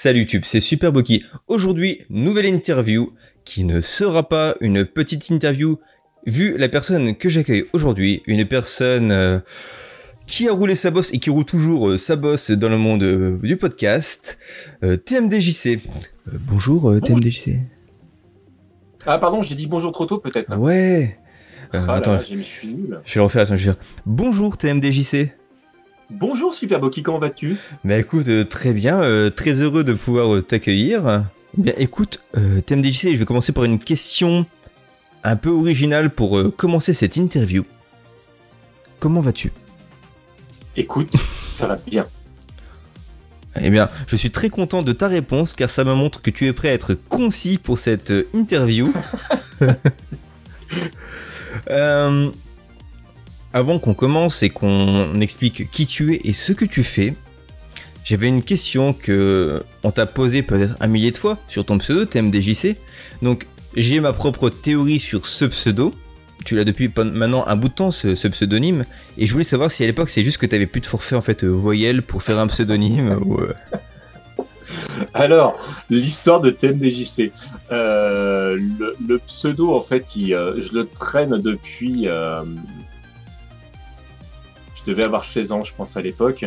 Salut YouTube, c'est Super Boki. Aujourd'hui, nouvelle interview qui ne sera pas une petite interview vu la personne que j'accueille aujourd'hui, une personne euh, qui a roulé sa bosse et qui roule toujours euh, sa bosse dans le monde euh, du podcast, TMDJC. bonjour TMDJC. Ah pardon, j'ai dit bonjour trop tôt peut-être. Ouais. Ah attends, je suis nul. Je vais le refaire, attends, je vais dire bonjour TMDJC. Bonjour Super Boki, comment vas-tu? Bah écoute, euh, très bien, euh, très heureux de pouvoir euh, t'accueillir. Bien écoute, TMDJC, je vais commencer par une question un peu originale pour commencer cette interview. Comment vas-tu? Écoute, ça va bien. Eh bien, je suis très content de ta réponse car ça me montre que tu es prêt à être concis pour cette interview. euh, avant qu'on commence et qu'on explique qui tu es et ce que tu fais, j'avais une question que on t'a posée peut-être un millier de fois sur ton pseudo TMDJC. Donc j'ai ma propre théorie sur ce pseudo. Tu l'as depuis maintenant un bout de temps ce, pseudonyme et je voulais savoir si à l'époque c'est juste que tu plus de forfait en fait voyelle pour faire un pseudonyme ou euh. Alors, l'histoire de TMDJC. Euh, le, pseudo, en fait, euh, je le traîne depuis, devais avoir 16 ans, je pense, à l'époque.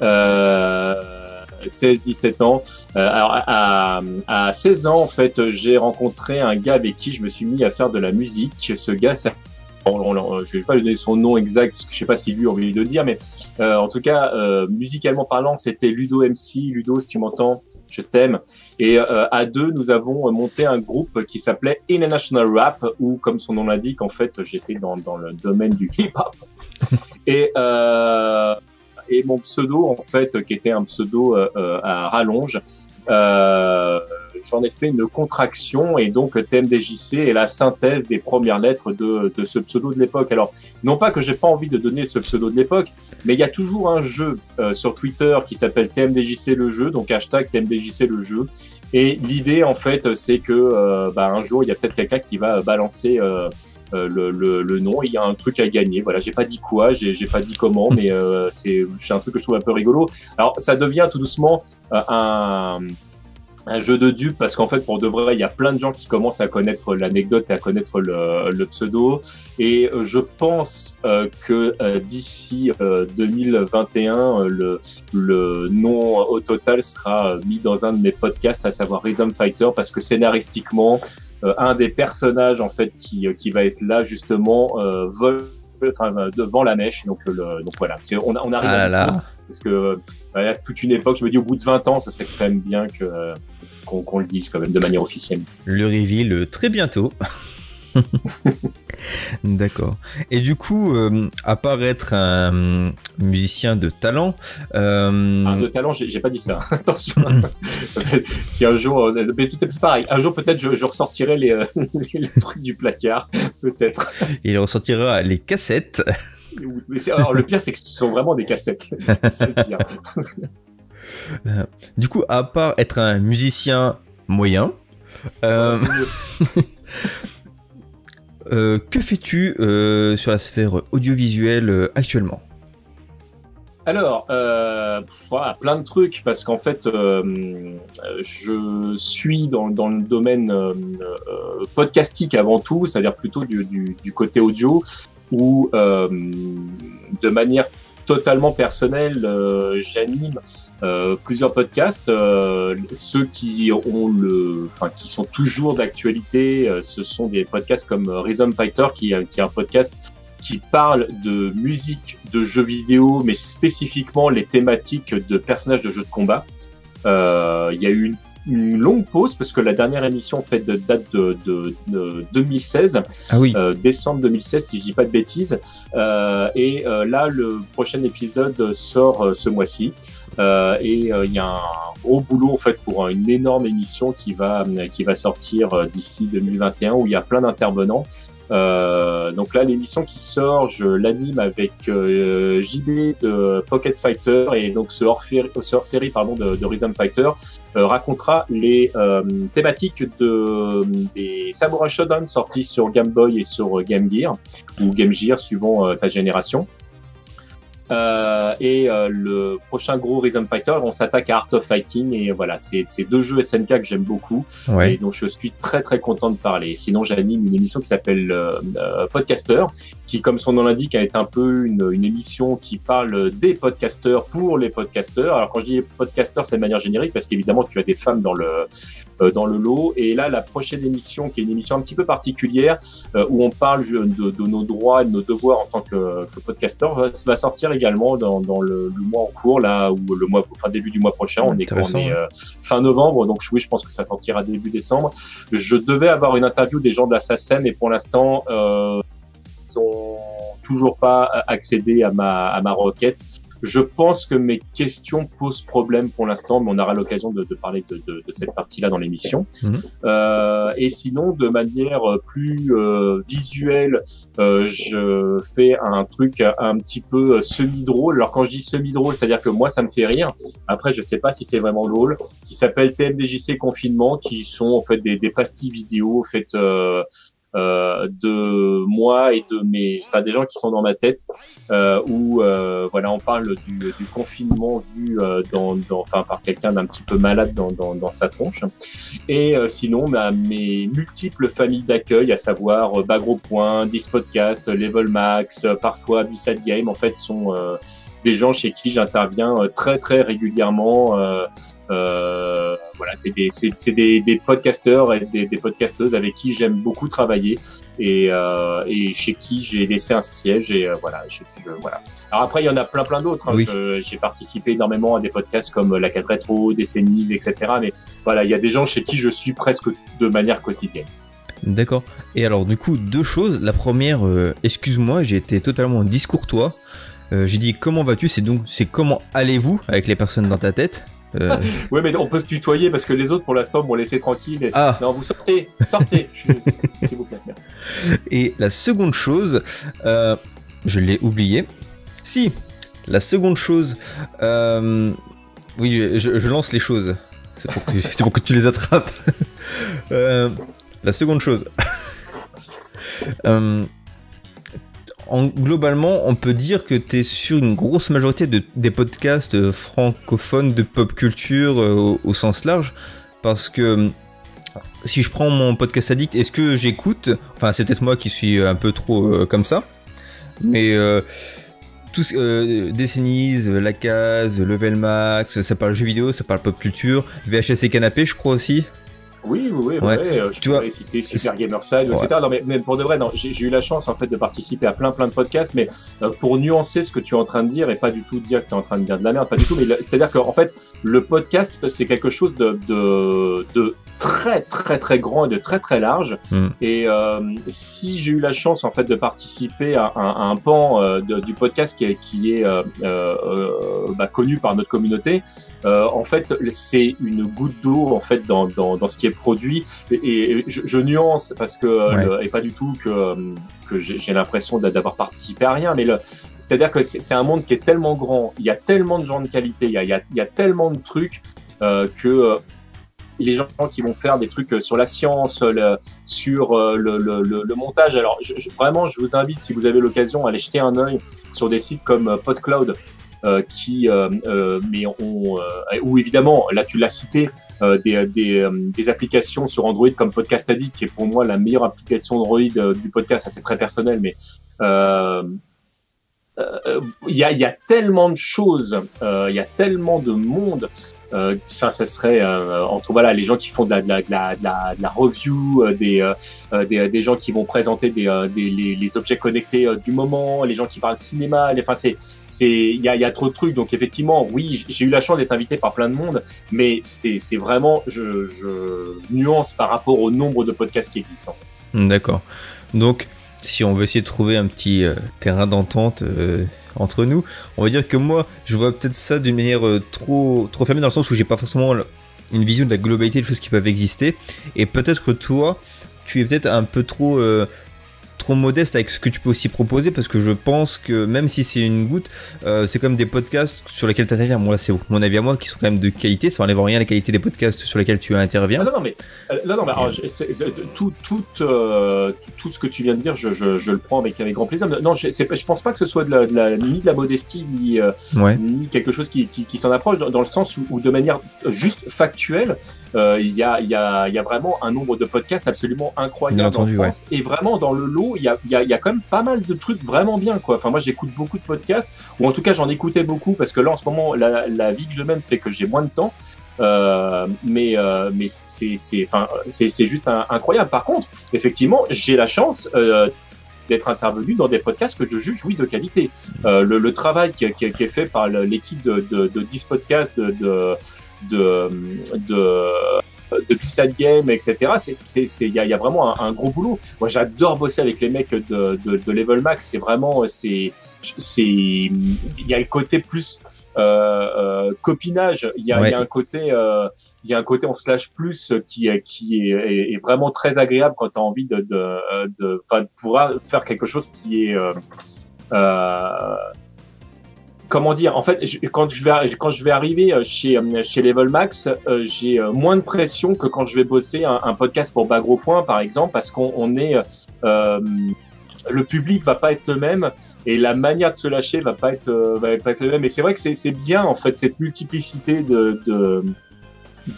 16-17 euh, ans. Euh, alors, à, à, 16 ans, en fait, j'ai rencontré un gars avec qui je me suis mis à faire de la musique. Ce gars, je ne vais pas lui donner son nom exact, parce que je sais pas si lui a envie de le dire, mais euh, en tout cas, musicalement parlant, c'était Ludo MC. Ludo, si tu m'entends, je t'aime. Et euh, à deux, nous avons monté un groupe qui s'appelait International Rap, où, comme son nom l'indique, en fait, j'étais dans, dans le domaine du hip-hop. et, euh, et mon pseudo, en fait, qui était un pseudo euh, à rallonge, j'en ai fait une contraction et donc TMDJC est la synthèse des premières lettres de, de ce pseudo de l'époque. Alors, non pas que j'ai pas envie de donner ce pseudo de l'époque, mais il y a toujours un jeu euh, sur Twitter qui s'appelle TMDJC le jeu, donc hashtag TMDJC le jeu. Et l'idée, en fait, c'est que euh, bah, un jour, il y a peut-être quelqu'un qui va balancer euh, le, le, nom. Il y a un truc à gagner. Voilà, j'ai pas dit quoi, j'ai pas dit comment, mais c'est un truc que je trouve un peu rigolo. Alors, ça devient tout doucement un un jeu de dupe parce qu'en fait pour de vrai il y a plein de gens qui commencent à connaître l'anecdote et à connaître le, pseudo et euh, je pense euh, que euh, d'ici 2021 le, le nom au total sera mis dans un de mes podcasts à savoir Rhythm Fighter parce que scénaristiquement un des personnages en fait qui, qui va être là justement vole enfin, devant la mèche donc, le, donc voilà on, on arrive ah à parce que toute une époque je me dis au bout de 20 ans ça serait quand même bien que qu'on le dise quand même de manière officielle. Le reveal euh, très bientôt. D'accord. Et du coup, euh, à part être un musicien de talent, euh... Ah, de talent, j'ai pas dit ça. Attention. si un jour, euh, mais tout est pareil. Un jour, peut-être, je, ressortirai les, les, trucs du placard, peut-être. Il ressortira les cassettes. alors, le pire, c'est que ce sont vraiment des cassettes. c'est le pire. Euh, du coup, à part être un musicien moyen, euh, euh, que fais-tu sur la sphère audiovisuelle actuellement? Alors, plein de trucs, parce qu'en fait, je suis dans, le domaine podcastique avant tout, c'est-à-dire plutôt du, du, côté audio, où de manière totalement personnelle, j'anime euh, plusieurs podcasts. Euh, ceux qui ont le, enfin qui sont toujours d'actualité, euh, ce sont des podcasts comme Rhythm Fighter, qui, qui est un podcast qui parle de musique, de jeux vidéo, mais spécifiquement les thématiques de personnages de jeux de combat. Il y a eu une, longue pause parce que la dernière émission en fait date de, de, de 2016, ah oui. décembre 2016 si je dis pas de bêtises. et là le prochain épisode sort ce mois-ci. Euh, et euh, il y a un gros boulot en fait pour une énorme émission qui va qui va sortir euh, d'ici 2021 où il y a plein d'intervenants. Euh, donc là, l'émission qui sort, je l'anime avec euh, JB de Pocket Fighter et donc ce hors-série pardon de, de Rhythm Fighter euh, racontera les thématiques de des Samurai Shodown sortis sur Game Boy et sur Game Gear ou Game Gear suivant ta génération. Euh, et euh, le prochain gros Rhythm Fighter, on s'attaque à Art of Fighting. Et voilà, c'est deux jeux SNK que j'aime beaucoup. Ouais. Et donc je suis très très content de parler. Sinon, j'anime une émission qui s'appelle euh, euh, Podcaster, qui, comme son nom l'indique, est un peu une, une émission qui parle des podcasteurs pour les podcasteurs. Alors quand je dis podcasteurs, c'est de manière générique parce qu'évidemment, tu as des femmes dans le euh, dans le lot. Et là, la prochaine émission, qui est une émission un petit peu particulière, euh, où on parle de, de, nos droits et de nos devoirs en tant que, que podcasteur, va, va, sortir également dans, dans le, le, mois en cours, là, ou le mois, enfin début du mois prochain. On est, on est euh, fin novembre, donc oui, je pense que ça sortira début décembre. Je devais avoir une interview des gens de la SACEM, mais pour l'instant, euh, ils ont toujours pas accédé à ma, à ma requête. Je pense que mes questions posent problème pour l'instant, mais on aura l'occasion de, de, parler de, de, de cette partie-là dans l'émission. Mmh. Euh, et sinon, de manière plus euh, visuelle, euh, je fais un truc un petit peu semi-drôle. Alors quand je dis semi-drôle, c'est-à-dire que moi, ça me fait rire. Après, je sais pas si c'est vraiment drôle. Qui s'appelle TMDJC Confinement, qui sont en fait des, des pastilles vidéo faites euh, de moi et de mes, enfin des gens qui sont dans ma tête, euh, où euh, voilà, on parle du, du confinement vu euh, dans, dans, par quelqu'un d'un petit peu malade dans, dans, dans sa tronche. Et euh, sinon, bah, mes multiples familles d'accueil, à savoir euh, Bagro Point, Dis Podcast, Level Max, parfois B-Side Game, en fait, sont des gens chez qui j'interviens très très régulièrement. Euh, voilà, c'est des, c'est, des, des podcasteurs et des, des podcasteuses avec qui j'aime beaucoup travailler et, euh, et chez qui j'ai laissé un siège et euh, voilà, je, voilà. Alors après, il y en a plein plein d'autres. Hein. Oui. J'ai participé énormément à des podcasts comme La Case Rétro, Décennies, etc. Mais voilà, il y a des gens chez qui je suis presque de manière quotidienne. D'accord. Et alors, du coup, deux choses. La première, euh, excuse-moi, j'ai été totalement discourtois. Euh, j'ai dit comment vas-tu? C'est donc c'est comment allez-vous avec les personnes dans ta tête? Euh... oui, mais on peut se tutoyer parce que les autres, pour l'instant, m'ont laissé tranquille. Et... Ah. Non, vous sortez, sortez, s'il vous plaît. Et la seconde chose, euh, je l'ai oublié. Si, la seconde chose, euh, oui, je, je, lance les choses. C'est pour, que, pour que tu les attrapes. euh, la seconde chose. en, globalement, on peut dire que tu es sur une grosse majorité de, des podcasts euh, francophones de pop culture euh, au, sens large. Parce que si je prends mon podcast addict, est-ce que j'écoute Enfin, c'est peut-être moi qui suis un peu trop euh, comme ça. Mais euh, tout, euh, Décennies, La Case, Level Max, ça parle jeux vidéo, ça parle pop culture. VHS et Canapé, je crois aussi. Oui, oui, oui, ouais. ouais. je tu pourrais vois, citer Super Gamerside, ouais. etc. Non, mais, mais, pour de vrai, j'ai eu la chance en fait de participer à plein plein de podcasts, mais euh, pour nuancer ce que tu es en train de dire et pas du tout dire que tu es en train de dire de la merde, pas du tout, mais c'est-à-dire qu'en fait, le podcast, c'est quelque chose de, de, de très très très grand et de très très large. Mm. Et euh, si j'ai eu la chance en fait de participer à, à, à un pan euh, de, du podcast qui est, qui est euh, bah, connu par notre communauté, euh, en fait, c'est une goutte d'eau en fait dans, dans, dans, ce qui est produit. Et, et je, je, nuance parce que ouais. le, et pas du tout que que j'ai l'impression d'avoir participé à rien, mais c'est-à-dire que c'est un monde qui est tellement grand, il y a tellement de gens de qualité, il y a, il y a, il y a tellement de trucs euh, que les gens qui vont faire des trucs sur la science, le, sur le, le, le, montage. Alors je, je, vraiment, je vous invite, si vous avez l'occasion, à aller jeter un œil sur des sites comme PodCloud, euh, qui, euh, euh, mais on, ou évidemment, là tu l'as cité, des, des, des, applications sur Android comme Podcast Addict, qui est pour moi la meilleure application Android du podcast. Ça c'est très personnel, mais il y, a, y, a, tellement de choses, il y a tellement de monde euh, ça, serait euh, entre voilà les gens qui font de la, review, euh, des, euh, des, gens qui vont présenter des, des les, objets connectés du moment, les gens qui parlent cinéma. Enfin, c'est c'est il y a, y a trop de trucs. Donc effectivement, oui, j'ai eu la chance d'être invité par plein de monde, mais c'est c'est vraiment je, je nuance par rapport au nombre de podcasts qui existent. D'accord. Donc si on veut essayer de trouver un petit euh, terrain d'entente euh, entre nous, on va dire que moi, je vois peut-être ça d'une manière euh, trop trop fermée dans le sens où j'ai pas forcément une vision de la globalité des choses qui peuvent exister, et peut-être que toi, tu es peut-être un peu trop trop modeste avec ce que tu peux aussi proposer parce que je pense que même si c'est une goutte, euh, c'est comme des podcasts sur lesquels tu interviens. Bon, là, c'est mon avis à moi qui sont quand même de qualité. Ça enlève rien à la qualité des podcasts sur lesquels tu interviens. Ah, non, non, mais, euh, non, non, mais alors, tout, tout, euh, tout ce que tu viens de dire, je, je, je le prends avec, avec grand plaisir. Non, je, je pense pas que ce soit de la, de la, ni de la modestie ni, ni quelque chose qui, qui, qui s'en approche dans, dans, le sens où, où, de manière juste factuelle, euh, il y, a, y, a, y, a, vraiment un nombre de podcasts absolument incroyable entendu, en France. Et vraiment, dans le lot, il y a, y, a, y a quand même pas mal de trucs vraiment bien. Quoi. Enfin, moi, j'écoute beaucoup de podcasts, ou en tout cas, j'en écoutais beaucoup, parce que là, en ce moment, la, la vie que je mène fait que j'ai moins de temps. Euh, mais euh, mais c'est juste un, incroyable. Par contre, effectivement, j'ai la chance euh, d'être intervenu dans des podcasts que je juge oui de qualité. Euh, le, le, travail qui, qui, qui, est fait par l'équipe de, de, de 10 podcasts de, de de, de de Pissade Game, etc. Il y a, y a, vraiment un, un, gros boulot. Moi, j'adore bosser avec les mecs de, de, de Level Max. C'est vraiment, c'est, c'est, il y a le côté plus euh, euh, copinage. Il y a, ouais. y a un côté, euh, il y a un côté on slash plus qui, qui est, est, vraiment très agréable quand tu as envie de, de, de, de pouvoir faire quelque chose qui est euh, comment dire, en fait, je, quand je vais quand je vais arriver euh, chez euh, chez Level Max, euh, j'ai moins de pression que quand je vais bosser un, un podcast pour Bagro Point, par exemple, parce qu'on est euh, le public va pas être le même et la manière de se lâcher va pas être va pas être le même. Et c'est vrai que c'est bien en fait cette multiplicité de, de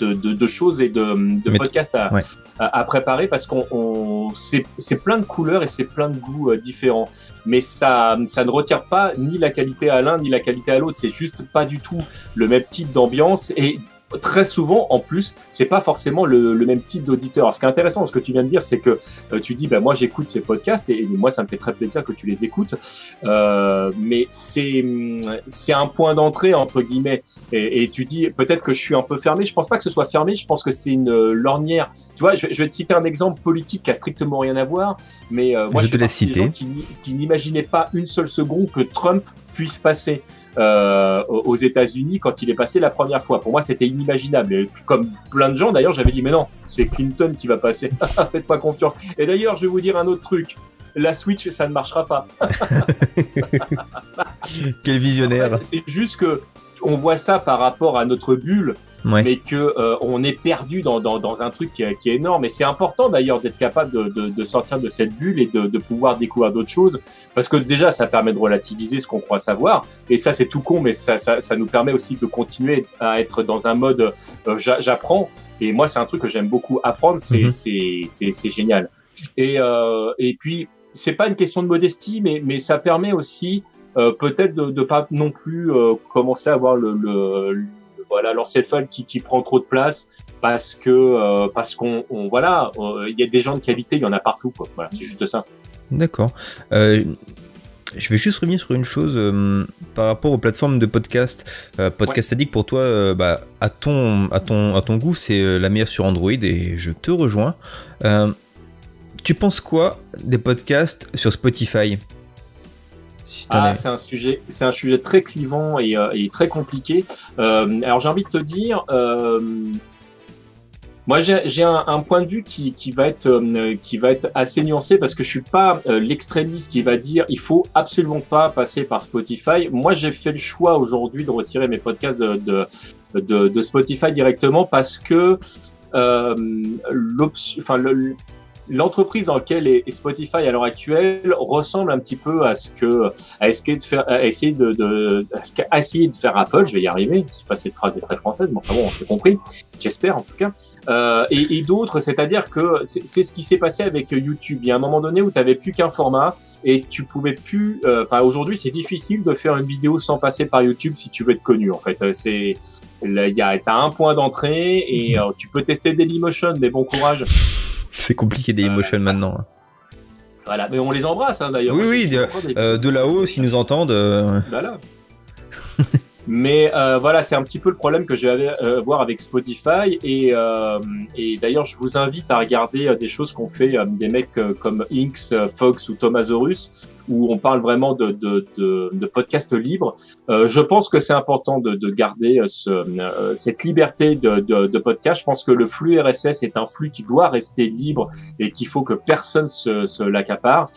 de, de, de, choses et de, de podcasts à, ouais. à, à, préparer parce qu'on c'est plein de couleurs et c'est plein de goûts euh, différents. Mais ça, ça ne retire pas ni la qualité à l'un ni la qualité à l'autre. C'est juste pas du tout le même type d'ambiance et très souvent, en plus, c'est pas forcément le, le même type d'auditeur. Ce qui est intéressant dans ce que tu viens de dire, c'est que euh, tu dis, ben moi j'écoute ces podcasts et, et, moi ça me fait très plaisir que tu les écoutes. Euh, mais c'est c'est un point d'entrée entre guillemets. Et, et tu dis peut-être que je suis un peu fermé. Je pense pas que ce soit fermé. Je pense que c'est une lorgnière. Tu vois, je, je, vais te citer un exemple politique qui a strictement rien à voir. Mais euh, moi, je, je te laisse citer. Qui, qui n'imaginaient pas une seule seconde que Trump puisse passer euh, aux États-Unis quand il est passé la première fois. Pour moi, c'était inimaginable. Et comme plein de gens, d'ailleurs, j'avais dit mais non, c'est Clinton qui va passer. Faites pas confiance. Et d'ailleurs, je vais vous dire un autre truc. La Switch, ça ne marchera pas. Quel visionnaire. En fait, c'est juste que on voit ça par rapport à notre bulle ouais. mais que euh, on est perdu dans, dans, dans un truc qui, qui, est énorme. Et c'est important d'ailleurs d'être capable de, de, de, sortir de cette bulle et de, de pouvoir découvrir d'autres choses, parce que déjà ça permet de relativiser ce qu'on croit savoir. Et ça c'est tout con, mais ça, ça, ça, nous permet aussi de continuer à être dans un mode euh, j'apprends. Et moi c'est un truc que j'aime beaucoup apprendre, c'est mm -hmm. c'est génial. Et, euh, et puis c'est pas une question de modestie, mais, mais ça permet aussi euh, peut-être de ne pas non plus euh, commencer à avoir le, le, voilà l'encéphale qui, qui prend trop de place parce que euh, parce qu'on on, voilà il y a des gens de qualité il y en a partout quoi voilà c'est juste ça d'accord je vais juste revenir sur une chose euh, par rapport aux plateformes de podcast. Euh, podcast ouais. Addict pour toi, euh, bah, à ton à ton à ton goût, c'est la meilleure sur Android et je te rejoins. tu penses quoi des podcasts sur Spotify? Si ah, c'est un sujet, c'est un sujet très clivant et, euh, et très compliqué. Euh, alors j'ai envie de te dire, euh, moi j'ai un, un, point de vue qui, qui va être qui va être assez nuancé parce que je suis pas l'extrémiste qui va dire il faut absolument pas passer par Spotify. Moi j'ai fait le choix aujourd'hui de retirer mes podcasts de, de, de, de Spotify directement parce que l'option, enfin le l'entreprise dans laquelle est Spotify à l'heure actuelle ressemble un petit peu à ce que à essayer de faire à essayer de, de à essayer de faire Apple. Je vais y arriver. C'est pas cette phrase est très française mais enfin bon on s'est compris. J'espère en tout cas. Euh, et, d'autres c'est-à-dire que c'est ce qui s'est passé avec YouTube. Il y a un moment donné où tu avais plus qu'un format et tu pouvais plus euh, enfin aujourd'hui c'est difficile de faire une vidéo sans passer par YouTube si tu veux être connu en fait. C'est il y a t'as un point d'entrée et euh, tu peux tester Dailymotion mais bon courage c'est compliqué des emotions maintenant. Voilà, mais on les embrasse hein, d'ailleurs. Oui, oui, de, euh, de là-haut, s'ils nous entendent. Euh... Voilà. mais euh, voilà, c'est un petit peu le problème que je vais euh, voir avec Spotify. Et, et d'ailleurs, je vous invite à regarder des choses qu'ont fait des mecs comme Inks, Fox ou Thomasaurus où on parle vraiment de, de, de, de podcast libre. Euh, je pense que c'est important de, de garder ce, euh, cette liberté de, de, de, podcast. Je pense que le flux RSS est un flux qui doit rester libre et qu'il faut que personne se, se l'accapare.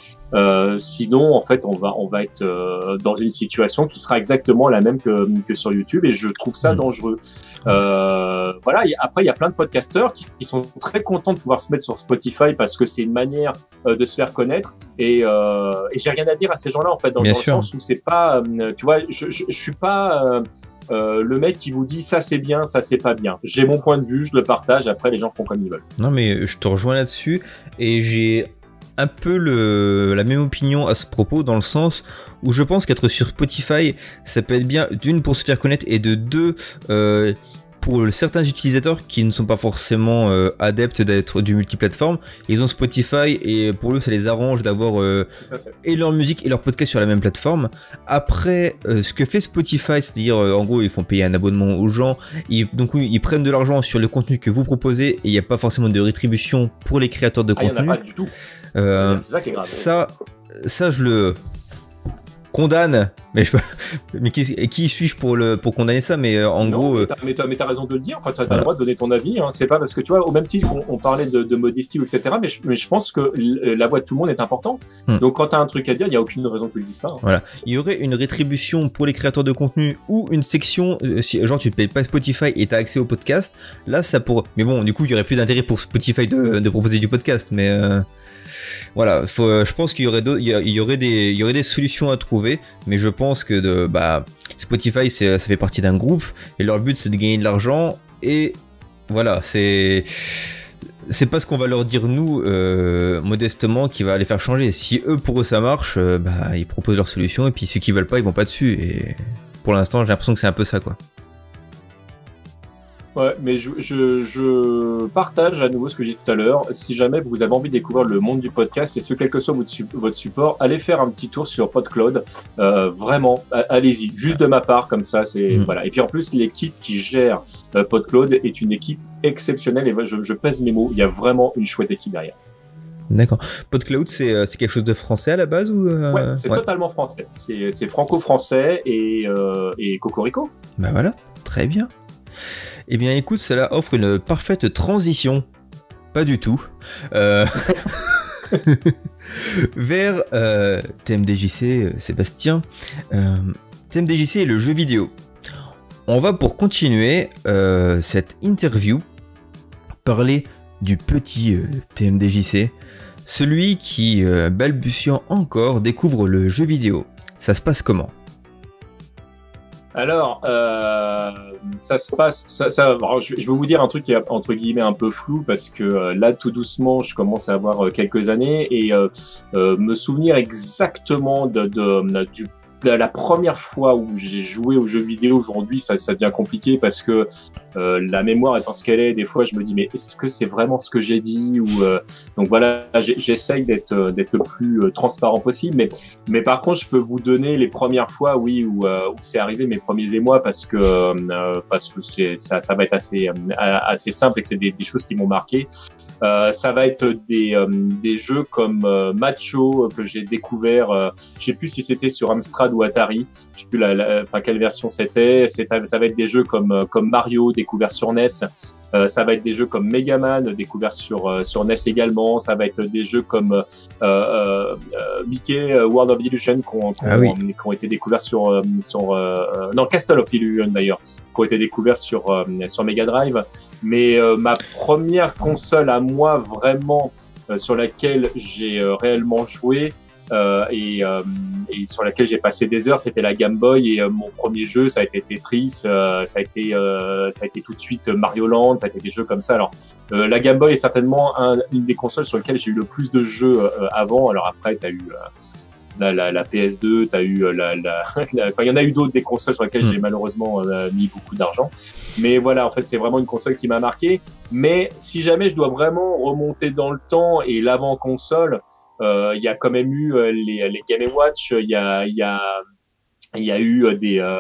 Sinon, en fait, on va on va être dans une situation qui sera exactement la même que, que sur YouTube, et je trouve ça mm. dangereux. voilà. après, il y a plein de podcasteurs qui, qui, sont très contents de pouvoir se mettre sur Spotify parce que c'est une manière de se faire connaître. Et, et j'ai rien à dire à ces gens-là en fait, dans, dans le sens où c'est pas, tu vois, je, je, je suis pas euh, le mec qui vous dit ça c'est bien, ça c'est pas bien. J'ai mon point de vue, je le partage, après les gens font comme ils veulent. Non mais je te rejoins là-dessus et j'ai un peu le, la même opinion à ce propos dans le sens où je pense qu'être sur Spotify ça peut être bien d'une pour se faire connaître et de deux euh, pour certains utilisateurs qui ne sont pas forcément euh, adeptes d'être du multiplateforme, ils ont Spotify et pour eux ça les arrange d'avoir euh, et leur musique et leur podcast sur la même plateforme. Après, euh, ce que fait Spotify, c'est-à-dire en gros ils font payer un abonnement aux gens, ils, donc ils prennent de l'argent sur le contenu que vous proposez et il n'y a pas forcément de rétribution pour les créateurs de contenu. Ah, y en a pas du tout. Ça, ça, ça je le condamne, mais, je, mais qui, qui suis-je pour, le, pour condamner ça? Mais euh, en gros. Mais t'as, as, raison de le dire, enfin, tu as, le droit de donner ton avis. Hein. C'est pas parce que tu vois, au même titre, on, parlait de, modestie, etc. Mais je, mais je pense que la voix de tout le monde est importante. Hmm. Donc quand tu as un truc à dire, il n'y a aucune raison que tu le dises pas. Hein. Voilà. Il y aurait une rétribution pour les créateurs de contenu ou une section, euh, genre tu ne payes pas Spotify et tu as accès au podcast. Là, ça pour. Mais bon, du coup, il y aurait plus d'intérêt pour Spotify de, de proposer du podcast. Mais. Euh, voilà, euh, je pense qu'il y aurait, il y, aurait des, il y aurait des solutions à trouver, mais je pense que de, bah, Spotify, ça fait partie d'un groupe et leur but c'est de gagner de l'argent et voilà, c'est c'est pas ce qu'on va leur dire nous euh, modestement qui va les faire changer. Si eux pour eux ça marche, euh, bah ils proposent leur solution et puis ceux qui veulent pas ils vont pas dessus et pour l'instant j'ai l'impression que c'est un peu ça quoi. Ouais, mais je, je, partage à nouveau ce que j'ai dit tout à l'heure. Si jamais vous avez envie de découvrir le monde du podcast et ce quel que soit votre, support, allez faire un petit tour sur PodCloud. Euh, vraiment, allez-y. Juste de ma part, comme ça, c'est mm. voilà. Et puis en plus, l'équipe qui gère euh, PodCloud est une équipe exceptionnelle et je, je pèse mes mots. Il y a vraiment une chouette équipe derrière. D'accord. PodCloud, c'est euh, quelque chose de français à la base ou euh, Ouais, c'est totalement français. C'est franco-français et, euh, et cocorico. Bah voilà, très bien. Eh bien écoute, cela offre une parfaite transition. Pas du tout. Euh, vers euh, TMDJC, Sébastien. Euh, TMDJC est le jeu vidéo. On va pour continuer cette interview parler du petit TMDJC, celui qui, balbutiant encore, découvre le jeu vidéo. Ça se passe comment? Alors, euh, ça se passe. Ça, ça je, vais vous dire un truc qui est entre guillemets un peu flou parce que euh, là, tout doucement, je commence à avoir euh, quelques années et me souvenir exactement de, de, du la première fois où j'ai joué aux jeux vidéo aujourd'hui, ça, ça devient compliqué parce que euh, la mémoire étant ce qu'elle est, des fois je me dis mais est-ce que c'est vraiment ce que j'ai dit ou euh, donc voilà, j'essaye d'être euh, d'être le plus euh, transparent possible, mais mais par contre je peux vous donner les premières fois oui où, où c'est arrivé mes premiers émois parce que parce que ça ça va être assez assez simple et que c'est des, des choses qui m'ont marqué. Euh, ça va être des, euh, des jeux comme euh, Macho que j'ai découvert, je sais plus si c'était sur Amstrad ou Atari, je sais plus la, la enfin, quelle version c'était. Ça va être des jeux comme comme Mario découvert sur NES. Euh, ça va être des jeux comme Mega Man, découvert sur sur NES également. Ça va être des jeux comme euh, Mickey World of Illusion qui ont, ah ont, été découverts sur sur non Castle of Illusion d'ailleurs, qui ont été découverts sur sur Mega Drive. Mais euh, ma première console à moi vraiment euh, sur laquelle j'ai euh, réellement joué et, et, sur laquelle j'ai passé des heures, c'était la Game Boy et mon premier jeu, ça a été Tetris, ça a été ça a été tout de suite Mario Land, ça a été des jeux comme ça. Alors la Game Boy est certainement un, une des consoles sur lesquelles j'ai eu le plus de jeux avant. Alors après, tu as eu la, la, la, PS2, tu as eu la, la, enfin, il y en a eu d'autres des consoles sur lesquelles hmm. j'ai malheureusement mis beaucoup d'argent. Mais voilà, en fait, c'est vraiment une console qui m'a marqué. Mais si jamais je dois vraiment remonter dans le temps et l'avant-console, euh, il y a quand même eu euh, les, les Game Watch, il y a, y a il y a eu euh, des euh,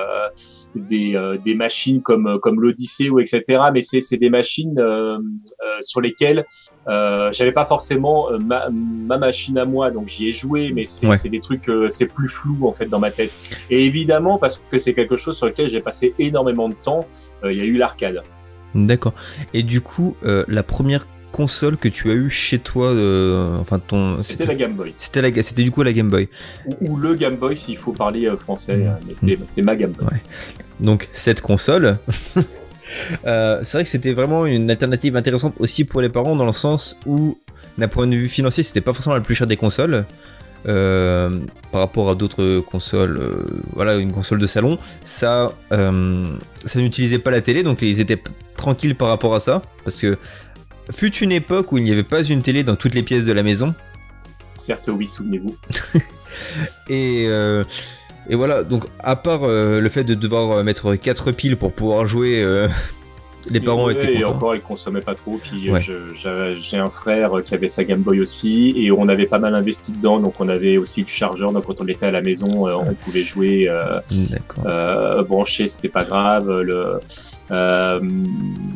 des, euh, des machines comme comme l'Odyssée ou etc mais c'est c'est des machines euh, sur lesquelles euh, j'avais pas forcément ma, ma machine à moi donc j'y ai joué mais c'est c'est des trucs c'est plus flou en fait dans ma tête. Et évidemment parce que c'est quelque chose sur lequel j'ai passé énormément de temps il y a eu l'arcade. D'accord. Et du coup la première console que tu as eu chez toi euh, Enfin, ton. C'était la Game Boy. C'était la, c'était du coup la Game Boy. Ou, le Game Boy s'il faut parler euh, français, Mmh. euh, mais c'était, c'était ma Game Boy. Ouais. Donc cette console. euh, c'est vrai que c'était vraiment une alternative intéressante aussi pour les parents dans le sens où, d'un point de vue financier, c'était pas forcément la plus chère des consoles. euh, par rapport à d'autres consoles, euh, voilà, une console de salon, ça, euh, ça n'utilisait pas la télé, donc ils étaient tranquilles par rapport à ça, parce que fut une époque où il n'y avait pas une télé dans toutes les pièces de la maison, Certes, oui, souvenez-vous. Et, euh, et voilà, donc à part euh, le fait de devoir euh, mettre 4 piles pour pouvoir jouer, euh, les parents étaient Et contents. encore, il consommait pas trop. Puis Ouais. j'ai un frère qui avait sa Game Boy aussi, et on avait pas mal investi dedans. Donc on avait aussi du chargeur. Donc quand on était à la maison, on pouvait jouer branché, c'était pas grave. Le, euh,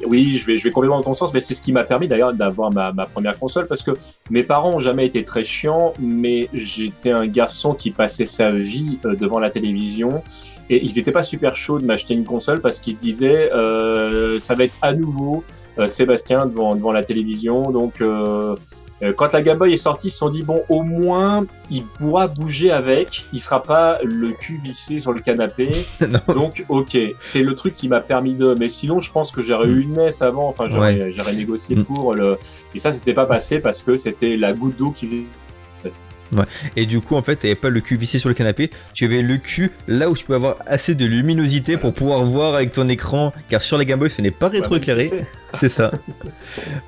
oui, je vais, je vais complètement dans ton sens, mais c'est ce qui m'a permis d'ailleurs d'avoir ma, ma première console parce que mes parents ont jamais été très chiants, mais j'étais un garçon qui passait sa vie euh, devant la télévision. Et ils étaient pas super chauds de m'acheter une console parce qu'ils se disaient euh, ça va être à nouveau euh, Sébastien devant, devant la télévision. Donc euh, quand la Game Boy est sortie, ils se sont dit bon au moins il pourra bouger avec, il sera pas le cul vissé sur le canapé. Donc ok, c'est le truc qui m'a permis de. Mais sinon je pense que j'aurais eu une NES avant. Enfin j'aurais j'aurais négocié Mm. pour le. Et ça c'était pas passé parce que c'était la goutte d'eau qui Et du coup, en fait, t'avais pas le cul vissé sur le canapé, tu avais le cul là où tu peux avoir assez de luminosité pour pouvoir voir avec ton écran, car sur la Game Boy, ce n'est pas rétroéclairé. C'est ça.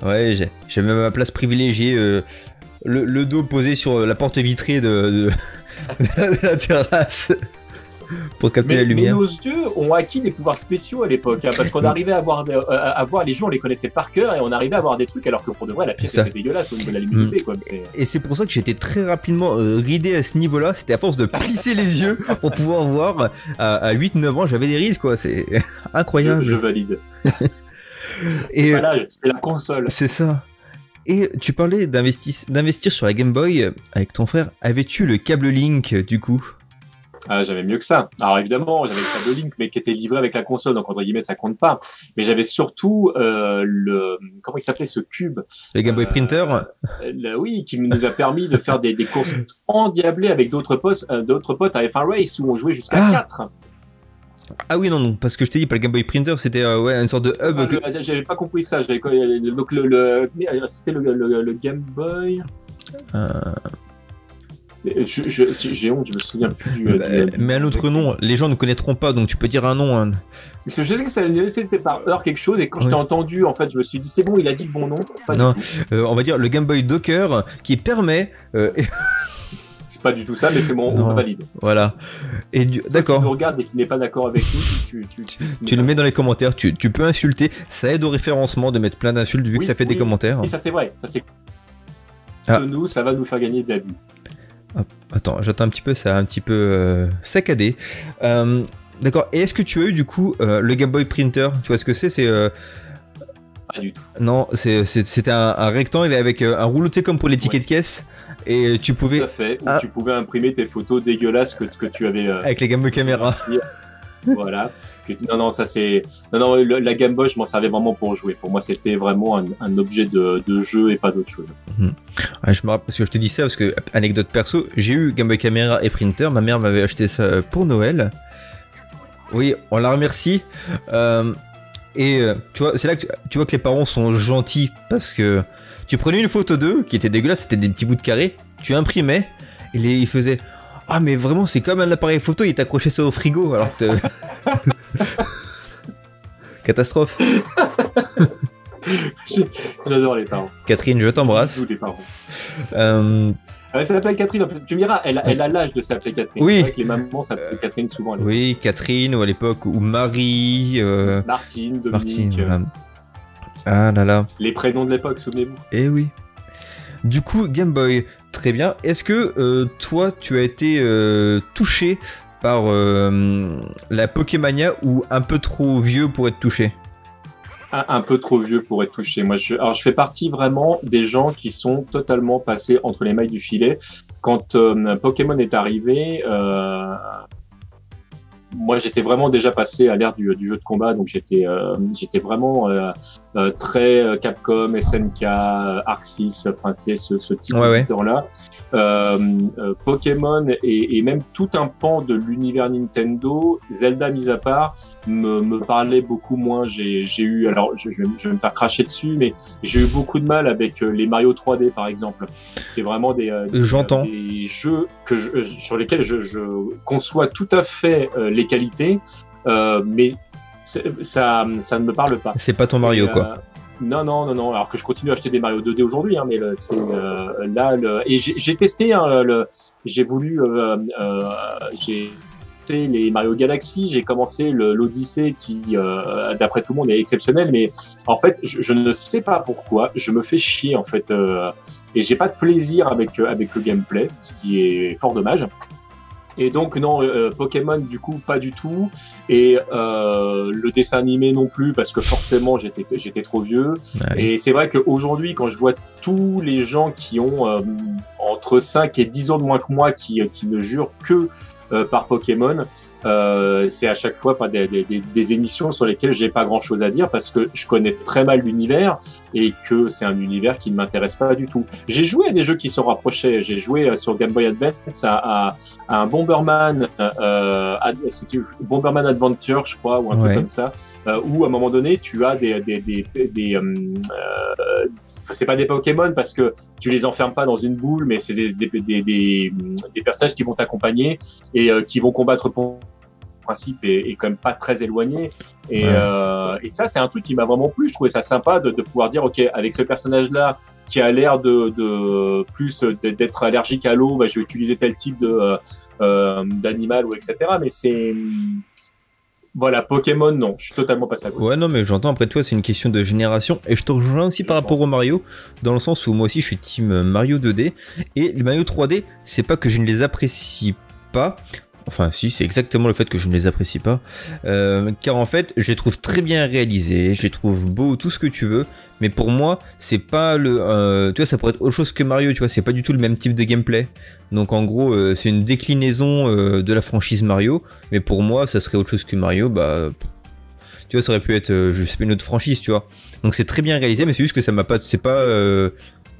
Ouais, j'ai- j'avais ma place privilégiée, euh, le, le dos posé sur la porte vitrée de, de- de la terrasse pour capter Mais, la mais lumière. nos yeux ont acquis des pouvoirs spéciaux à l'époque, hein, parce qu'on arrivait à voir, euh, à voir les gens, on les connaissait par cœur, et on arrivait à voir des trucs, alors que pour de vrai, la pièce était dégueulasse au niveau de la luminosité. Quoi. Et c'est pour ça que j'étais très rapidement euh, ridé à ce niveau-là. C'était à force de plisser les yeux pour pouvoir voir. À, à 8-9 ans, j'avais des rides, quoi. C'est incroyable. je valide. Et C'est la console. c'est ça. Et tu parlais d'investir sur la Game Boy euh, avec ton frère. Avais-tu le câble Link euh, du coup? Ah, j'avais mieux que ça. Alors évidemment, j'avais le Link, mais qui était livré avec la console, donc entre guillemets, ça compte pas. Mais j'avais surtout euh, le comment il s'appelait ce cube Le Game Boy Euh, Printer Euh, le- oui, qui nous a permis de faire des, des courses endiablées avec d'autres potes, d'autres potes à F1 Race où on jouait jusqu'à Ah. 4. Ah oui, non, non, parce que je t'ai dit, pas le Game Boy Printer, c'était euh, ouais, une sorte de hub. Ah, que- J'avais pas compris ça. Donc le, le c'était le, le, le Game Boy. Euh, J'ai honte, je me souviens plus du. bah, du- mais un autre nom, les gens ne connaîtront pas, donc tu peux dire un nom. hein. Parce que je sais que ça c'est par heure quelque chose et quand je t'ai entendu, en fait, je me suis dit c'est bon, il a dit le bon nom. Non. Euh, on va dire le Game Boy Docker qui permet. euh, C'est pas du tout ça, mais c'est bon, Non. on valide. voilà. Et du- D'accord. regarde et qui n'est pas d'accord avec nous, tu, tu, tu, Tu le mets dans les commentaires, tu, tu peux insulter, ça aide au référencement de mettre plein d'insultes vu que ça fait des commentaires. Et ça c'est vrai, ça c'est. Ah. Nous, ça va nous faire gagner de la vie. Attends, j'attends un petit peu, ça a un petit peu euh, saccadé. Euh, D'accord, et est-ce que tu as eu du coup euh, le Game Boy Printer? Tu vois ce que c'est C'est. Pas du tout. non, c'était un, un rectangle avec un rouleau, tu comme pour les tickets de caisse. Et tu Tout pouvais. à fait. Ah. tu pouvais imprimer tes photos dégueulasses que, que tu avais. Avec les Game Boy Camera. voilà. Non, non, ça c'est. Non, non, la Game Boy, je m'en servais vraiment pour jouer. Pour moi, c'était vraiment un, objet de, jeu et pas d'autre chose. Ouais, je me rappelle, parce que je te dis ça, parce que, anecdote perso, j'ai eu Game Boy Camera et Printer, ma mère m'avait acheté ça pour Noël. Oui, on la remercie. Euh, et euh, tu vois, c'est là que tu vois que les parents sont gentils, parce que tu prenais une photo d'eux, qui était dégueulasse, c'était des petits bouts de carré, tu imprimais, et les, ils faisaient Ah, mais vraiment, c'est comme un appareil photo, il t'accrochait ça au frigo, alors que. t'as- Catastrophe. J'adore les parents. Catherine, je t'embrasse. Les parents. Euh, Ah, Elle s'appelle Catherine. Tu me diras, elle, a- elle a l'âge de s'appeler Catherine. Oui. C'est vrai que les mamans s'appellent Catherine souvent. à oui, Catherine, ou à l'époque, ou Marie. euh, Martine, Dominique. Martine, euh, voilà. Ah là là, Les prénoms de l'époque, souvenez-vous. eh oui. Du coup, Game Boy, très bien. Est-ce que euh, toi, tu as été euh, touché par euh, la Pokémania ou un peu trop vieux pour être touché? Un, peu trop vieux pour être touché. Moi, je, alors je fais partie vraiment des gens qui sont totalement passés entre les mailles du filet. Quand Pokémon est arrivé, moi j'étais vraiment déjà passé à l'ère du, du jeu de combat, donc j'étais j'étais vraiment euh, très Capcom, SNK, Arxis, enfin c'est ce, ce, type Ouais, ouais. d'éditeur-là. Euh, euh, Pokémon et, et même tout un pan de l'univers Nintendo, Zelda mis à part, me, me parlait beaucoup moins. J'ai eu, alors je, je vais je vais me faire cracher dessus, mais j'ai eu beaucoup de mal avec euh, les Mario 3D par exemple. C'est vraiment des, euh, des, jeux que je, sur lesquels je, je conçois tout à fait euh, les qualités, euh, mais ça, ça ne me parle pas. C'est pas ton Mario, Et, quoi. euh, non, non, non, non. Alors que je continue à acheter des Mario 2D aujourd'hui, hein, mais c'est euh, là. Le... Et j'ai testé. Hein, le... J'ai voulu. Euh, euh, j'ai testé les Mario Galaxy. J'ai commencé l'Odyssée, qui, euh, d'après tout le monde, est exceptionnel. Mais en fait, je, je ne sais pas pourquoi. Je me fais chier en fait. Euh, et j'ai pas de plaisir avec avec le gameplay, ce qui est fort dommage. Et donc non, euh, Pokémon du coup pas du tout, et euh, le dessin animé non plus parce que forcément j'étais j'étais trop vieux. Ouais. Et c'est vrai qu'aujourd'hui quand je vois tous les gens qui ont euh, entre 5 et 10 ans de moins que moi qui, qui ne jurent que euh, par Pokémon, euh, c'est à chaque fois enfin, des, des, des- des émissions sur lesquelles j'ai pas grand chose à dire parce que je connais très mal l'univers et que c'est un univers qui ne m'intéresse pas du tout. J'ai joué à des jeux qui se rapprochaient. J'ai joué euh, sur Game Boy Advance à, à, à un Bomberman, euh, c'était Bomberman Adventure, je crois, ou un Ouais. truc comme ça, euh, où à un moment donné tu as des des des, des, euh, c'est pas des Pokémon parce que tu les enfermes pas dans une boule, mais c'est des, des, des, des, des personnages qui vont t'accompagner et euh, qui vont combattre pour principe est, est quand même pas très éloigné et, Ouais. euh, et ça c'est un truc qui m'a vraiment plu. Je trouvais ça sympa de, de pouvoir dire ok avec ce personnage là qui a l'air de, de plus d'être allergique à l'eau bah, je vais utiliser tel type de euh, euh, d'animal ou etc mais c'est voilà Pokémon non je suis totalement passé à côté Ouais, non, mais j'entends. Après, toi, c'est une question de génération. Et je te rejoins aussi par rapport au Mario, dans le sens où moi aussi, je suis team Mario 2D. Et les Mario 3D, c'est pas que je ne les apprécie pas. Enfin, si, c'est exactement le fait que je ne les apprécie pas. Euh, car en fait, je les trouve très bien réalisés, je les trouve beaux, tout ce que tu veux. Mais pour moi, c'est pas le. euh, tu vois, ça pourrait être autre chose que Mario, tu vois, c'est pas du tout le même type de gameplay. Donc en gros, euh, c'est une déclinaison de la franchise Mario. Mais pour moi, ça serait autre chose que Mario, bah. Tu vois, ça aurait pu être, je sais pas, une autre franchise, tu vois. Donc c'est très bien réalisé, mais c'est juste que ça m'a pas. C'est pas.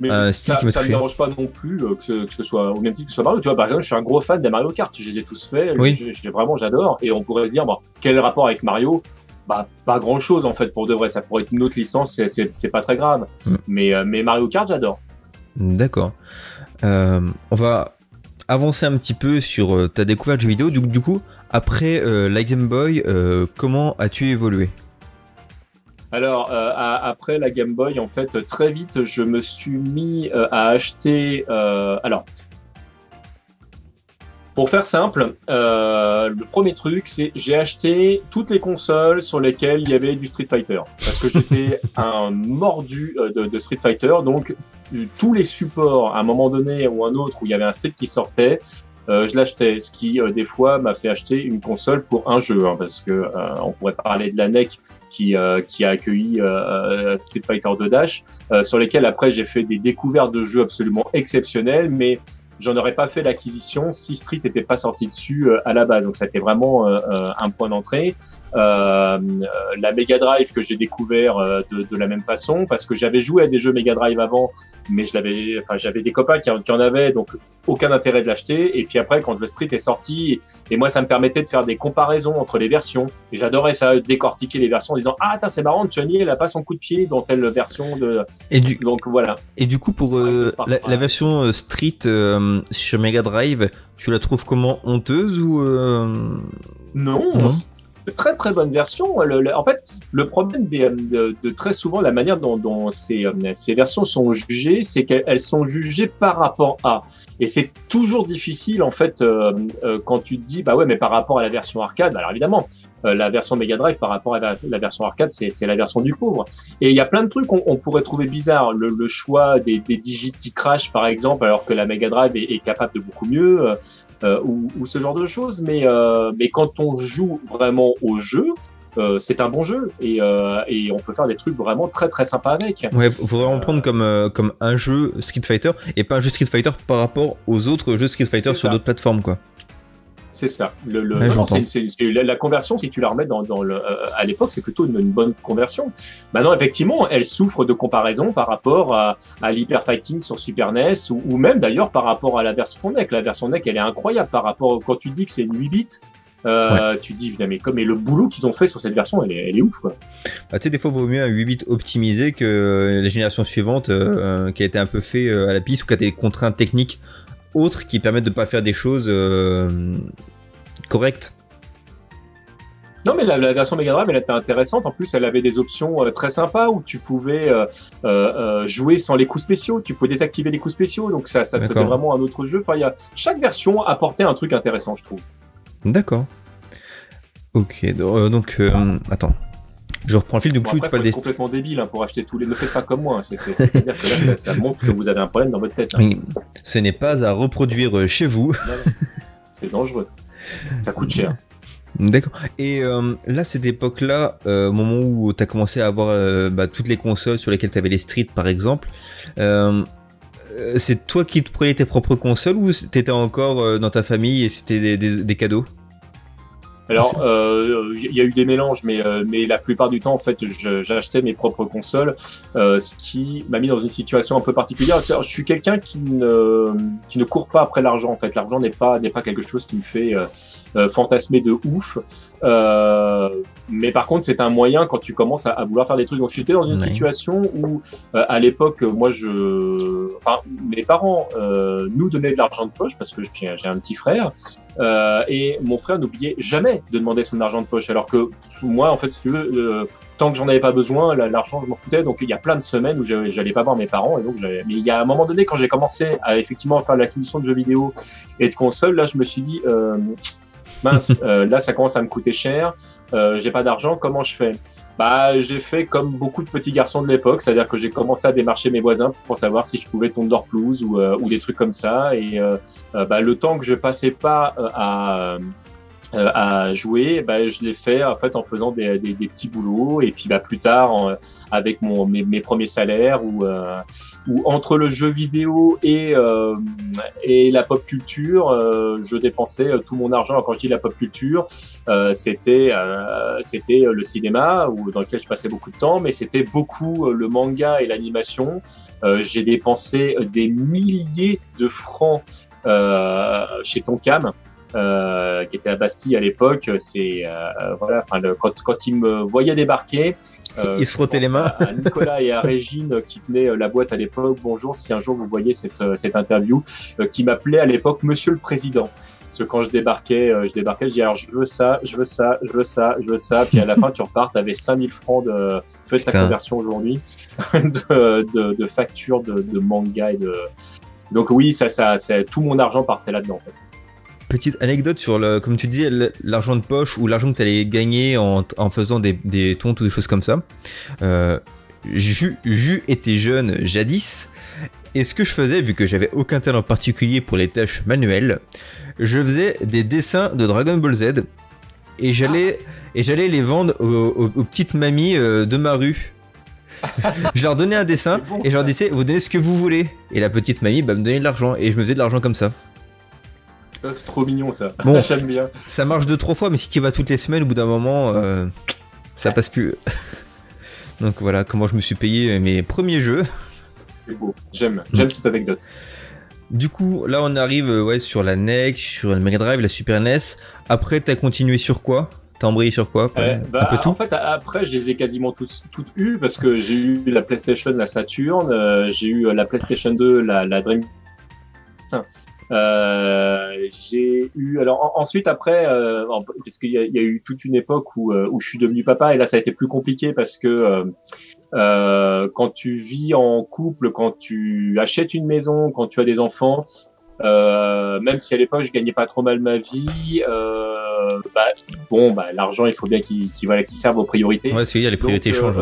Euh, mais style ça, ça me dérange pas non plus euh, que, ce, que ce soit au même titre que ce soit Mario. Tu vois par exemple je suis un gros fan des Mario Kart. Je les ai tous faits. Oui. je, je- vraiment j'adore. Et on pourrait se dire bon, quel rapport avec Mario? Bah pas grand chose en fait pour de vrai. Ça pourrait être une autre licence c'est- pas très grave. Mm. mais euh, mais Mario Kart j'adore. D'accord. Euh, on va avancer un petit peu sur euh, ta découverte de jeux vidéo. Du, du coup, après euh, la Game Boy, euh, comment as-tu évolué? Alors, euh, à- après la Game Boy, en fait, très vite, je me suis mis euh, à acheter. euh, alors, pour faire simple, le premier truc, c'est j'ai acheté toutes les consoles sur lesquelles il y avait du Street Fighter, parce que j'étais un mordu de, de Street Fighter, donc tous les supports, à un moment donné ou un autre, où il y avait un Street qui sortait. je l'achetais, ce qui des fois m'a fait acheter une console pour un jeu, hein, parce que on pourrait parler de la NEC qui, euh, qui a accueilli euh, Street Fighter 2 Dash, euh, sur lesquels après j'ai fait des découvertes de jeux absolument exceptionnelles, mais j'en aurais pas fait l'acquisition si Street n'était pas sorti dessus euh, à la base. Donc c'était vraiment euh, euh, un point d'entrée. Euh, la Mega Drive que j'ai découvert euh, de, de la même façon parce que j'avais joué à des jeux Mega Drive avant, mais je l'avais, enfin j'avais des copains qui, en- qui en avaient, donc aucun intérêt de l'acheter. Et puis après quand le Street est sorti, et moi ça me permettait de faire des comparaisons entre les versions. Et j'adorais ça, décortiquer les versions en disant ah tiens c'est marrant, Johnny elle a pas son coup de pied dans telle version de. et du, Donc voilà. et du coup, pour euh, la, la version Street euh, sur Mega Drive, tu la trouves comment honteuse ou Non, Non? Très très bonne version. Le- le- en fait, le problème euh, de, très souvent la manière dont, euh, ces versions sont jugées, c'est qu'elles sont jugées par rapport à. Et c'est toujours difficile en fait euh, quand tu te dis bah ouais mais par rapport à la version arcade. Alors évidemment, la version Mega Drive par rapport à la, version arcade, c'est la version du pauvre. Et il y a plein de trucs qu'on on pourrait trouver bizarres. Le, choix des, digits qui crachent par exemple, alors que la Mega Drive est capable de beaucoup mieux. Euh, euh, ou, ou ce genre de choses. Mais, euh, mais quand on joue vraiment au jeu, euh, c'est un bon jeu et, euh, et on peut faire des trucs vraiment très très sympas avec. Ouais, faut vraiment prendre comme, euh, comme un jeu Street Fighter et pas un jeu Street Fighter par rapport aux autres jeux Street Fighter sur d'autres plateformes, quoi. C'est ça. Le, le la, conversion, si tu la remets dans, dans le, euh, à l'époque, c'est plutôt une, bonne conversion. Maintenant, effectivement, elle souffre de comparaison par rapport à, à l'Hyper Fighting sur Super NES ou, même d'ailleurs par rapport à la version NEC. La version NEC, elle est incroyable par rapport quand tu dis que c'est une 8 bits. Euh, Tu dis, mais comme et le boulot qu'ils ont fait sur cette version, elle est, elle est ouf. Quoi. Bah, tu sais, des fois, il vaut mieux un 8 bits optimisé que la génération suivante euh, qui a été un peu fait à la piste ou qui a des contraintes techniques autres qui permettent de pas faire des choses euh, correctes. Non, mais la, version Mega Drive, elle était intéressante. En plus, elle avait des options euh, très sympas où tu pouvais euh, jouer sans les coups spéciaux. Tu pouvais désactiver les coups spéciaux. Donc, ça, ça faisait vraiment un autre jeu. Enfin, y a... chaque version apportait un truc intéressant, je trouve. D'accord. Ok, donc, attends. Je reprends le fil, du coup, tu pas le complètement débile hein, pour acheter tous les. Ne faites pas comme moi. Hein. C'est-à-dire que là, ça, montre que vous avez un problème dans votre tête. Hein. Ce n'est pas à reproduire euh, chez vous. C'est dangereux. Ça coûte cher. D'accord. Et euh, là, cette époque-là, euh, au moment où tu as commencé à avoir bah, toutes les consoles sur lesquelles tu avais les Street, par exemple, c'est toi qui te prenais tes propres consoles ou t'étais encore dans ta famille et c'était des cadeaux? Alors, il euh, y a eu des mélanges, mais, euh, mais la plupart du temps, en fait, j'achetais mes propres consoles, euh, ce qui m'a mis dans une situation un peu particulière. Je suis quelqu'un qui ne, qui ne court pas après l'argent, en fait. L'argent n'est pas, n'est pas quelque chose qui me fait euh, fantasmer de ouf. Euh, mais par contre, c'est un moyen quand tu commences à, vouloir faire des trucs. Donc, j'étais dans une situation où, à l'époque, moi, je, enfin, mes parents nous donnaient de l'argent de poche parce que j'ai un petit frère. Euh, et mon frère n'oubliait jamais de demander son argent de poche. Alors que moi, en fait, si tu veux, euh, tant que j'en avais pas besoin, l'argent, je m'en foutais. Donc il y a plein de semaines où j'allais pas voir mes parents. Et donc, mais il y a un moment donné, quand j'ai commencé à effectivement faire l'acquisition de jeux vidéo et de consoles, là, je me suis dit, euh, mince, euh, là, ça commence à me coûter cher. Euh, j'ai pas d'argent. Comment je fais? Bah, j'ai fait comme beaucoup de petits garçons de l'époque, c'est-à-dire que j'ai commencé à démarcher mes voisins pour savoir si je pouvais tomber leur pelouse ou, euh, ou des trucs comme ça. Et euh, euh, bah, le temps que je passais pas à à jouer, bah, je l'ai fait en fait en faisant des, des, des, petits boulots et puis bah, plus tard avec mon, mes, premiers salaires ou où entre le jeu vidéo et, euh, et la pop culture, euh, je dépensais euh, tout mon argent. Quand je dis la pop culture, euh, c'était euh, c'était le cinéma où, dans lequel je passais beaucoup de temps, mais c'était beaucoup le manga et l'animation. J'ai dépensé des milliers de francs chez Tonkam. Euh, qui était à Bastille à l'époque, c'est voilà, enfin quand, quand il me voyait débarquer, euh, il se frottait les mains. À, Nicolas et à Régine qui tenaient euh, la boîte à l'époque. Bonjour, si un jour vous voyez cette, euh, cette interview, qui m'appelait à l'époque Monsieur le Président. Parce que quand je débarquais, je débarquais, je dis alors je veux ça, je veux ça, je veux ça, je veux ça. Puis à la fin, tu repars, tu avais 5000 francs de fais ta conversion aujourd'hui de, de, de factures de, de, manga et de. Donc oui, ça, ça, tout mon argent partait là-dedans. En fait. Petite anecdote sur, le, comme tu disais, l'argent de poche ou l'argent que tu allais gagner en, en faisant des, des tontes ou des choses comme ça. Euh, Jus était jeune jadis, et ce que je faisais, vu que j'avais aucun talent particulier pour les tâches manuelles, je faisais des dessins de Dragon Ball Z, et j'allais et j'allais les vendre aux, petites mamies euh, de ma rue. je leur donnais un dessin et je leur disais vous donnez ce que vous voulez et la petite mamie bah, me donnait de l'argent et je me faisais de l'argent comme ça. C'est trop mignon ça. Bon, J'aime bien. Ça marche deux trois fois, mais si tu vas toutes les semaines, au bout d'un moment, euh, ça passe plus. Donc voilà comment je me suis payé mes premiers jeux. C'est beau. J'aime. J'aime cette anecdote. Du coup, là on arrive euh, ouais, sur la NEC, sur la Mega Drive, la Super NES. Après, t'as continué sur quoi? T'as embrayé sur quoi? Euh, Un peu bah, tout? En fait, après, je les ai quasiment toutes, toutes eues parce que j'ai eu la PlayStation, la Saturn, j'ai eu la PlayStation 2, la, la Dream. Euh, j'ai eu alors ensuite après euh, parce qu'il y, y, a eu toute une époque où, euh, où je suis devenu papa et là ça a été plus compliqué parce que euh, euh, quand tu vis en couple, quand tu achètes une maison, quand tu as des enfants, euh, même si à l'époque je gagnais pas trop mal ma vie, euh, bah, bon, bah, l'argent il faut bien qu'il qu voilà, qu'il serve aux priorités. Ouais, c'est les priorités changent.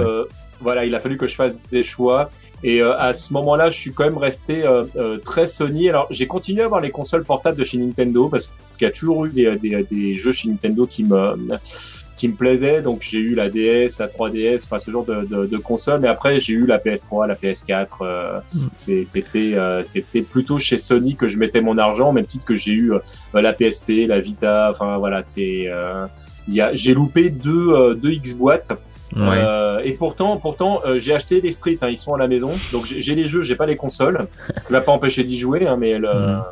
Voilà, il a fallu que je fasse des choix. Et euh, à ce moment-là, je suis quand même resté euh, euh, très Sony. Alors, j'ai continué à avoir les consoles portables de chez Nintendo parce qu'il y a toujours eu des, des, des, jeux chez Nintendo qui me qui me plaisait. Donc j'ai eu la DS, la 3DS, enfin ce genre de, de, de console. Mais après j'ai eu la PS3, la PS4. Euh, Mm. c'est- C'était euh, c'était plutôt chez Sony que je mettais mon argent, même titre que j'ai eu euh, la PSP, la Vita. Enfin voilà, c'est euh, il y a j'ai loupé deux euh, deux X boîtes. Ouais. Euh, et pourtant, pourtant, euh, j'ai acheté les streets, hein, ils sont à la maison. Donc j'ai les jeux, j'ai pas les consoles. Ce qui m'a pas empêché d'y jouer, hein, mais le... Mhm.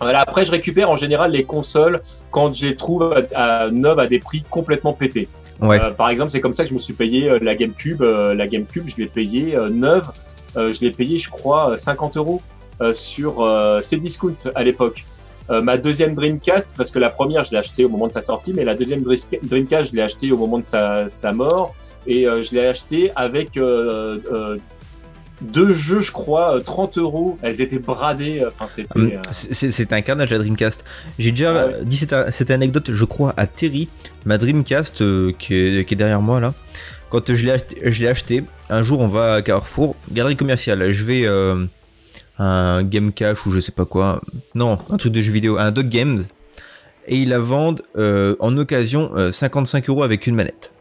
voilà. Après, je récupère en général les consoles quand je les trouve à, à neuves à des prix complètement pétés. Ouais. Euh, par exemple, c'est comme ça que je me suis payé la GameCube. La GameCube, je l'ai payé euh, neuve. Je l'ai payé, je crois, euh, 50 euros sur Cdiscount à l'époque. Euh, ma deuxième Dreamcast, parce que la première, je l'ai achetée au moment de sa sortie, mais la deuxième Dreamcast, je l'ai achetée au moment de sa, sa mort. Et euh, je l'ai achetée avec euh, deux jeux, je crois, euh, 30 euros. Elles étaient bradées. Enfin, c'était. Hum, c'est- un carnage la Dreamcast. J'ai déjà Ah ouais. dit cette, cette anecdote, je crois, à Terry, ma Dreamcast qui, est, qui est derrière moi là. Quand je l'ai acheté, acheté, un jour on va à Carrefour, galerie commerciale, je vais un Game Cash ou je sais pas quoi, non, un truc de jeu vidéo, un Dog Games, et ils la vendent euh, en occasion euh, 55 euros avec une manette.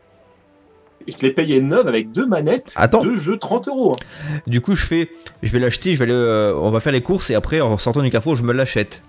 Je l'ai payé neuve avec deux manettes, Attends. deux jeux 30 euros. Du coup, je fais, je vais l'acheter, je vais aller, euh, on va faire les courses et après, en sortant du Carrefour, je me l'achète.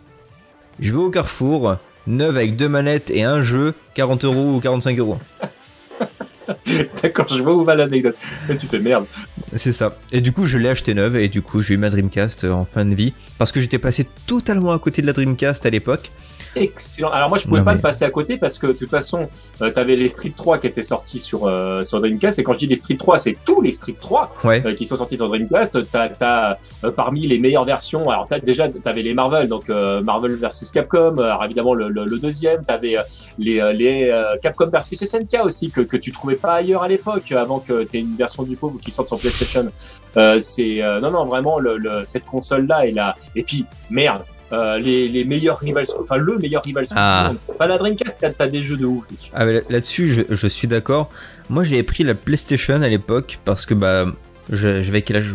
Je vais au Carrefour, neuve avec deux manettes et un jeu, 40 euros ou 45 euros. D'accord, je vois où va l'anecdote. Tu fais merde. C'est ça. Et du coup, je l'ai acheté neuve et du coup, j'ai eu ma Dreamcast euh, en fin de vie parce que j'étais passé totalement à côté de la Dreamcast à l'époque. Excellent. Alors moi, je pouvais Non, pas mais- te passer à côté parce que de toute façon, tu avais les Street 3 qui étaient sortis sur euh, sur Dreamcast. Et quand je dis les Street 3, c'est tous les Street 3 Ouais. euh, qui sont sortis sur Dreamcast. T'as as, euh, parmi les meilleures versions. Alors t'as déjà t'avais les Marvel, donc euh, Marvel versus Capcom. euh, alors évidemment le, le, le deuxième. T'avais euh, les euh, les euh, Capcom versus SNK aussi que que tu trouvais pas ailleurs à l'époque avant que t'aies une version du pauvre qui sorte sur PlayStation. Euh, c'est euh, non non vraiment le, le- cette console là est là. Et puis merde. Euh, les, les meilleurs rivals, enfin le meilleur rival Ah. Pas la Dreamcast, t'as- des jeux de ouf. Ah, là-dessus, je, je suis d'accord. Moi, j'avais pris la PlayStation à l'époque parce que bah, je- j'avais quel âge?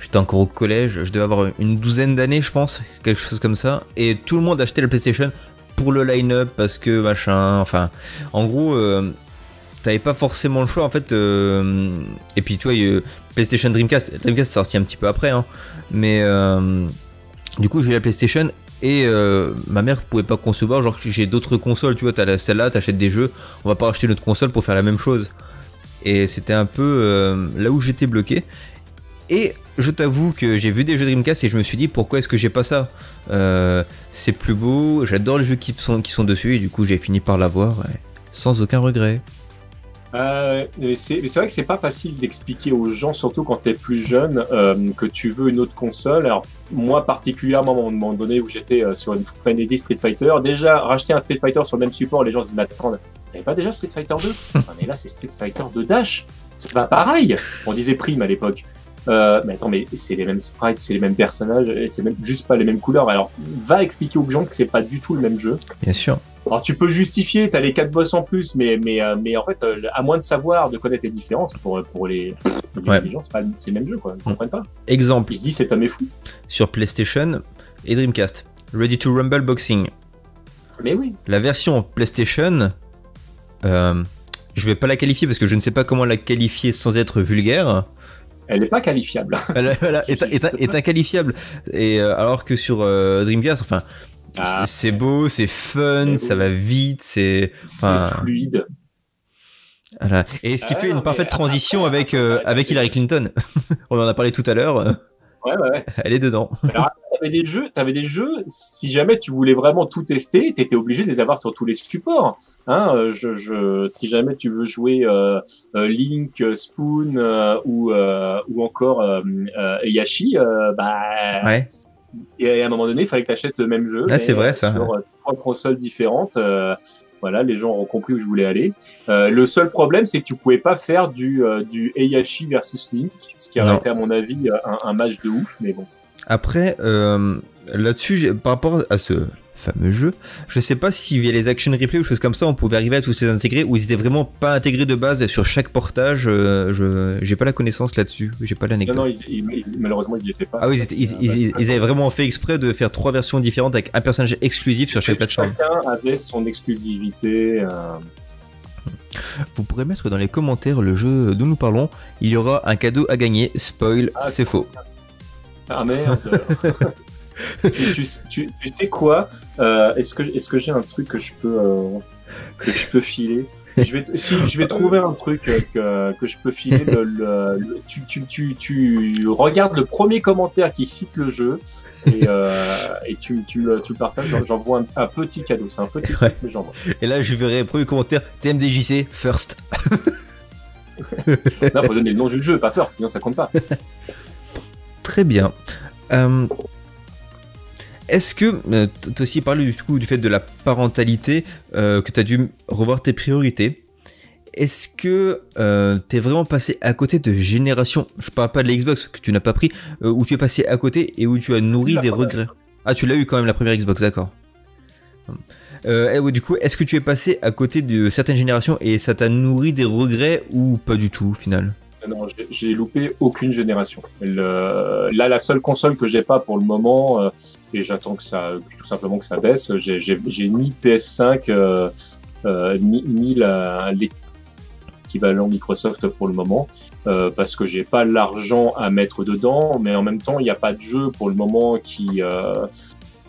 J'étais encore au collège, je devais avoir une douzaine d'années, je pense, quelque chose comme ça. Et tout le monde achetait la PlayStation pour le line-up parce que machin. Enfin, en gros, euh, t'avais pas forcément le choix en fait. euh, et puis, tu vois, eu PlayStation Dreamcast, Dreamcast est sorti un petit peu après, hein. Mais euh, du coup, j'ai la PlayStation et euh, ma mère pouvait pas concevoir, genre j'ai d'autres consoles, tu vois, t'as celle-là, t'achètes des jeux, on va pas racheter notre console pour faire la même chose. Et c'était un peu euh, là où j'étais bloqué. Et je t'avoue que j'ai vu des jeux Dreamcast et je me suis dit pourquoi est-ce que j'ai pas ça? Euh, C'est plus beau, j'adore les jeux qui sont, dessus et du coup j'ai fini par l'avoir sans aucun regret. Euh, mais c'est vrai que c'est pas facile d'expliquer aux gens, surtout quand t'es plus jeune, euh, que tu veux une autre console. Alors moi particulièrement, à un moment donné où j'étais euh, sur une Fantasy Street Fighter, déjà racheter un Street Fighter sur le même support, les gens se disent mais attends, t'avais pas déjà Street Fighter 2 Ah, Mais là c'est Street Fighter 2 Dash, c'est pas pareil. On disait prime à l'époque. Euh, mais attends, mais c'est les mêmes sprites, c'est les mêmes personnages, et c'est même juste pas les mêmes couleurs. Alors, va expliquer aux gens que c'est pas du tout le même jeu. Bien sûr. Alors tu peux justifier, t'as les quatre boss en plus, mais mais euh, mais en fait, euh, à moins de savoir, de connaître les différences pour pour les, les, Ouais. les gens, c'est le même jeu quoi. Ils comprennent pas. Exemple Ils se disent cet homme est fou. sur PlayStation et Dreamcast. Ready to Rumble Boxing. Mais oui. La version PlayStation, euh, je vais pas la qualifier parce que je ne sais pas comment la qualifier sans être vulgaire. Elle n'est pas qualifiable. Elle, elle- est, est- est inqualifiable. Et euh, alors que sur euh, Dreamcast, enfin, Ah, c'est beau, c'est fun, ça va vite, c'est enfin, fluide. voilà. Et ce qui Ah fait une parfaite transition après, avec euh, avec Hillary Clinton? On en a parlé tout à l'heure. Ouais ouais. ouais. Elle est dedans. T'avais des jeux, t'avais des jeux. Si jamais tu voulais vraiment tout tester, t'étais obligé de les avoir sur tous les supports. Hein, euh, je, je, si jamais tu veux jouer euh, Link, Spoon euh, ou ou encore Yashi, bah Ouais. Et à un moment donné, il fallait que tu achètes le même jeu. Ah, mais, c'est vrai, euh, ça. Sur euh, trois consoles différentes. euh, voilà, les gens ont compris où je voulais aller. Euh, le seul problème, c'est que tu pouvais pas faire du, euh, du Heihachi versus Link, ce qui aurait été, à mon avis, un, un match de ouf, mais bon. Après, là-dessus, par rapport à ce fameux jeu. Je sais pas si via les action replay ou choses comme ça, on pouvait arriver à tous les intégrer ou ils étaient vraiment pas intégrés de base sur chaque portage. euh, je j'ai pas la connaissance là-dessus, j'ai pas Non, l'anecdote. non, ils- ils- malheureusement, ils y étaient pas. Ah oui, ils avaient vraiment fait exprès de faire trois versions différentes avec un personnage exclusif sur chaque plateforme. Chacun avait son exclusivité. euh, Vous pourrez mettre dans les commentaires le jeu dont nous parlons. Il y aura un cadeau à gagner. Spoil, Ah, c'est faux. Ah merde. tu, tu- tu- tu sais quoi Euh, Est-ce que j'ai un truc que je peux euh, que je peux filer? Je vais, si, je vais trouver un truc euh, que, que je peux filer. Le, le- le- tu, tu, tu, tu regardes le premier commentaire qui cite le jeu et, euh, et tu, tu, me- tu le partages. J'envoie un, un petit cadeau. C'est un petit truc, mais j'envoie. Et là, je verrai premier commentaire TMDJC first. Là, faut donner le nom du jeu, pas peur, sinon ça compte pas. Très bien. Euh, Est-ce que, euh, t- t'as aussi parlé du coup du fait de la parentalité, euh, que tu as dû revoir tes priorités. Est-ce que euh, t'es vraiment passé à côté de générations Je parle pas de l'Xbox que tu n'as pas pris, où tu es passé à côté et où tu as nourri des première. regrets? Ah, tu l'as eu quand même la première Xbox, d'accord. Et ouais, du coup, est-ce que tu es passé à côté de certaines générations et ça t'a nourri des regrets ou pas du tout au final? Non, j'ai- j'ai loupé aucune génération. Le- là, la seule console que j'ai pas pour le moment, et j'attends que ça, tout simplement que ça baisse, j'ai- ni PS5, euh, euh, ni, ni l'équivalent Microsoft pour le moment, euh, parce que j'ai pas l'argent à mettre dedans, mais en même temps, il n'y a pas de jeu pour le moment qui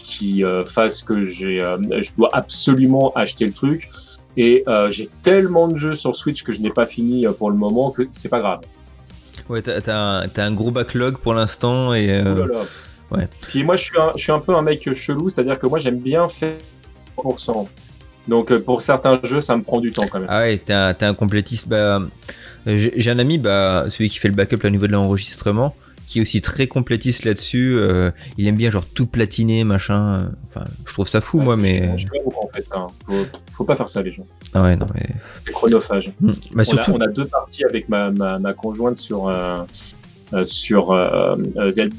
qui fasse que j'ai, je dois absolument acheter le truc. Et euh, j'ai tellement de jeux sur Switch que je n'ai pas fini pour le moment que c'est pas grave. Ouais, t'as un, gros backlog pour l'instant et. euh, Ouh là là. Ouais. Puis moi, je suis, un, je suis un peu un mec chelou, c'est-à-dire que moi, j'aime bien faire 100%. Donc euh, pour certains jeux, ça me prend du temps quand même. Ah ouais, t'es un, un complétiste. Bah, j'ai j'ai un ami, bah, celui qui fait le backup au niveau de l'enregistrement, qui est aussi très complétiste là-dessus. euh, il aime bien genre tout platiner, machin. euh, Enfin, je trouve ça fou, Ouais, moi, mais. je on fait hein. Faut, faut pas faire ça, les gens. Ah ouais, non, mais. C'est chronophage. Hmm. Bah, On, surtout. a, on a deux parties avec ma, ma, ma conjointe sur, euh, euh, sur euh, euh, Zelda.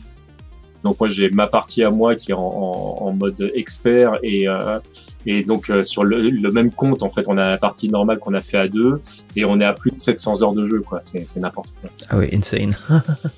Donc moi j'ai ma partie à moi qui est en, en, en mode expert et, euh, et donc euh, sur le, le même compte en fait on a la partie normale qu'on a fait à deux et on est à plus de 700 heures de jeu quoi c'est n'importe quoi. Ah ouais, insane.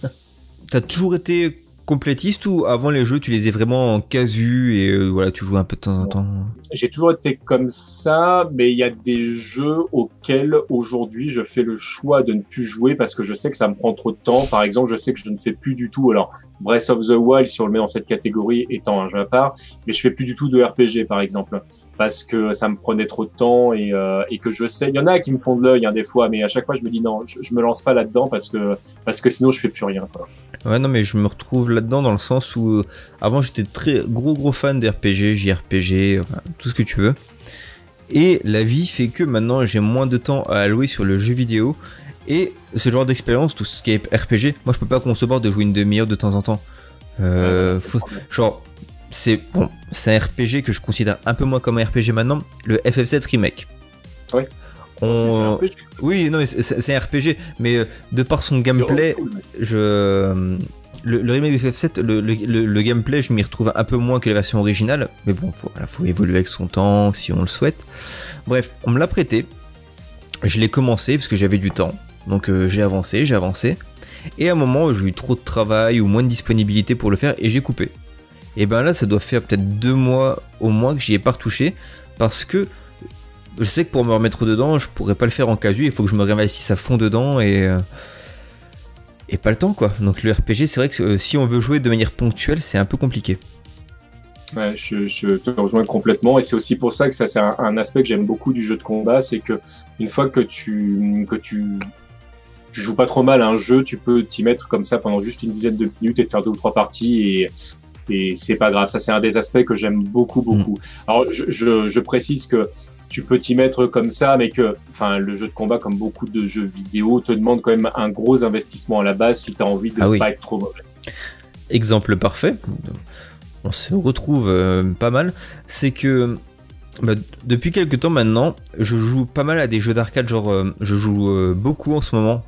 T'as toujours été complétiste ou avant les jeux, tu les ai vraiment en casu et euh, voilà, tu jouais un peu de temps en temps? J'ai toujours été comme ça mais il y a des jeux auxquels aujourd'hui je fais le choix de ne plus jouer parce que je sais que ça me prend trop de temps. Par exemple je sais que je ne fais plus du tout alors Breath of the Wild, si on le met dans cette catégorie, étant un jeu à part, mais je fais plus du tout de RPG, par exemple, parce que ça me prenait trop de temps et, euh, et que je sais, il y en a qui me font de l'œil hein, des fois, mais à chaque fois je me dis non, je, je me lance pas là-dedans parce que parce que sinon je fais plus rien. Ouais, non, mais je me retrouve là-dedans dans le sens où euh, avant j'étais très gros gros fan de RPG, JRPG, tout ce que tu veux. Et la vie fait que maintenant j'ai moins de temps à allouer sur le jeu vidéo. Et ce genre d'expérience, tout ce qui est RPG, moi je peux pas concevoir de jouer une demi-heure de temps en temps. Euh, faut- genre, c'est bon, c'est un RPG que je considère un peu moins comme un RPG maintenant, le FF7 Remake. Oui. On... Peu- Oui, non, c'est- un RPG, mais euh, de par son gameplay, je le, le remake de FF7 le, le, le- le gameplay je m'y retrouve un peu moins que la version originale mais bon faut, voilà, faut évoluer avec son temps si on le souhaite bref on me l'a prêté je l'ai commencé parce que j'avais du temps donc euh, j'ai avancé j'ai avancé et à un moment j'ai eu trop de travail ou moins de disponibilité pour le faire et j'ai coupé et ben là ça doit faire peut-être deux mois au moins que j'y ai pas retouché parce que je sais que pour me remettre dedans je pourrais pas le faire en casu il faut que je me réinvestisse à fond dedans et euh, et pas le temps quoi. Donc le RPG, c'est vrai que euh, si on veut jouer de manière ponctuelle, c'est un peu compliqué. Ouais, je, je te rejoins complètement et c'est aussi pour ça que ça c'est un, un aspect que j'aime beaucoup du jeu de combat, c'est que une fois que tu que tu, tu joues pas trop mal à un jeu, tu peux t'y mettre comme ça pendant juste une dizaine de minutes et te faire deux ou trois parties et et c'est pas grave. Ça c'est un des aspects que j'aime beaucoup beaucoup. Alors je, je, je précise que tu peux t'y mettre comme ça, mais que, enfin, le jeu de combat, comme beaucoup de jeux vidéo, te demande quand même un gros investissement à la base si tu as envie de Ah oui. pas être trop mauvais. Exemple parfait, on se retrouve euh, pas mal, c'est que bah, depuis quelques temps maintenant, je joue pas mal à des jeux d'arcade, genre euh, je joue euh, beaucoup en ce moment,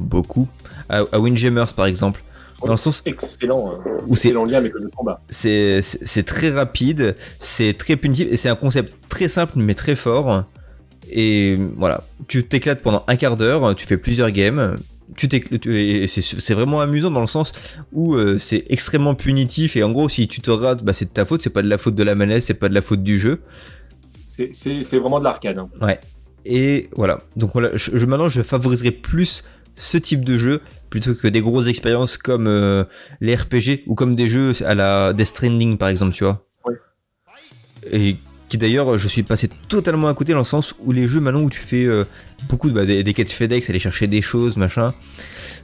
beaucoup, à, à Windjammers par exemple. dans le sens excellent, hein. où c'est lien avec le combat. C'est très rapide, c'est très punitif et c'est un concept très simple mais très fort. Et voilà, tu t'éclates pendant un quart d'heure, tu fais plusieurs games, tu c'est vraiment amusant dans le sens où euh, c'est extrêmement punitif et en gros si tu te rates, bah, c'est de ta faute, c'est pas de la faute de la manette, c'est pas de la faute du jeu. C'est vraiment de l'arcade. Hein. Ouais. Et voilà. Donc voilà, je, maintenant je favoriserai plus ce type de jeu plutôt que des grosses expériences comme euh, les RPG ou comme des jeux à la Death Stranding par exemple, tu vois. Oui. Et qui d'ailleurs, je suis passé totalement à côté dans le sens où les jeux maintenant où tu fais euh, beaucoup de, bah, des, quêtes FedEx, aller chercher des choses, machin,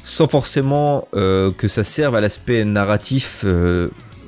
sans forcément euh, que ça serve à l'aspect narratif,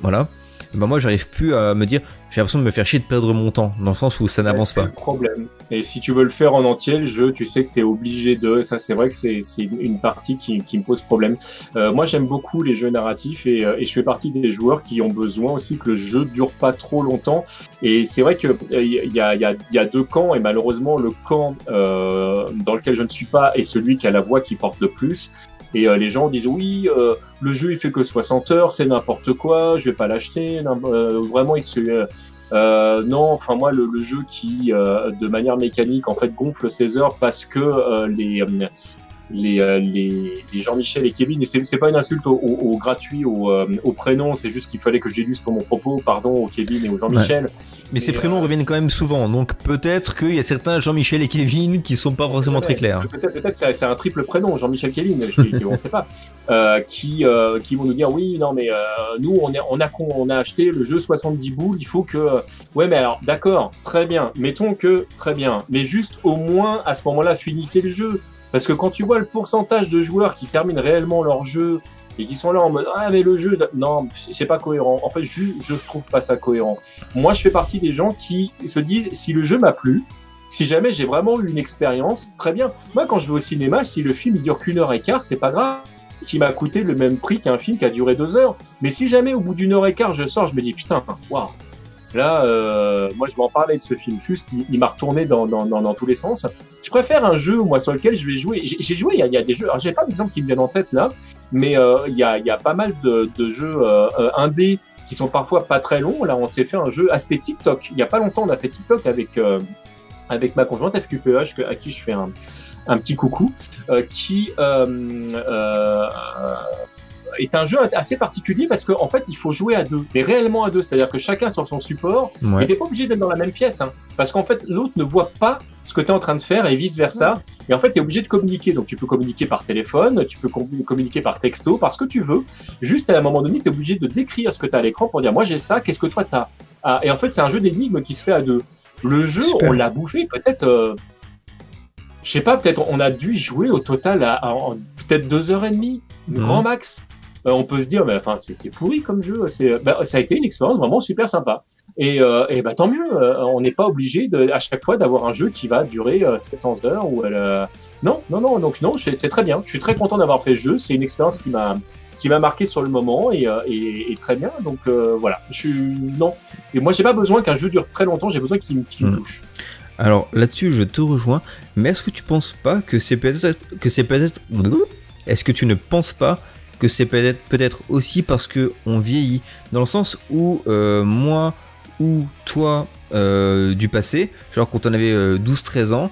voilà. Bah moi j'arrive plus à me dire j'ai l'impression de me faire chier de perdre mon temps, dans le sens où ça n'avance pas. Le problème. Et si tu veux le faire en entier, le jeu, tu sais que tu es obligé de. Ça, c'est vrai que c'est une partie qui, qui, me pose problème. Euh, moi, j'aime beaucoup les jeux narratifs et, euh, et, je fais partie des joueurs qui ont besoin aussi que le jeu dure pas trop longtemps. Et c'est vrai qu'il euh, il y, a, y, a, y a deux camps et malheureusement, le camp euh, dans lequel je ne suis pas est celui qui a la voix qui porte le plus. Et euh, les gens disent oui, euh, le jeu il fait que 60 heures, c'est n'importe quoi, je vais pas l'acheter. Euh, vraiment, il se non, enfin moi le, le, jeu qui de manière mécanique en fait gonfle ses heures parce que les les, euh, les, les Jean-Michel et Kevin, et c'est pas une insulte au, au, au gratuit, au, euh, au prénom, c'est juste qu'il fallait que j'illustre mon propos, pardon, au Kevin et au Jean-Michel. Mais, ces prénoms euh, reviennent quand même souvent, donc peut-être qu'il y a certains Jean-Michel et Kevin qui sont pas forcément très clairs. Peut-être peut c'est un triple prénom, Jean-Michel Kevin, je, on sait pas, euh, qui, euh, qui vont nous dire oui, non mais nous on, est, on, a, on a acheté le jeu 70 boules, il faut que... Ouais mais alors d'accord, très bien, mettons que très bien, mais juste au moins à ce moment-là finissez le jeu. Parce que quand tu vois le pourcentage de joueurs qui terminent réellement leur jeu et qui sont là en mode ah mais le jeu non c'est pas cohérent. En fait je je trouve pas ça cohérent. Moi je fais partie des gens qui se disent si le jeu m'a plu, si jamais j'ai vraiment eu une expérience, très bien. Moi quand je vais au cinéma, si le film il dure qu'une heure et quart, c'est pas grave qui m'a coûté le même prix qu'un film qui a duré deux heures. Mais si jamais au bout d'une heure et quart je sors, je me dis putain, waouh, Là, euh, moi, je vais en parler de ce film. Juste, il, m'a retourné dans, dans, dans, dans, tous les sens. Je préfère un jeu, moi, sur lequel je vais jouer. J'ai joué, il y, a, des jeux. Alors, j'ai pas d'exemple qui me viennent en tête là, mais euh, il, y a, il y a pas mal de, de jeux euh, euh indés qui sont parfois pas très longs. Là, on s'est fait un jeu. Ah, c'était TikTok. Il y a pas longtemps, on a fait TikTok avec euh, avec ma conjointe FQPH, à qui je fais un, petit coucou, euh, qui est un jeu assez particulier parce qu'en en fait, il faut jouer à deux, mais réellement à deux. C'est-à-dire que chacun sur son support, ouais. et t'es pas obligé d'être dans la même pièce, hein, parce qu'en fait, l'autre ne voit pas ce que tu es en train de faire et vice versa. Et en fait, tu es obligé de communiquer. Donc, tu peux communiquer par téléphone, tu peux communiquer par texto, par ce que tu veux. Juste à un moment donné, tu es obligé de décrire ce que tu as à l'écran pour dire Moi, j'ai ça, qu'est-ce que toi, tu as ah, Et en fait, c'est un jeu d'énigmes qui se fait à deux. Le jeu, Super. on l'a bouffé peut-être. Euh, je sais pas, peut-être on a dû jouer au total à, à, à peut-être deux heures et demie, mmh. grand max. Euh, on peut se dire, mais enfin, c'est pourri comme jeu. Bah, ça a été une expérience vraiment super sympa. Et, euh, et bah, tant mieux, euh, on n'est pas obligé de, à chaque fois d'avoir un jeu qui va durer 700 heures. Ou, non, non, non, donc non, c'est très bien. Je suis très content d'avoir fait le jeu. C'est une expérience qui m'a qui m'a marqué sur le moment et, et, et très bien. Donc voilà, je suis non. Et moi, j'ai pas besoin qu'un jeu dure très longtemps. J'ai besoin qu'il qu me mmh. touche. Alors là-dessus, je te rejoins. Mais est-ce que tu penses pas que c'est peut-être que c'est peut-être est-ce que tu ne penses pas que c'est peut-être peut-être aussi parce que on vieillit. Dans le sens où euh, moi ou toi euh, du passé genre quand on avait euh, 12-13 ans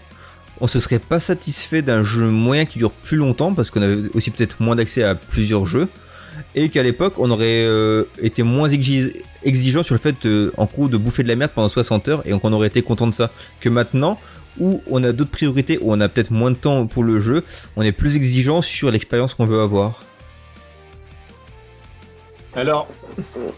on se serait pas satisfait d'un jeu moyen qui dure plus longtemps parce qu'on avait aussi peut-être moins d'accès à plusieurs jeux. Et qu'à l'époque on aurait euh, été moins exigeant sur le fait en gros de bouffer de la merde pendant 60 heures et donc on aurait été content de ça. Que maintenant où on a d'autres priorités où on a peut-être moins de temps pour le jeu on est plus exigeant sur l'expérience qu'on veut avoir alors,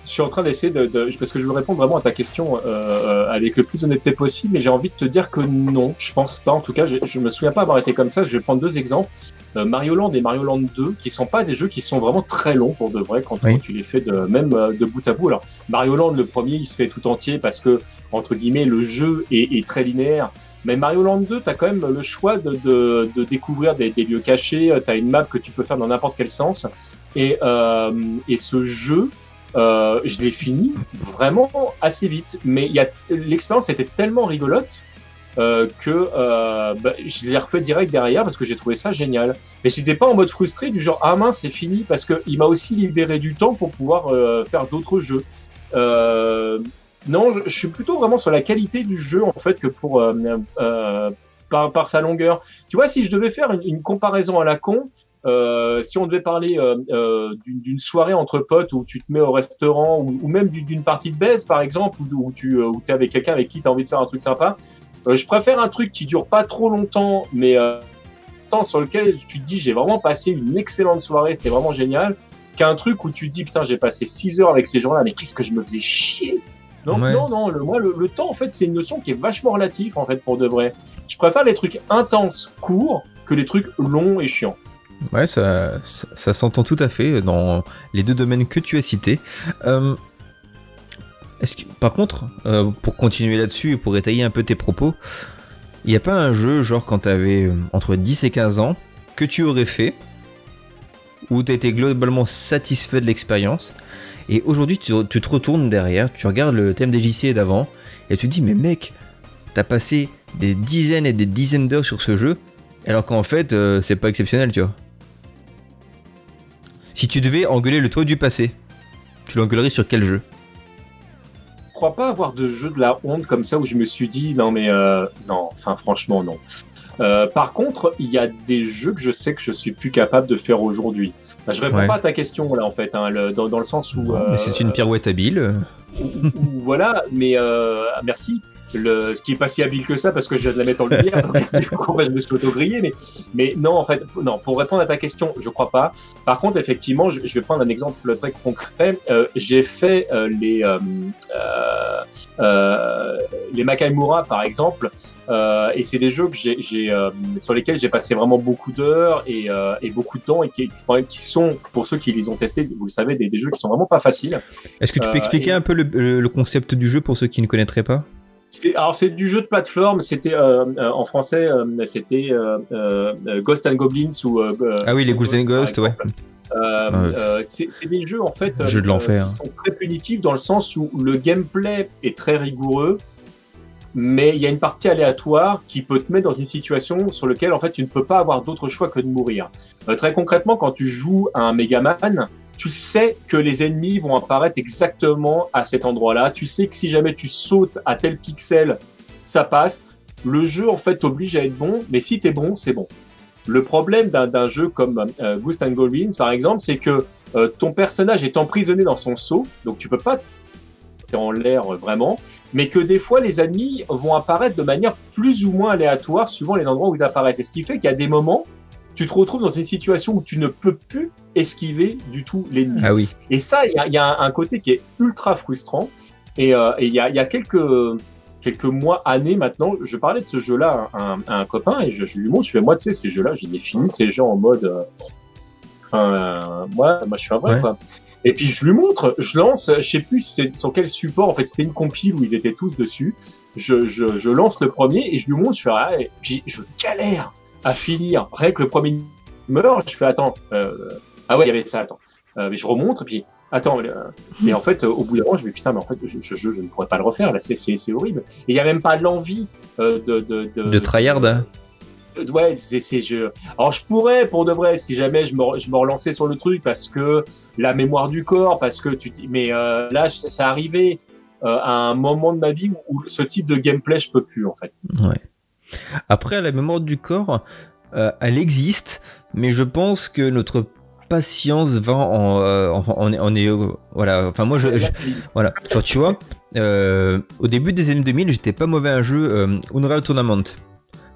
je suis en train d'essayer de, de, Parce que je veux répondre vraiment à ta question euh, euh, avec le plus d'honnêteté possible, mais j'ai envie de te dire que non, je pense pas. En tout cas, je, je me souviens pas avoir été comme ça. Je vais prendre deux exemples. Euh, Mario Land et Mario Land 2, qui sont pas des jeux qui sont vraiment très longs pour de vrai quand, oui. quand tu les fais de, même euh, de bout à bout. Alors, Mario Land, le premier, il se fait tout entier parce que, entre guillemets, le jeu est, est très linéaire. Mais Mario Land 2, tu as quand même le choix de, de, de découvrir des, des, lieux cachés, tu as une map que tu peux faire dans n'importe quel sens. Et, euh, et ce jeu, euh, je l'ai fini vraiment assez vite. Mais l'expérience était tellement rigolote euh, que bah, je l'ai refait direct derrière parce que j'ai trouvé ça génial. Mais j'étais pas en mode frustré du genre ah mince c'est fini parce que il m'a aussi libéré du temps pour pouvoir faire d'autres jeux. Non, je, suis plutôt vraiment sur la qualité du jeu en fait que pour par, sa longueur. Tu vois, si je devais faire une comparaison à la con, euh, si on devait parler euh, euh, d'une soirée entre potes où tu te mets au restaurant ou, ou même d'une partie de baise par exemple où, où tu euh, où es avec quelqu'un avec qui tu as envie de faire un truc sympa, euh, je préfère un truc qui dure pas trop longtemps mais euh, temps sur lequel tu te dis j'ai vraiment passé une excellente soirée, c'était vraiment génial, qu'un truc où tu te dis putain j'ai passé 6 heures avec ces gens-là mais qu'est-ce que je me faisais chier? Non, Ouais. non, non, le, moi, le, le temps, en fait, c'est une notion qui est vachement relative, en fait, pour de vrai. Je préfère les trucs intenses, courts, que les trucs longs et chiants. Ouais, ça, ça, s'entend tout à fait dans les deux domaines que tu as cités. Euh, est-ce que, par contre, euh, pour continuer là-dessus et pour étayer un peu tes propos, il n'y a pas un jeu, genre quand tu avais entre 10 et 15 ans, que tu aurais fait, où tu étais globalement satisfait de l'expérience, et aujourd'hui tu, te retournes derrière, tu regardes le thème des JC d'avant, et tu te dis, mais mec, t'as passé des dizaines et des dizaines d'heures sur ce jeu, alors qu'en fait, euh, c'est pas exceptionnel, tu vois. Si tu devais engueuler le toit du passé, tu l'engueulerais sur quel jeu? Je crois pas avoir de jeu de la honte comme ça où je me suis dit non mais euh, non, enfin franchement non. Euh, par contre, il y a des jeux que je sais que je suis plus capable de faire aujourd'hui. Enfin, je réponds Ouais. pas à ta question là en fait, hein, le- dans, dans le sens où, Mais c'est une euh, pirouette habile. où- où- voilà, mais euh, merci. Le, ce qui est pas si habile que ça parce que je viens de la mettre en lumière, donc du coup, je me suis auto-grillé, mais, mais non, en fait, non, pour répondre à ta question, je crois pas. Par contre, effectivement, je, je vais prendre un exemple très concret. Euh, j'ai fait euh, les, euh, euh, euh, les Makaimura, par exemple, euh, et c'est des jeux que j'ai, j'ai, euh, sur lesquels j'ai passé vraiment beaucoup d'heures et, euh, et beaucoup de temps et qui, sont, pour ceux qui les ont testés, vous le savez, des, des jeux qui sont vraiment pas faciles. Est-ce que tu peux expliquer et- un peu le, le- le concept du jeu pour ceux qui ne connaîtraient pas? Alors c'est du jeu de plateforme. C'était euh, euh, en français, euh, c'était Ghost and Goblins ou Ah oui, les Ghouls and par Ghosts, ouais. euh, c'est des jeux en fait Jeux de l'enfer. qui sont très punitifs dans le sens où le gameplay est très rigoureux, mais il y a une partie aléatoire qui peut te mettre dans une situation sur laquelle en fait tu ne peux pas avoir d'autre choix que de mourir. Très concrètement, quand tu joues à un Megaman, tu sais que les ennemis vont apparaître exactement à cet endroit-là. Tu sais que si jamais tu sautes à tel pixel, ça passe. Le jeu en fait t'oblige à être bon, mais si t'es bon, c'est bon. Le problème d'un jeu comme euh, Ghost and Goblins, par exemple, c'est que euh, ton personnage est emprisonné dans son seau, donc tu peux pas t'es en l'air euh, vraiment, mais que des fois les ennemis vont apparaître de manière plus ou moins aléatoire suivant les endroits où ils apparaissent. Et ce qui fait qu'il y a des moments, tu te retrouves dans une situation où tu ne peux plus esquiver du tout l'ennemi. Ah oui. Et ça, il y a, il y a un côté qui est ultra frustrant. Et, euh, il y a, il y a quelques, quelques mois, années maintenant, je parlais de ce jeu-là à un, à un copain et je, je lui montre, je fais moi, tu sais, ces jeux-là, j'ai des fini ces jeux en mode. euh, Enfin, euh, moi, moi, je suis un vrai, Ouais. quoi. Et puis je lui montre, je lance, je sais plus si sur quel support, en fait, c'était une compile où ils étaient tous dessus. Je, je, je lance le premier et je lui montre, je fais, ah, et puis je galère à finir. Rien que le premier meurt, je fais, attends, euh, ah ouais, il y avait ça, attends. Euh, mais je remonte, et puis, attends, euh, et en fait, au bout d'un moment, je me dis, putain, mais en fait, je, je, je, je ne pourrais pas le refaire, là, c'est, horrible. Et il n'y a même pas l'envie euh, de, de, de, De tryhard, euh, Ouais, c'est, je... Alors, je pourrais, pour de vrai, si jamais je me, je me relançais sur le truc, parce que la mémoire du corps, parce que tu mais euh, là, je- ça arrivait euh, à un moment de ma vie où, où ce type de gameplay, je peux plus, en fait. Après, la mémoire du corps, euh, elle existe, mais je pense que notre patience va en, euh, en, en- en est, euh, voilà. Enfin, moi, je, je- Là, il- voilà. Genre, tu vois, euh, au début des années 2000, j'étais pas mauvais à un jeu Unreal Tournament.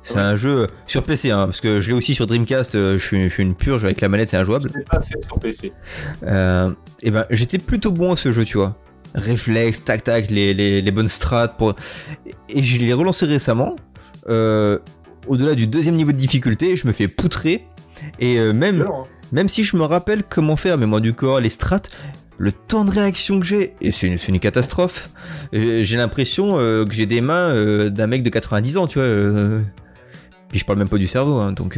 C'est Ouais. un jeu sur PC, hein, parce que je l'ai aussi sur Dreamcast. je, suis, je suis une purge avec la manette, c'est injouable. je pas fait sur PC. Et ben, j'étais plutôt bon à ce jeu, tu vois. Réflexe, tac tac, les, les, les bonnes strats. Pour... Et je l'ai relancé récemment. Euh, Au-delà du deuxième niveau de difficulté, je me fais poutrer. Et euh, même, hein. même si je me rappelle comment faire, mémoire du corps, les strats, le temps de réaction que j'ai, et c'est une, catastrophe. J'ai l'impression euh, que j'ai des mains d'un mec de 90 ans, tu vois. Puis je parle même pas du cerveau, hein, donc.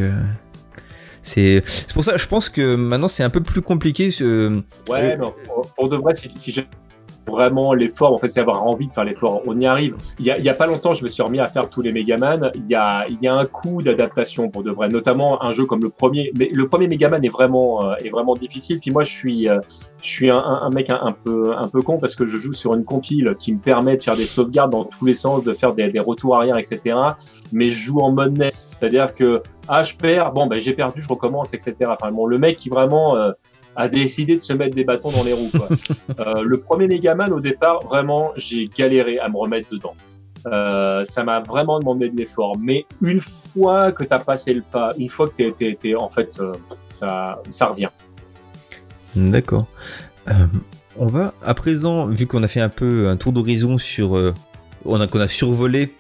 C'est pour ça, je pense que maintenant c'est un peu plus compliqué. euh, Ouais, mais pour, pour de vrai, si, si vraiment l'effort. En fait, c'est avoir envie de faire l'effort. On y arrive. Il y, a, il y a pas longtemps, je me suis remis à faire tous les Megaman. Il y a, il y a un coup d'adaptation pour de vrai, notamment un jeu comme le premier. Mais le premier Megaman est vraiment, euh, est vraiment difficile. Puis moi, je suis, euh, je suis un, un mec un, peu, un peu con parce que je joue sur une compile qui me permet de faire des sauvegardes dans tous les sens, de faire des, des retours arrière, etc. Mais je joue en mode NES, c'est-à-dire que ah je perds, bon ben j'ai perdu, je recommence, etc. Enfin bon, le mec qui vraiment euh, a décidé de se mettre des bâtons dans les roues. Quoi. euh, le premier Megaman, au départ, vraiment, j'ai galéré à me remettre dedans. Euh, ça m'a vraiment demandé de l'effort. Mais une fois que tu as passé le pas, une fois que tu es, en fait, euh, ça, ça revient. D'accord. On va à présent, vu qu'on a fait un peu un tour d'horizon sur, on a qu'on a survolé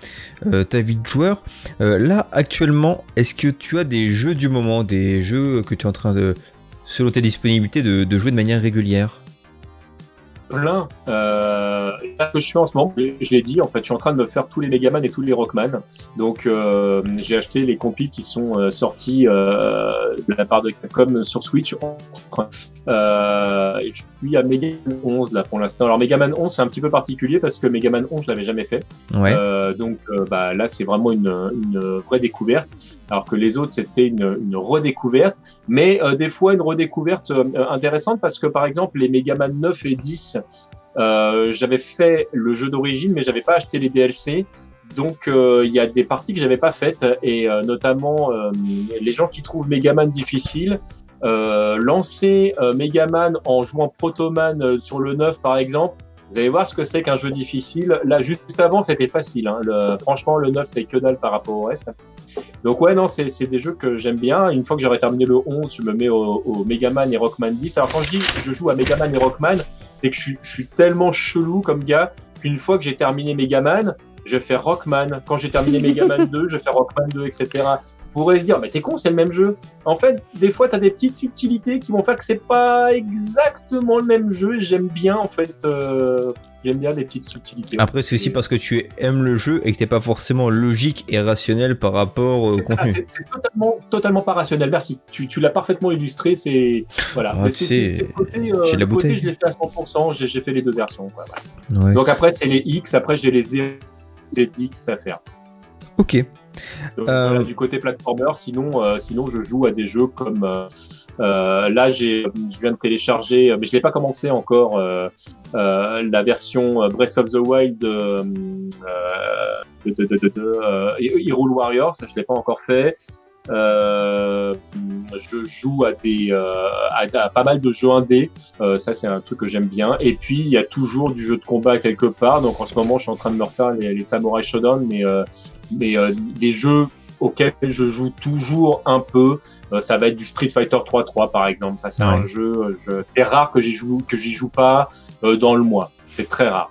euh, ta vie de joueur. euh, là, actuellement, est-ce que tu as des jeux du moment, des jeux que tu es en train de, selon tes disponibilités, de, de jouer de manière régulière plein. Euh, là, que je fais en ce moment, je, je l'ai dit, en fait, je suis en train de me faire tous les Megaman et tous les Rockman. Donc, euh, j'ai acheté les compis qui sont euh, sortis euh, de la part de Capcom sur Switch. Euh, et je suis à Megaman 11 là pour l'instant. Alors, Megaman 11, c'est un petit peu particulier parce que Megaman 11, je l'avais jamais fait. Ouais. Donc, bah, là, c'est vraiment une, une vraie découverte. Alors que les autres, c'était une, une redécouverte mais euh, des fois une redécouverte euh, intéressante parce que par exemple les Megaman 9 et 10 euh, j'avais fait le jeu d'origine mais j'avais pas acheté les DLC donc euh, il y a des parties que j'avais pas faites et euh, notamment euh, les gens qui trouvent Megaman difficile euh, lancer euh, Megaman en jouant Protoman sur le 9 par exemple vous allez voir ce que c'est qu'un jeu difficile. Là, juste avant, c'était facile. Hein. Le, franchement, le 9, c'est que dalle par rapport au reste. Donc ouais, non, c'est des jeux que j'aime bien. Une fois que j'aurai terminé le 11, je me mets au, au Megaman et Rockman 10. Alors quand je dis je joue à Megaman et Rockman, c'est que je, suis- je suis tellement chelou comme gars qu'une fois que j'ai terminé Megaman, je fais Rockman. Quand j'ai terminé Megaman 2, je fais Rockman 2, etc. Pourrez se dire, mais t'es con, c'est le même jeu. En fait, des fois, t'as des petites subtilités qui vont faire que c'est pas exactement le même jeu. J'aime bien, en fait, euh, j'aime bien des petites subtilités. Après, c'est aussi parce que tu aimes le jeu et que t'es pas forcément logique et rationnel par rapport au contenu. C'est totalement, totalement pas rationnel. Merci. Tu, tu l'as parfaitement illustré. C'est voilà. Ah, c'est- côté, euh, la le côté, bouteille. je l'ai fait à 100%. J'ai fait les deux versions. quoi, voilà. Ouais. Donc après, c'est les X. Après, j'ai les ZX à faire. Ok. Donc, Euh, voilà, du côté platformer, sinon, euh, sinon je joue à des jeux comme euh, là j'ai, je viens de télécharger, mais je l'ai pas commencé encore, la version Breath of the Wild de, de, Hyrule Warriors, je l'ai pas encore fait. Euh, je joue à des euh, à, à pas mal de jeux indés, euh, ça c'est un truc que j'aime bien. Et puis il y a toujours du jeu de combat quelque part. Donc en ce moment je suis en train de me refaire les, les Samurai Shodown, mais mais euh, des jeux auxquels je joue toujours un peu. euh, ça va être du Street Fighter 3-3 par exemple. Ça c'est un jeu. euh, je- C'est rare que j'y joue que j'y joue pas dans le mois. C'est très rare.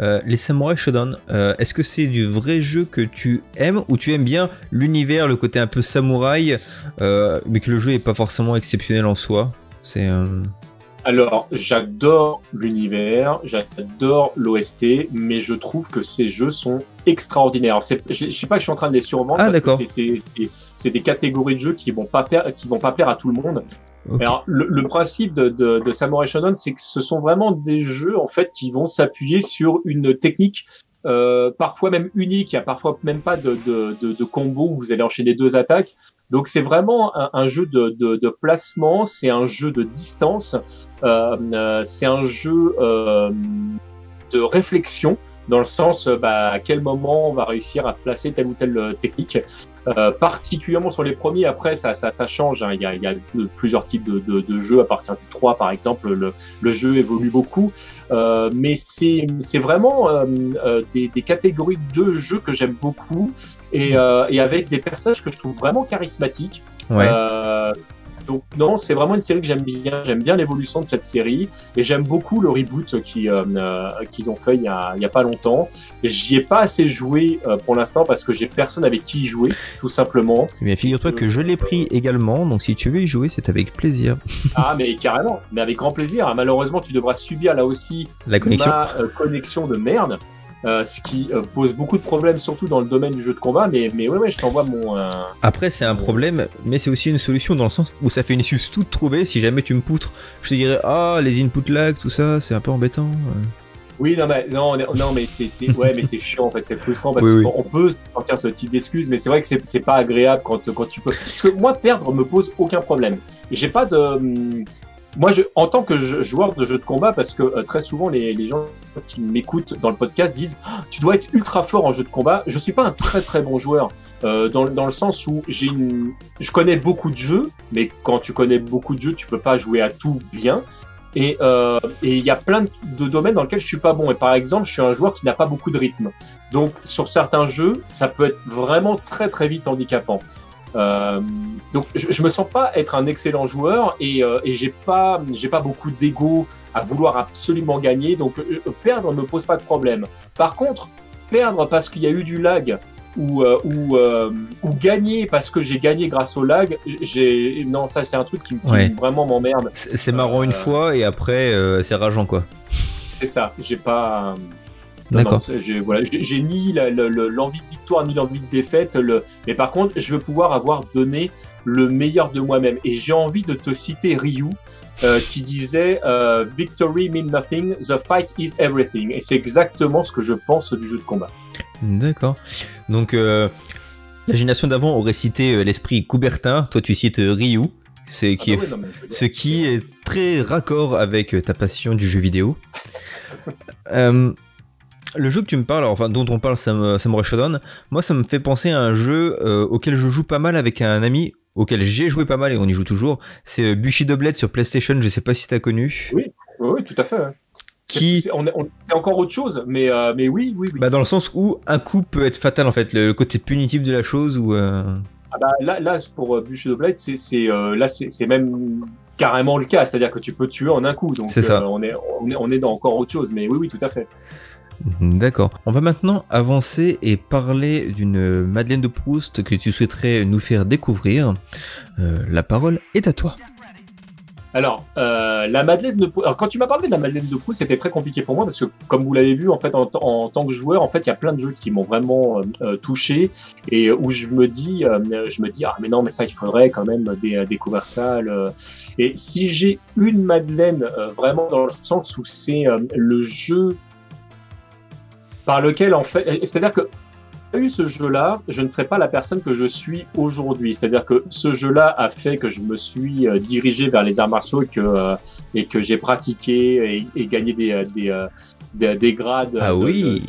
Euh, les Samurai Shodown, euh, est-ce que c'est du vrai jeu que tu aimes ou tu aimes bien l'univers, le côté un peu samouraï, euh, mais que le jeu est pas forcément exceptionnel en soi? C'est Alors, j'adore l'univers, j'adore l'OST, mais je trouve que ces jeux sont extraordinaires. Je, je sais pas que je suis en train de les survendre. Ah, d'accord. c'est- des catégories de jeux qui vont pas plaire, qui vont pas plaire à tout le monde. Alors, le, le principe de, de, de Samurai Shodown, c'est que ce sont vraiment des jeux en fait qui vont s'appuyer sur une technique. Euh, parfois même unique, il y a parfois même pas de, de, de, de combo où vous allez enchaîner deux attaques. Donc c'est vraiment un, jeu de, de, de placement, c'est un jeu de distance, euh, euh, c'est un jeu euh, de réflexion dans le sens euh, bah, à quel moment on va réussir à placer telle ou telle euh, technique. Euh, particulièrement sur les premiers, après ça, ça, ça change. hein. Il, y a, il y a plusieurs types de, de, de jeux. À partir du 3, par exemple, le, le jeu évolue beaucoup. Euh, mais c'est vraiment euh, des, des catégories de jeux que j'aime beaucoup et, euh, et avec des personnages que je trouve vraiment charismatiques. ouais. Euh, donc non, c'est vraiment une série que j'aime bien. J'aime bien l'évolution de cette série et j'aime beaucoup le reboot euh, qu'ils ont fait il y, a, il y a pas longtemps. J'y ai pas assez joué pour l'instant parce que j'ai personne avec qui y jouer, tout simplement. Eh bien, figure-toi que je l'ai pris également, donc si tu veux y jouer, c'est avec plaisir. Ah mais carrément, mais avec grand plaisir. Malheureusement, tu devras subir là aussi La connexion. ma euh, connexion de merde. Euh, ce qui euh, pose beaucoup de problèmes, surtout dans le domaine du jeu de combat. Mais, mais ouais, ouais, je t'envoie mon. euh, Après, c'est un problème, mais c'est aussi une solution dans le sens où ça fait une excuse toute trouvée. Si jamais tu me poutres, je te dirais Ah, les input lag, tout ça, c'est un peu embêtant. Oui, non, mais, non, non, mais c'est, ouais, mais c'est chiant, en fait, c'est frustrant parce qu'on peut sortir ce type d'excuses, mais c'est vrai que c'est, pas agréable quand, quand tu peux. Parce que moi, perdre me pose aucun problème. J'ai pas de. Hum, moi, je, en tant que joueur de jeux de combat, parce que très souvent les, les, gens qui m'écoutent dans le podcast disent ah, tu dois être ultra fort en jeu de combat. Je suis pas un très très bon joueur euh, dans, dans, le sens où j'ai une, je connais beaucoup de jeux, mais quand tu connais beaucoup de jeux, tu peux pas jouer à tout bien. Euh, et il y a plein de domaines dans lesquels je suis pas bon. Et par exemple, je suis un joueur qui n'a pas beaucoup de rythme. Donc sur certains jeux, ça peut être vraiment très très vite handicapant. Euh, donc je, je me sens pas être un excellent joueur et, euh, et j'ai pas j'ai pas beaucoup d'ego à vouloir absolument gagner. Donc euh, perdre ne me pose pas de problème. Par contre, perdre parce qu'il y a eu du lag ou, euh, ou, euh, ou gagner parce que j'ai gagné grâce au lag, j'ai non ça c'est un truc qui, me vraiment m'emmerde. C'est marrant une euh, fois et après c'est rageant quoi. C'est ça, j'ai pas. D'accord. J'ai voilà, ni l'envie de victoire ni l'envie de défaite, le... mais par contre je veux pouvoir avoir donné le meilleur de moi-même et j'ai envie de te citer Ryu. Qui disait Victory means nothing, the fight is everything. Et c'est exactement ce que je pense du jeu de combat. D'accord. Donc, euh, la génération d'avant aurait cité euh, l'esprit Coubertin, toi tu cites euh, Ryu, c'est qui ah bah est, ce qui est très raccord avec ta passion du jeu vidéo. le jeu que tu me parles, enfin dont on parle Samurai Shodown, moi ça me fait penser à un jeu auquel je joue pas mal avec un ami auquel j'ai joué pas mal et on y joue toujours. C'est Bushido Blade sur PlayStation, je sais pas si t'as connu. Oui, oui, tout à fait. Qui... C'est encore autre chose, mais, euh, mais oui, oui, Bah dans le sens où un coup peut être fatal en fait, le, côté punitif de la chose ou. Euh... Ah bah, là, là, pour euh, Bushido Blade, c'est euh, là c'est même carrément le cas, c'est-à-dire que tu peux tuer en un coup. Donc c'est ça. on, est, on, est, on est dans encore autre chose, mais oui, oui, tout à fait. D'accord. On va maintenant avancer et parler d'une Madeleine de Proust que tu souhaiterais nous faire découvrir. la parole est à toi. Alors, euh, la Madeleine de Proust. Quand tu m'as parlé de la Madeleine de Proust, c'était très compliqué pour moi parce que, comme vous l'avez vu, en fait, en, tant que joueur, en fait, il y a plein de jeux qui m'ont vraiment euh, euh, touché et où je me dis, je me dis, ah mais non, mais ça, il faudrait quand même des, des et si j'ai une Madeleine vraiment dans le sens où c'est le jeu par lequel, en fait, c'est-à-dire que eu ce jeu-là, je ne serais pas la personne que je suis aujourd'hui. C'est-à-dire que ce jeu-là a fait que je me suis euh, dirigé vers les arts martiaux et que, euh, et que j'ai pratiqué et, gagné des, euh, des, des, grades ah oui.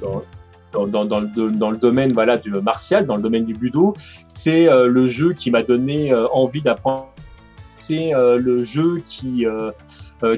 dans, dans, dans, le, dans, le, domaine voilà, du martial, dans le domaine du budo. C'est le jeu qui m'a donné envie d'apprendre. C'est le jeu qui...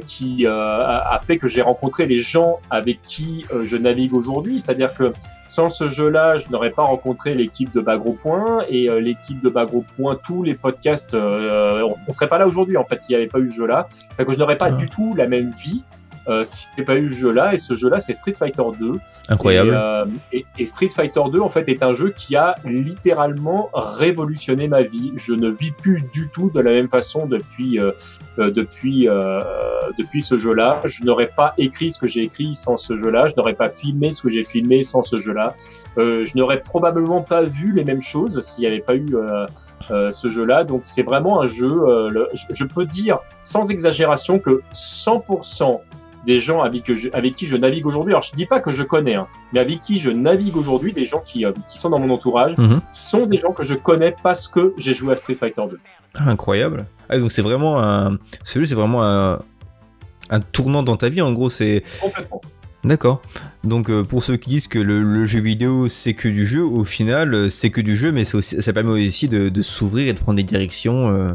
qui a, fait que j'ai rencontré les gens avec qui je navigue aujourd'hui. C'est-à-dire que sans ce jeu-là, je n'aurais pas rencontré l'équipe de Bagro Point et euh, l'équipe de Bagro Point, tous les podcasts, euh, on, ne serait pas là aujourd'hui en fait s'il n'y avait pas eu ce jeu-là. C'est que je n'aurais pas du tout la même vie euh, s'il n'y avait pas eu ce jeu-là. Et ce jeu-là, c'est Street Fighter 2. Incroyable. Et, et, Street Fighter 2, en fait, est un jeu qui a littéralement révolutionné ma vie. Je ne vis plus du tout de la même façon depuis depuis depuis ce jeu-là. Je n'aurais pas écrit ce que j'ai écrit sans ce jeu-là. Je n'aurais pas filmé ce que j'ai filmé sans ce jeu-là. Euh, je n'aurais probablement pas vu les mêmes choses s'il n'y avait pas eu euh, euh, ce jeu-là. Donc c'est vraiment un jeu, je, peux dire sans exagération que 100% des gens avec, qui je navigue aujourd'hui, alors je dis pas que je connais, hein, mais avec qui je navigue aujourd'hui, des gens qui, qui sont dans mon entourage, mhm. sont des gens que je connais parce que j'ai joué à Street Fighter 2. Ah, incroyable. Ah, donc c'est vraiment un, ce jeu c'est vraiment un, un tournant dans ta vie en gros c'est. Complètement. D'accord. Donc euh, pour ceux qui disent que le, jeu vidéo c'est que du jeu, au final euh, c'est que du jeu, mais aussi, ça permet aussi de, s'ouvrir et de prendre des directions. Euh.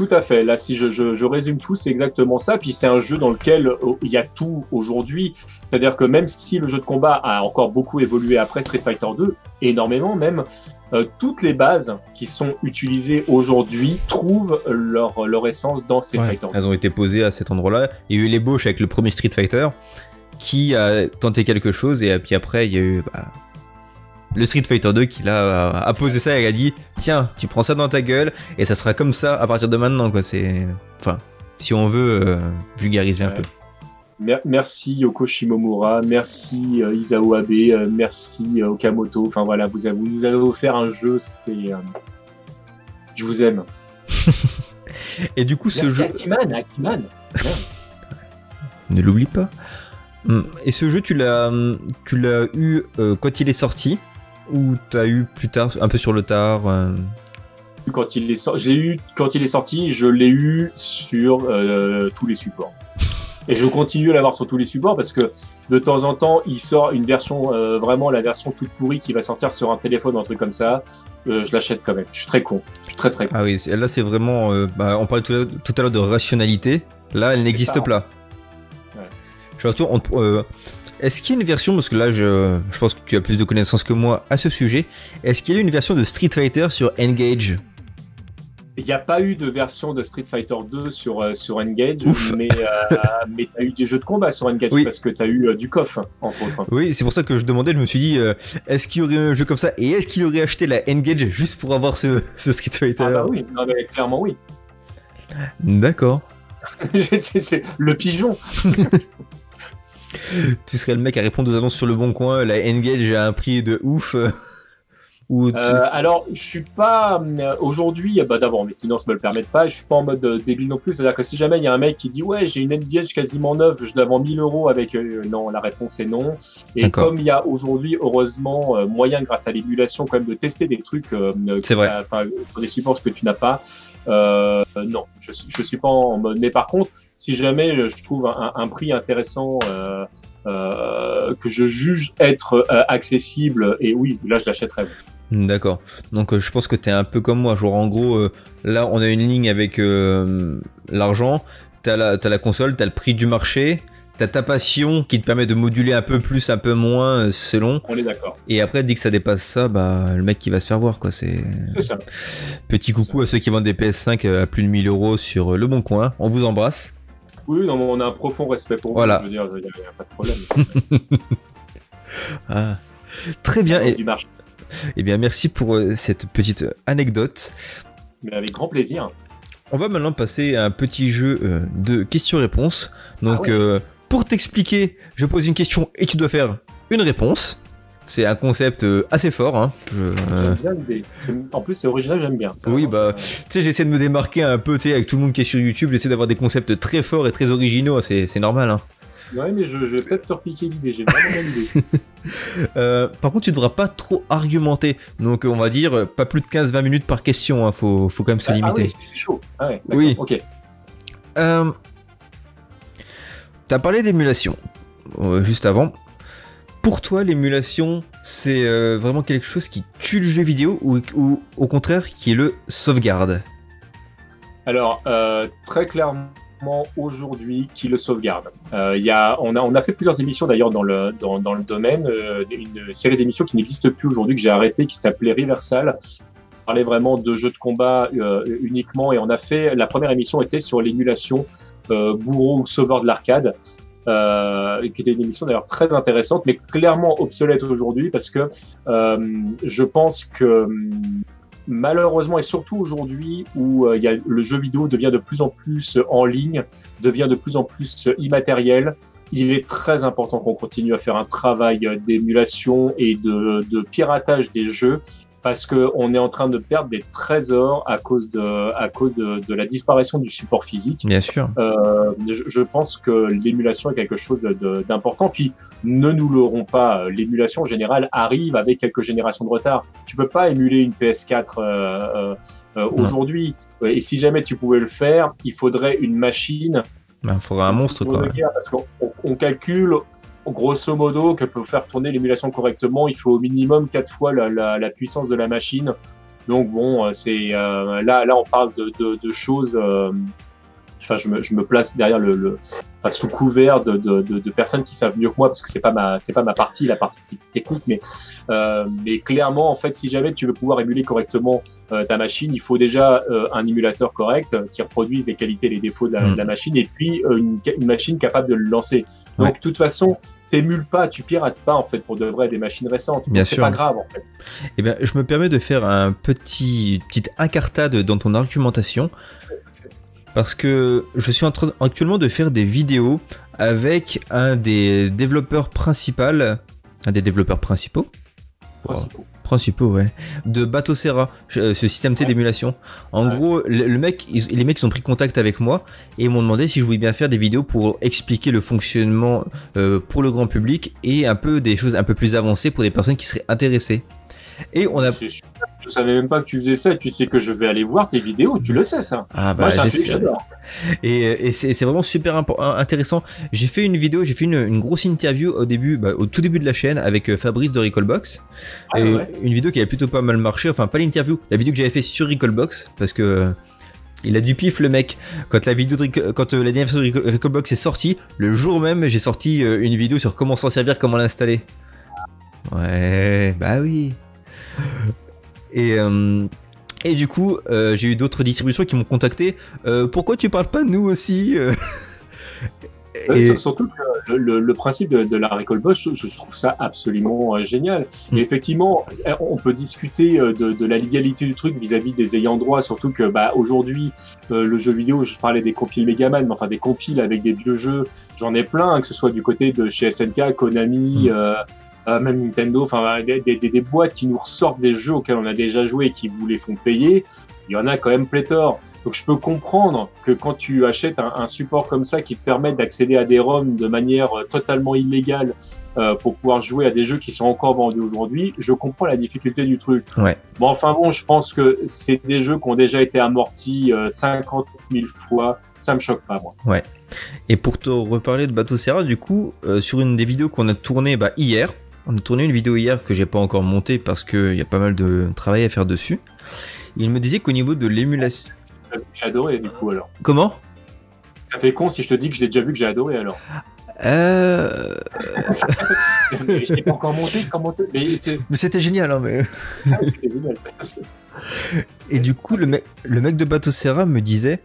Tout à fait. Là, si je, résume tout, c'est exactement ça. Puis c'est un jeu dans lequel il y a tout aujourd'hui. C'est-à-dire que même si le jeu de combat a encore beaucoup évolué après Street Fighter 2, énormément même, toutes les bases qui sont utilisées aujourd'hui trouvent leur, leur essence dans Street Fighter. Elles ont été posées à cet endroit-là. Il y a eu l'ébauche avec le premier Street Fighter qui a tenté quelque chose et puis après il y a eu bah, le Street Fighter 2 qui l'a a posé ça et a dit tiens tu prends ça dans ta gueule et ça sera comme ça à partir de maintenant quoi. C'est enfin si on veut euh, vulgariser un peu. Merci Yoko Shimomura merci euh, Isao Abe euh, merci Okamoto. Enfin voilà vous, avez, vous nous avez offert un jeu c'était je vous aime. Et du coup ce jeu Akiman, Akiman. ne l'oublie pas. Hmm. Et ce jeu, tu l'as, tu l'as eu euh, quand il est sorti? Ou t'as eu plus tard, un peu sur le tard euh Quand il est sorti, j'ai eu quand il est sorti, je l'ai eu sur euh, tous les supports. Et je continue à l'avoir sur tous les supports parce que de temps en temps, il sort une version, euh, vraiment la version toute pourrie qui va sortir sur un téléphone ou un truc comme ça. Euh, je l'achète quand même. Je suis très con. Je suis très très con. Ah oui, là c'est vraiment. euh, bah, on parlait tout à, tout à l'heure de rationalité. Là, elle n'existe pas. Ouais. Je retourne, on- Est-ce qu'il y a une version, parce que là je, je pense que tu as plus de connaissances que moi à ce sujet, est-ce qu'il y a une version de Street Fighter sur Engage Il n'y a pas eu de version de Street Fighter 2 sur, euh, sur Engage, Ouf. mais, euh, mais tu as eu des jeux de combat sur Engage Oui. parce que tu as eu euh, du KOF, entre autres. Oui, c'est pour ça que je demandais, je me suis dit, est-ce qu'il y aurait un jeu comme ça Et est-ce qu'il aurait acheté la Engage juste pour avoir ce, ce Street Fighter? Ah bah oui, non, mais clairement oui. D'accord. C'est- c'est le pigeon. Tu serais le mec à répondre aux annonces sur le bon coin, la Engage a un prix de ouf. euh, Ou tu- Euh, alors, je suis pas euh, aujourd'hui. Bah d'abord, mes finances me le permettent pas. Je suis pas en mode débile non plus. C'est-à-dire que si jamais il y a un mec qui dit ouais, j'ai une Engage quasiment neuve, je la vends 1000 euros avec euh, non, la réponse est non. Et comme il y a aujourd'hui heureusement euh, moyen grâce à l'émulation quand même de tester des trucs, C'est vrai. sur des supports que tu n'as pas. Non, je, je suis pas en mode. Mais par contre, si jamais je trouve un, un prix intéressant. Euh, euh, que je juge être euh, accessible et oui là je l'achèterai D'accord. Donc euh, je pense que t'es un peu comme moi. Genre en gros, euh, là on a une ligne avec euh, l'argent, t'as la, t'as la console, t'as le prix du marché, t'as ta passion qui te permet de moduler un peu plus, un peu moins selon. on est d'accord Et après dès que ça dépasse ça, bah le mec qui va se faire voir quoi. C'est petit coucou à ceux qui vendent des PS5 à plus de 1000 euros sur le bon coin. On vous embrasse. Oui, non, on a un profond respect pour Voilà. vous. Je veux dire, il n'y a, pas de problème. Ah. Très bien. Et, eh bien merci pour euh, cette petite anecdote. Mais avec grand plaisir. On va maintenant passer à un petit jeu euh, de questions-réponses. Donc, Ah ouais. euh, pour t'expliquer, je pose une question et tu dois faire une réponse. C'est un concept euh, assez fort. Hein. Euh, bien l'idée. En plus, c'est original, j'aime bien. Ça, Oui, vraiment, bah, Tu sais, j'essaie de me démarquer un peu, tu sais, avec tout le monde qui est sur YouTube, j'essaie d'avoir des concepts très forts et très originaux, c'est c'est normal. Hein. Ouais, mais je, je vais peut-être te repiquer l'idée. J'ai bien l'idée. Euh, par contre, tu devras pas trop argumenter. Donc, on va dire, euh, pas plus de 15-20 minutes par question, hein. faut, faut quand même se Ah, limiter. oui, c'est chaud. Ah ouais, Oui. Ok. Euh, T'as parlé d'émulation euh, juste avant. Pour toi, l'émulation, c'est euh, vraiment quelque chose qui tue le jeu vidéo ou, au contraire qui le sauvegarde? Alors, euh, très clairement, aujourd'hui, qui le sauvegarde? Euh, on, a, fait plusieurs émissions d'ailleurs dans le, dans, dans le domaine. une série d'émissions qui n'existe plus aujourd'hui, que j'ai arrêté, qui s'appelait Reversal. On parlait vraiment de jeux de combat uniquement. Et on a fait, la première émission était sur l'émulation bourreau ou sauveur de l'arcade. Euh, qui était une émission d'ailleurs très intéressante, mais clairement obsolète aujourd'hui parce que euh, je pense que hum, malheureusement et surtout aujourd'hui où euh, y a, le jeu vidéo devient de plus en plus en ligne, devient de plus en plus immatériel, il est très important qu'on continue à faire un travail euh, d'émulation et de piratage des jeux parce que on est en train de perdre des trésors à cause de à cause de, de la disparition du support physique. Bien sûr. Euh, je, je pense que l'émulation est quelque chose d'important. Puis ne nous l'aurons pas, euh, l'émulation en général arrive avec quelques générations de retard. Tu peux pas émuler une PS4 euh, aujourd'hui. Et si jamais tu pouvais le faire, il faudrait une machine. Il Ben, faudra un monstre quoi. Parce qu'on on- on calcule grosso modo que pour faire tourner l'émulation correctement, il faut au minimum quatre fois la, puissance de la machine. Donc bon, euh, c'est euh, là, là on parle de choses. euh, enfin, je me, je me place derrière le, le enfin, sous couvert de, de, de, de personnes qui savent mieux que moi parce que c'est pas ma, c'est pas ma partie, la partie technique, mais euh, mais clairement en fait, si jamais tu veux pouvoir émuler correctement euh, ta machine, il faut déjà euh, un émulateur correct qui reproduise les qualités et les défauts de la, Mm. de la machine et puis une, une machine capable de le lancer. Donc Ouais. de toute façon, t'émules pas, tu pirates pas en fait pour de vrai des machines récentes. Bien Donc, C'est sûr. pas grave en fait. Eh bien, je me permets de faire un petit petite incartade dans ton argumentation parce que je suis en train actuellement de faire des vidéos avec un des développeurs principaux, un des développeurs principaux, Principaux. principaux, ouais. De Batocera, ce système T d'émulation. En gros, le, mec, les mecs ils ont pris contact avec moi et m'ont demandé si je voulais bien faire des vidéos pour expliquer le fonctionnement pour le grand public et un peu des choses un peu plus avancées pour des personnes qui seraient intéressées. Et on a. Je savais même pas que tu faisais ça. Tu sais que je vais aller voir tes vidéos. Tu le sais ça. Ah bah j'adore. Et, et c'est vraiment super intéressant. J'ai fait une vidéo, j'ai fait une, grosse interview au début, bah, au tout début de la chaîne avec euh, Fabrice de Recallbox. Ah, et Une vidéo qui avait plutôt pas mal marché. Enfin pas l'interview, la vidéo que j'avais fait sur Recallbox parce que euh, il a du pif le mec. Quand la vidéo de, quand euh, la dernière vidéo de Recallbox est sortie, le jour même, j'ai sorti une vidéo sur comment s'en servir, comment l'installer. Ouais, bah oui. Et, euh, et du coup, euh, j'ai eu d'autres distributions qui m'ont contacté. Euh, pourquoi tu parles pas de nous aussi et... Surtout que le, principe de, la récolte boss, je, trouve ça absolument génial. Mm. Et effectivement, on peut discuter de, la légalité du truc vis-à-vis des ayants droit, surtout que bah, aujourd'hui, le jeu vidéo, je parlais des compiles Megaman, mais enfin des compiles avec des vieux jeux, j'en ai plein, hein, que ce soit du côté de chez SNK, Konami, mm. Euh, même Nintendo, enfin des, des, des, boîtes qui nous ressortent des jeux auxquels on a déjà joué et qui vous les font payer, il y en a quand même pléthore. Donc je peux comprendre que quand tu achètes un, un support comme ça qui te permet d'accéder à des ROM de manière euh, totalement illégale euh, pour pouvoir jouer à des jeux qui sont encore vendus aujourd'hui, je comprends la difficulté du truc. Ouais. Bon, enfin bon, je pense que c'est des jeux qui ont déjà été amortis euh, 50 000 fois. Ça me choque pas, moi. Ouais. Et pour te reparler de Bateau Serra, du coup, euh, sur une des vidéos qu'on a tournées bah, hier, on a tourné une vidéo hier que j'ai pas encore montée parce qu'il y a pas mal de travail à faire dessus. Il me disait qu'au niveau de l'émulation. J'ai adoré du coup alors. Comment? Ça fait con si je te dis que je l'ai déjà vu que j'ai adoré alors. Euh. je t'ai pas encore monté, comment Mais, c'était génial, hein, mais. Ah génial. Et du coup, le mec, le mec de Bateau Serra me disait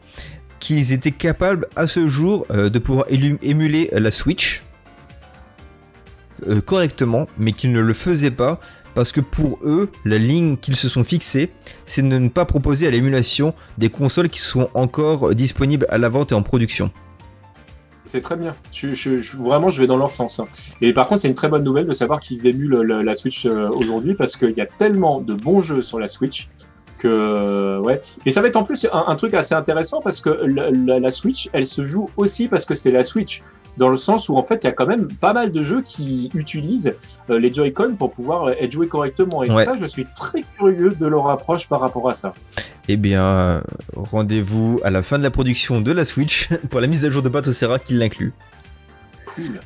qu'ils étaient capables à ce jour euh, de pouvoir émuler la Switch euh, correctement, mais qu'ils ne le faisaient pas parce que pour eux, la ligne qu'ils se sont fixée, c'est de ne pas proposer à l'émulation des consoles qui sont encore disponibles à la vente et en production. C'est très bien. Vraiment, je vais dans leur sens. Hein. Et par contre, c'est une très bonne nouvelle de savoir qu'ils émulent la Switch euh, aujourd'hui parce qu'il y a tellement de bons jeux sur la Switch que ouais. Et ça va être en plus un, truc assez intéressant parce que la, Switch, elle se joue aussi parce que c'est la Switch dans le sens où en fait il y a quand même pas mal de jeux qui utilisent euh, les Joy-Con pour pouvoir être joués correctement. Et ça, je suis très curieux de leur approche par rapport à ça. Eh bien, rendez-vous à la fin de la production de la Switch pour la mise à jour de Batocera qui l'inclut. Cool.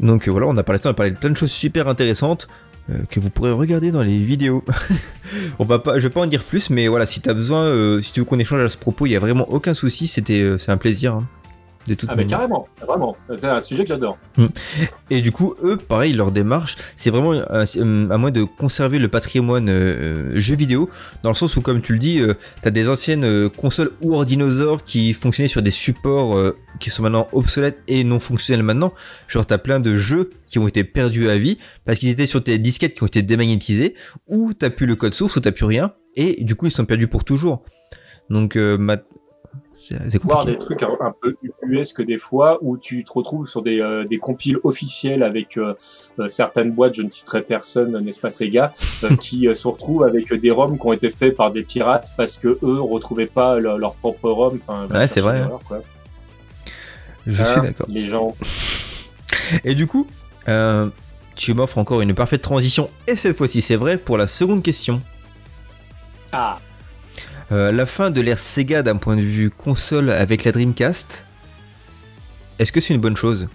Donc voilà, on a parlé, on a parlé de plein de choses super intéressantes euh, que vous pourrez regarder dans les vidéos. on va pas, je vais pas en dire plus, mais voilà, si tu as besoin, euh, si tu veux qu'on échange à ce propos, il y a vraiment aucun souci, c'était, c'est un plaisir. Hein ah, mais carrément, vraiment. C'est un sujet que j'adore. Hmm. Et du coup, eux, pareil, leur démarche, c'est vraiment à, moins de conserver le patrimoine euh, jeu vidéo, dans le sens où, comme tu le dis, euh, tu as des anciennes euh, consoles ou ordinosaures qui fonctionnaient sur des supports qui sont maintenant obsolètes et non fonctionnels maintenant. Genre, tu as plein de jeux qui ont été perdus à vie parce qu'ils étaient sur tes disquettes qui ont été démagnétisées, ou tu plus le code source, ou tu plus rien, et du coup, ils sont perdus pour toujours. Donc, c'est voir des trucs un, peu que des fois où tu te retrouves sur des, euh, des compiles officiels avec euh, euh, certaines boîtes, je ne citerai personne, n'est-ce pas Sega, qui se retrouvent avec des ROM qui ont été faits par des pirates parce que eux retrouvaient pas leur, propre ROM. Ouais, c'est vrai. Je suis hein, d'accord. Les gens. Et du coup, tu m'offres encore une parfaite transition, et cette fois-ci c'est vrai, pour la seconde question. Ah. La fin de l'ère Sega d'un point de vue console avec la Dreamcast, est-ce que c'est une bonne chose?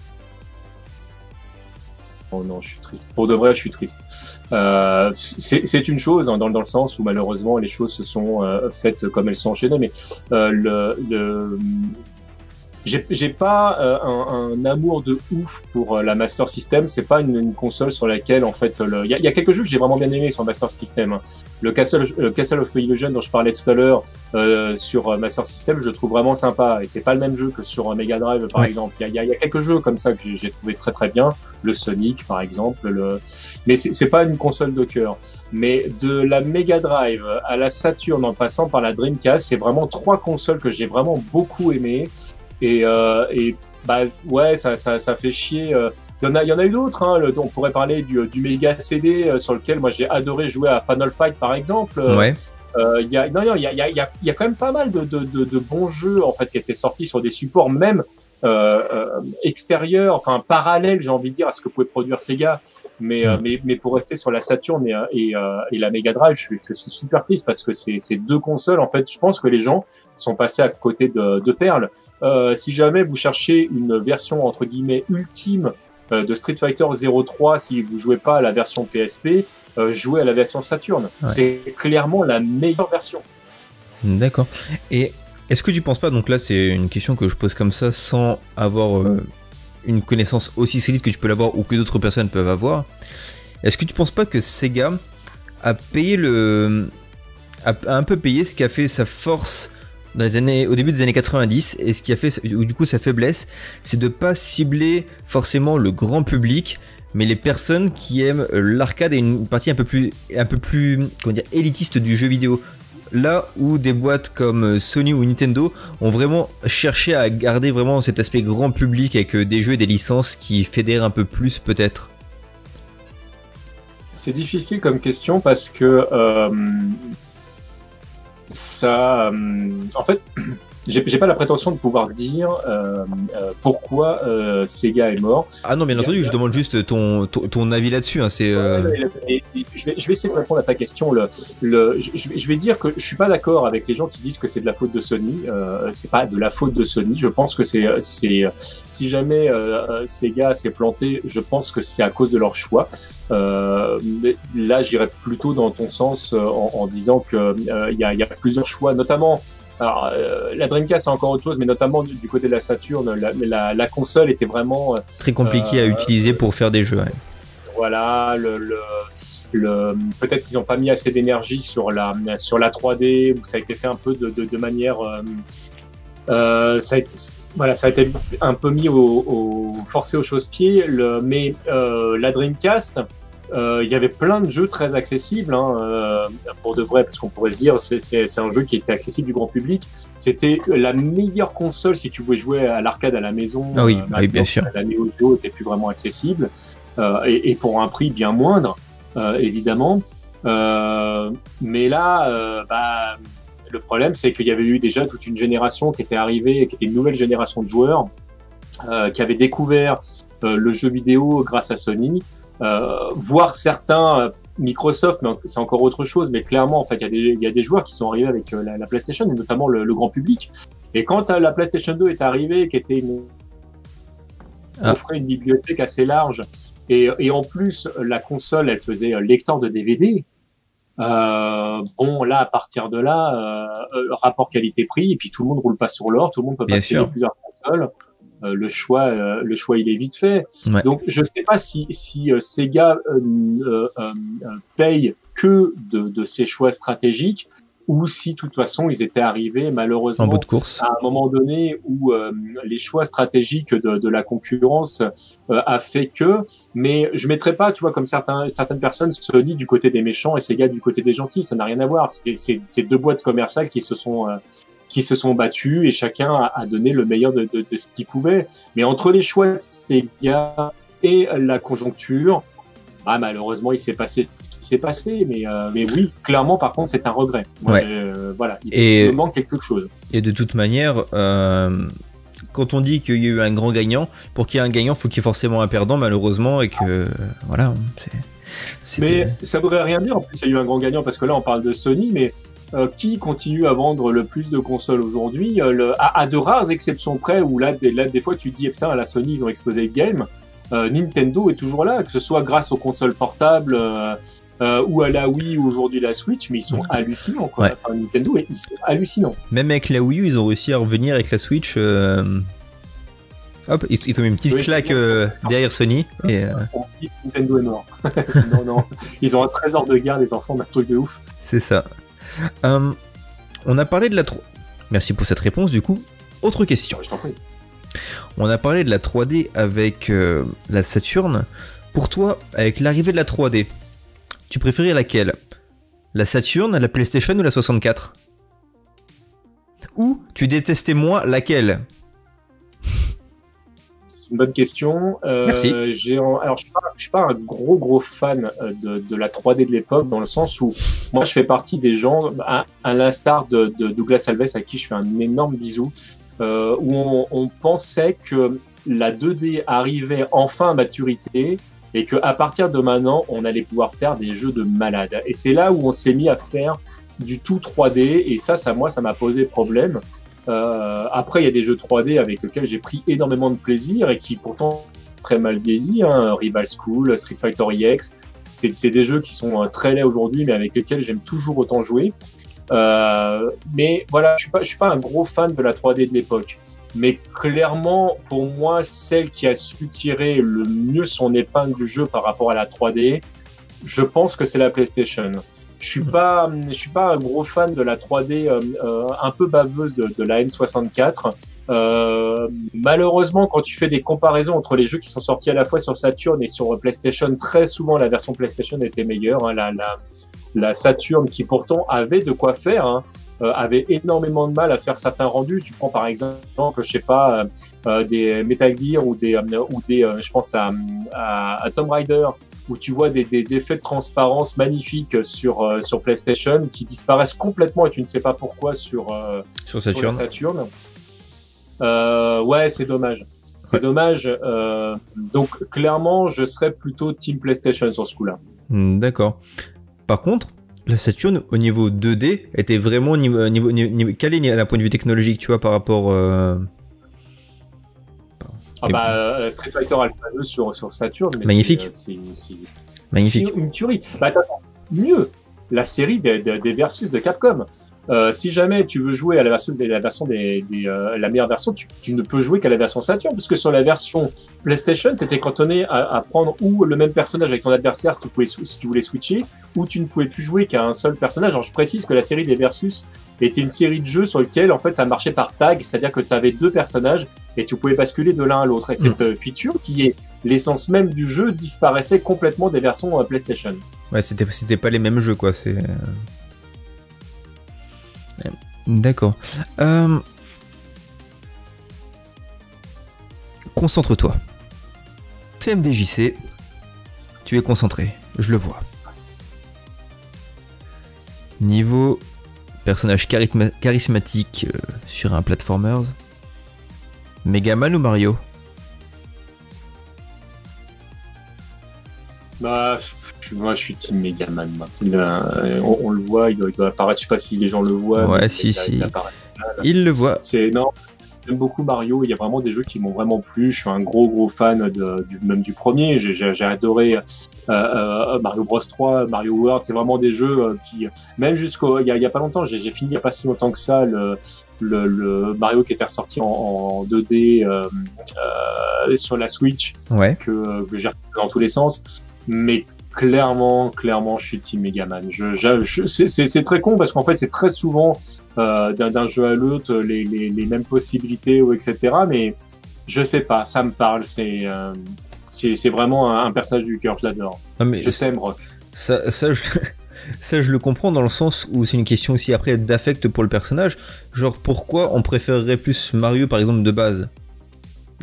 Oh non, je suis triste. Pour de vrai, je suis triste. Euh, c'est une chose hein, dans, le sens où malheureusement les choses se sont euh, faites comme elles sont enchaînées, mais euh, le, le, j'ai pas euh, un, un, amour de ouf pour euh, la Master System. C'est pas une, une, console sur laquelle en fait il y, y, a quelques jeux que j'ai vraiment bien aimé sur Master System. Le Castle, le Castle of Illusion dont je parlais tout à l'heure euh, sur Master System, je trouve vraiment sympa. Et c'est pas le même jeu que sur Mega Drive par exemple. Il y, y a, quelques jeux comme ça que j'ai trouvé très très bien. Le Sonic par exemple. Le... Mais c'est pas une console de cœur. Mais de la Mega Drive à la Saturn en passant par la Dreamcast, c'est vraiment trois consoles que j'ai vraiment beaucoup aimé Et, et bah ouais, ça, ça, ça fait chier. Il y en a, il y en a eu d'autres. Hein. On pourrait parler du, du méga CD sur lequel moi j'ai adoré jouer à Final Fight par exemple. Ouais. Euh, il y a, non, non, il y a, y, a, y a quand même pas mal de, de, de, de, bons jeux en fait qui étaient sortis sur des supports même euh, euh, extérieurs, enfin parallèles, j'ai envie de dire, à ce que pouvait produire Sega. Mais, euh, mm. mais, mais pour rester sur la Saturn et, et, et la Mega Drive, je, je, suis super triste parce que c'est ces deux consoles, en fait, je pense que les gens sont passés à côté de, de perles. Euh, si jamais vous cherchez une version entre guillemets ultime de Street Fighter 03, si vous jouez pas à la version PSP, euh, jouer à la version Saturn. C'est clairement la meilleure version. D'accord. Et est-ce que tu penses pas, donc là c'est une question que je pose comme ça sans avoir euh, une connaissance aussi solide que tu peux l'avoir ou que d'autres personnes peuvent avoir, est-ce que tu penses pas que Sega a payé le. a, un peu payé ce qui a fait sa force dans les années, au début des années 90 et ce qui a fait du coup sa faiblesse, c'est de pas cibler forcément le grand public mais les personnes qui aiment euh, l'arcade et une partie un peu plus, un peu plus élitiste du jeu vidéo. Là où des boîtes comme euh, Sony ou Nintendo ont vraiment cherché à garder vraiment cet aspect grand public avec euh, des jeux et des licences qui fédèrent un peu plus peut-être. C'est difficile comme question parce que ça, en fait, j'ai pas la prétention de pouvoir dire euh, euh, pourquoi euh, Sega est mort. Ah non, bien entendu, je demande juste ton, ton, avis là-dessus. Hein, c'est. Euh, je, vais, je vais essayer de répondre à ta question. Le, le, je, vais, je vais dire que je suis pas d'accord avec les gens qui disent que c'est de la faute de Sony. Euh, c'est pas de la faute de Sony. Je pense que c'est, c'est, si jamais euh, Sega s'est planté, je pense que c'est à cause de leur choix. Euh, là, j'irais plutôt dans ton sens en, en disant que il y, a, y, a, plusieurs choix, notamment alors, euh, la Dreamcast, c'est encore autre chose, mais notamment du, côté de la Saturn, la, la, console était vraiment. Euh, Très compliqué à euh, utiliser pour faire des jeux. Voilà, le, le, le peut-être qu'ils n'ont pas mis assez d'énergie sur la, sur la 3D, ou ça a été fait un peu de, de, de manière. ça a été, voilà, ça a été un peu mis au, au forcé aux mais la Dreamcast, il y avait plein de jeux très accessibles, hein, euh, pour de vrai, parce qu'on pourrait se dire c'est un jeu qui était accessible du grand public. C'était la meilleure console si tu voulais jouer à l'arcade à la maison. Ah oui, euh, oui bien sûr. La Neo Geo était plus vraiment accessible et, et, pour un prix bien moindre, évidemment. mais là, bah, le problème, c'est qu'il y avait eu déjà toute une génération qui était arrivée, qui était une nouvelle génération de joueurs qui avait découvert le jeu vidéo grâce à Sony. Euh, voir certains euh, Microsoft, mais c'est encore autre chose, mais clairement, en fait, il y, a des, il y a des joueurs qui sont arrivés avec euh, la, PlayStation, et notamment le, grand public. Et quand la PlayStation 2 est arrivée, qui était une, ah. offrait une bibliothèque assez large, et, et, en plus, la console, elle faisait lecteur de DVD. Euh, bon, là, à partir de là, euh, rapport qualité-prix, et puis tout le monde roule pas sur l'or, tout le monde peut passer plusieurs consoles. Euh, le choix, euh, le choix, il est vite fait. Donc, je ne sais pas si, si euh, Sega paye que de, de ces choix stratégiques ou si de toute façon ils étaient arrivés malheureusement bout de course. à un moment donné où les choix stratégiques de, de la concurrence a fait que mais je mettrais pas tu vois comme certains, certaines personnes se disent du côté des méchants et Sega du côté des gentils ça n'a rien à voir c'est deux boîtes commerciales qui se sont qui se sont battus et chacun a, donné le meilleur de, de, de ce qu'il pouvait. Mais entre les choix de Sega et la conjoncture, bah, malheureusement, il s'est passé ce qui s'est passé. Mais, euh, mais oui, clairement, par contre, c'est un regret. ouais. euh, voilà, il et, manque quelque chose. Et de toute manière, euh, quand on dit qu'il y a eu un grand gagnant, pour qu'il y ait un gagnant, il faut qu'il y ait forcément un perdant, malheureusement, et que voilà. Mais ça voudrait rien dire. En plus, il y a eu un grand gagnant parce que là, on parle de Sony, mais euh, qui continue à vendre le plus de consoles aujourd'hui, euh, à, de rares exceptions près, où là, des, là, des fois, tu te dis, putain, à la Sony, ils ont explosé le game. Euh, Nintendo est toujours là, que ce soit grâce aux consoles portables ou à la Wii ou aujourd'hui la Switch, mais ils sont hallucinants. Quoi. Enfin, Nintendo, ils sont hallucinants. Même avec la Wii U, ils ont réussi à revenir avec la Switch. Hop, ils, ils ont mis une petite claque derrière Sony. Et, Nintendo est mort. non, non. Ils ont un trésor de guerre, les enfants, un truc de ouf. C'est ça. Euh, on a parlé de la 3 Merci pour cette réponse du coup. Autre question. On a parlé de la 3D avec euh, la Saturn. Pour toi, avec l'arrivée de la 3D, tu préférais laquelle? La Saturn, la PlayStation ou la 64 Ou tu détestais moins laquelle? Une bonne question. Euh, Merci. Alors, je je suis pas un gros gros fan euh, de, de la 3D de l'époque, dans le sens où moi, je fais partie des gens, à, à l'instar de, de Douglas Alves, à qui je fais un énorme bisou, euh, où on, on pensait que la 2D arrivait enfin à maturité et que à partir de maintenant, on allait pouvoir faire des jeux de malade. Et c'est là où on s'est mis à faire du tout 3D, et ça, ça moi, ça m'a posé problème. Euh, après, il y a des jeux 3D avec lesquels j'ai pris énormément de plaisir et qui pourtant très mal vieillis. Hein. Rival School, Street Fighter EX, c'est des jeux qui sont euh, très laids aujourd'hui, mais avec lesquels j'aime toujours autant jouer. Euh, mais voilà, je suis pas, je suis pas un gros fan de la 3D de l'époque. Mais clairement, pour moi, celle qui a su tirer le mieux son épingle du jeu par rapport à la 3D, je pense que c'est la PlayStation. Je suis pas, je suis pas un gros fan de la 3D euh, euh, un peu baveuse de, de la N64. Euh, malheureusement, quand tu fais des comparaisons entre les jeux qui sont sortis à la fois sur Saturn et sur PlayStation, très souvent la version PlayStation était meilleure. Hein, la, la, la Saturn, qui pourtant avait de quoi faire, hein, euh, avait énormément de mal à faire certains rendus. Tu prends par exemple, je sais pas, euh, euh, des Metal Gear ou des, euh, ou des, euh, je pense à, à, à Tomb Raider où tu vois des, des effets de transparence magnifiques sur, euh, sur PlayStation qui disparaissent complètement et tu ne sais pas pourquoi sur, euh, Sur Saturn. Euh, ouais, c'est dommage. C'est Ouais. dommage. Donc clairement, je serais plutôt Team PlayStation sur ce coup-là. Hmm, D'accord. Par contre, la Saturn, au niveau 2D, était vraiment niveau, niveau, niveau, calée d'un point de vue technologique, tu vois, par rapport. Ah bah, euh, Street Fighter Alpha 2 sur, sur Saturn. mais Magnifique. c'est, euh, Magnifique. une tuerie. Bah, attends, mieux, la série des, des, des Versus de Capcom. Euh, si jamais tu veux jouer à la version, la version des, des, euh, la meilleure version, tu, tu ne peux jouer qu'à la version Saturn, parce que sur la version PlayStation, tu étais cantonné à, à prendre ou le même personnage avec ton adversaire si tu, pouvais, si tu voulais switcher, ou tu ne pouvais plus jouer qu'à un seul personnage. Alors je précise que la série des Versus était une série de jeux sur lequel en fait ça marchait par tag, c'est-à-dire que tu avais deux personnages et tu pouvais basculer de l'un à l'autre. Et cette euh, feature qui est l'essence même du jeu disparaissait complètement des versions euh, PlayStation. Ouais, c'était, c'était pas les mêmes jeux, quoi. C'est. D'accord. Euh, Concentre-toi. TMDJC, tu es concentré, je le vois. Niveau personnage charisma- charismatique euh, sur un platformers, Megaman ou Mario? Bah, moi, je suis Team Megaman. Il, euh, on, on le voit, il doit, il doit apparaître. Je sais pas si les gens le voient. Ouais, si, il- si. il le voit. C'est non. J'aime beaucoup Mario. Il y a vraiment des jeux qui m'ont vraiment plu. Je suis un gros gros fan de, du même du premier. J'ai- adoré euh, euh, Mario Bros 3, Mario World. C'est vraiment des jeux euh, qui, même jusqu'au, il y a, il y a pas longtemps, j'ai fini il y a pas si longtemps que ça le le, le Mario qui était ressorti en, en 2D euh, euh, sur la Switch Ouais. que, que j'ai dans tous les sens. Mais clairement, clairement, je suis Team Megaman. Je, je, je- c'est- très con parce qu'en fait, c'est très souvent euh, d'un jeu à l'autre les, les, les mêmes possibilités ou etc. Mais je sais pas, ça me parle. C'est euh, c'est vraiment un, un personnage du cœur. Je l'adore. Je t'aime, Rock. Ça, ça, je, ça, je le comprends dans le sens où c'est une question aussi après d'affect pour le personnage. Genre, pourquoi on préférerait plus Mario, par exemple, de base?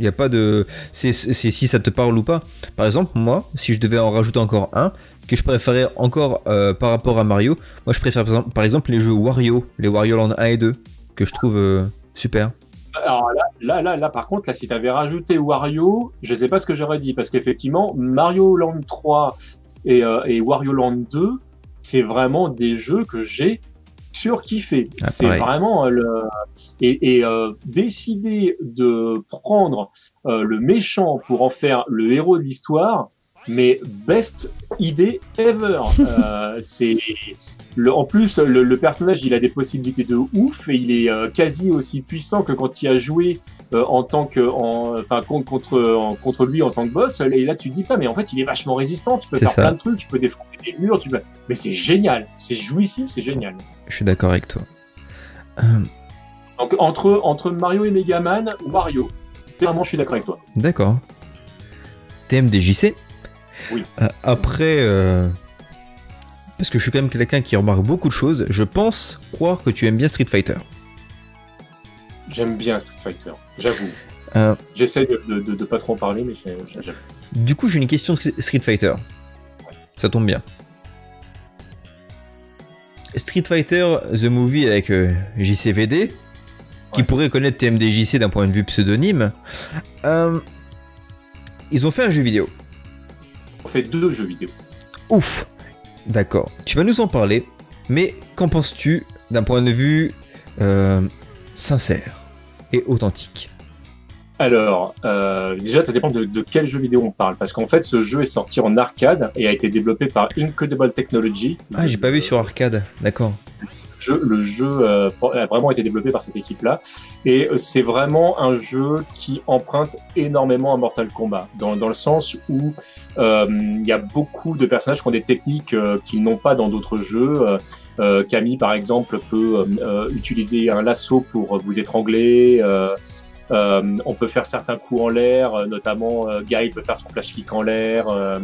Il n'y a pas de. C'est si ça te parle ou pas. Par exemple, moi, si je devais en rajouter encore un, que je préférais encore euh, par rapport à Mario, moi je préfère par exemple, les jeux Wario, les Wario Land 1 et 2, que je trouve euh, super. Alors là, là, là, là, par contre, là, si tu avais rajouté Wario, je sais pas ce que j'aurais dit, parce qu'effectivement, Mario Land 3 et, euh, et Wario Land 2, c'est vraiment des jeux que j'ai surkiffé. Ah, c'est vraiment euh, le et, et euh, décider de prendre euh, le méchant pour en faire le héros de l'histoire. Mais best idée ever. Euh, c'est le, en plus le, le personnage, il a des possibilités de ouf et il est quasi aussi puissant que quand il a joué euh, en tant que, en, enfin contre contre, en- contre lui en tant que boss. Et là, tu te dis pas, mais en fait, il est vachement résistant. Tu peux faire ça. plein de trucs, tu peux défoncer des murs, tu peux. Mais c'est génial, c'est jouissif, c'est génial. Je suis d'accord avec toi. Euh, Donc entre entre Mario et Megaman, Wario. Clairement, je suis d'accord avec toi. D'accord. TMDJC Oui. Euh, après, parce que je suis quand même quelqu'un qui remarque beaucoup de choses, je pense croire que tu aimes bien Street Fighter. J'aime bien Street Fighter, j'avoue. Euh, J'essaie de, de pas trop en parler, mais j'ai- du coup, j'ai une question de Street Fighter. Ça tombe bien. Street Fighter The Movie avec euh, JCVD, qui pourrait connaître TMDJC d'un point de vue pseudonyme. Euh, ils ont fait un jeu vidéo. on fait deux jeux vidéo. Ouf D'accord. Tu vas nous en parler, mais qu'en penses-tu d'un point de vue euh, sincère? Et authentique Alors, euh, déjà, ça dépend de, de quel jeu vidéo on parle, parce qu'en fait, ce jeu est sorti en arcade et a été développé par Incredible Technology. Ah, j'ai pas vu sur arcade, d'accord. jeu, le jeu euh, a vraiment été développé par cette équipe-là. Et euh, c'est vraiment un jeu qui emprunte énormément à Mortal Kombat, dans, dans le sens où euh, il y a beaucoup de personnages qui ont des techniques euh, qu'ils n'ont pas dans d'autres jeux. Euh, euh, Camille, par exemple, peut euh, euh, utiliser un lasso pour vous étrangler. Euh, euh, on peut faire certains coups en l'air, euh, notamment euh, Guy peut faire son flash kick en l'air. Euh,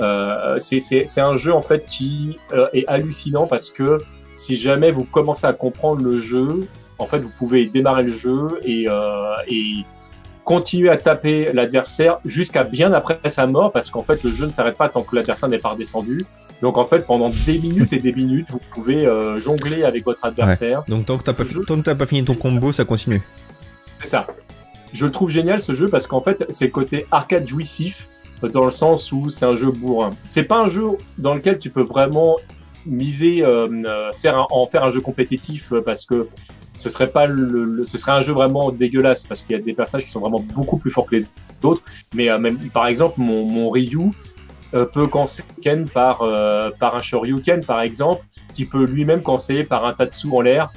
euh, c'est- un jeu en fait qui euh, est hallucinant parce que si jamais vous commencez à comprendre le jeu, en fait, vous pouvez démarrer le jeu et, euh, et continuer à taper l'adversaire jusqu'à bien après sa mort, parce qu'en fait, le jeu ne s'arrête pas tant que l'adversaire n'est pas redescendu. Donc, en fait, pendant des minutes et des minutes, vous pouvez euh, jongler avec votre adversaire. Donc tant que t'as pas, Le jeu- tant que t'as pas fini ton combo, ça continue. C'est ça. Je le trouve génial ce jeu parce qu'en fait, c'est le côté arcade jouissif dans le sens où c'est un jeu bourrin. C'est pas un jeu dans lequel tu peux vraiment miser, euh, euh, faire un- en faire un jeu compétitif parce que ce serait pas le, le- ce serait un jeu vraiment dégueulasse parce qu'il y a des personnages qui sont vraiment beaucoup plus forts que les autres. Mais euh, même par exemple, mon, mon Ryu peut canceller Ken par euh, par un Shoryuken par exemple, qui peut lui-même canceller par un Tatsu en l'air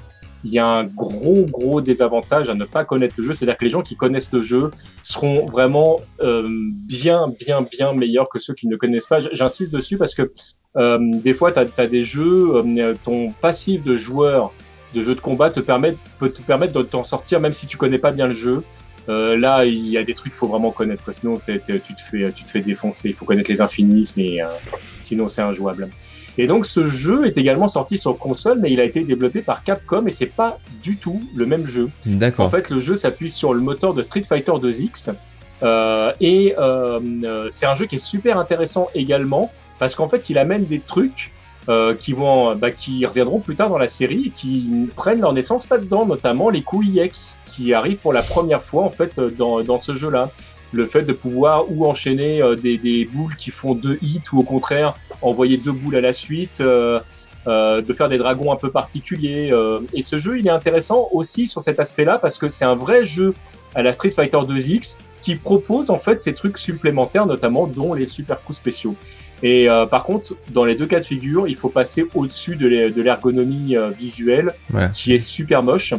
il y a un gros gros désavantage à ne pas connaître le jeu, c'est-à-dire que les gens qui connaissent le jeu seront vraiment euh, bien bien bien meilleurs que ceux qui ne connaissent pas. J'insiste dessus parce que euh, des fois tu as, des jeux, euh, ton passif de joueur de jeu de combat te permet peut te permettre de t'en sortir même si tu connais pas bien le jeu. Euh, là, il y a des trucs qu'il faut vraiment connaître, quoi. sinon c'est- tu te fais tu te fais défoncer. Il faut connaître les infinis, euh, sinon c'est injouable. Et donc ce jeu est également sorti sur console, mais il a été développé par Capcom et c'est pas du tout le même jeu. D'accord. En fait, le jeu s'appuie sur le moteur de Street Fighter 2X euh, et euh, euh, c'est un jeu qui est super intéressant également parce qu'en fait, il amène des trucs euh, qui vont, bah, qui reviendront plus tard dans la série et qui prennent leur naissance là-dedans, notamment les coups IX qui arrivent pour la première fois en fait euh, dans, dans ce jeu-là. Le fait de pouvoir ou enchaîner euh, des, des boules qui font deux hits ou au contraire envoyer deux boules à la suite. euh, euh, de faire des dragons un peu particuliers. euh, et ce jeu, il est intéressant aussi sur cet aspect-là parce que c'est un vrai jeu à la Street Fighter 2X qui propose en fait ces trucs supplémentaires, notamment dont les super coups spéciaux. Et euh, par contre, dans les deux cas de figure, il faut passer au-dessus de l'er- de l'ergonomie euh, visuelle qui est super moche.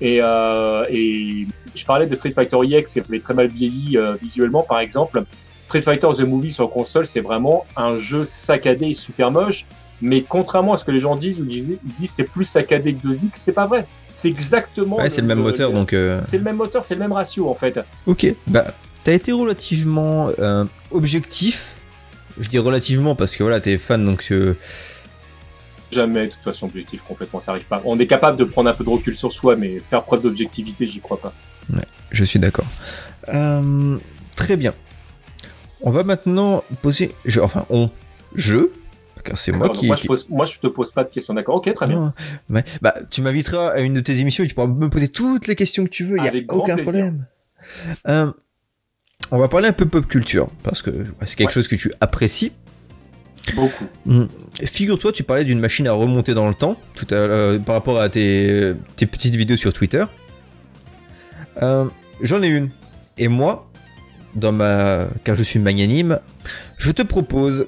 Et, euh, et je parlais de Street Fighter EX qui avait très mal vieilli euh, visuellement, par exemple. Street Fighter The Movie sur console, c'est vraiment un jeu saccadé et super moche. Mais contrairement à ce que les gens disent, ou disent, ils disent c'est plus saccadé que 2X, c'est pas vrai. C'est exactement. Ouais, c'est le même moteur, donc. euh, C'est le même moteur, c'est le même ratio en fait. Ok, bah, t'as été relativement euh, objectif. Je dis relativement parce que voilà, t'es fan, donc euh, Jamais, de toute façon, objectif complètement, ça arrive pas. On est capable de prendre un peu de recul sur soi, mais faire preuve d'objectivité, j'y crois pas. je suis d'accord. Euh, très bien. On va maintenant poser. Je, enfin, on. Je. Car c'est moi qui. moi, qui- je pose, moi, je te pose pas de questions, d'accord Ok, très bien. Mais- bah, tu m'inviteras à une de tes émissions et tu pourras me poser toutes les questions que tu veux, il n'y a aucun plaisir. problème. Euh, on va parler un peu pop culture, parce que c'est quelque Ouais. chose que tu apprécies. Beaucoup. Hmm. Figure-toi, tu parlais d'une machine à remonter dans le temps, tout à l'heure, par rapport à tes, tes petites vidéos sur Twitter. Euh, J'en ai une. Et moi, dans ma, car je suis magnanime, je te propose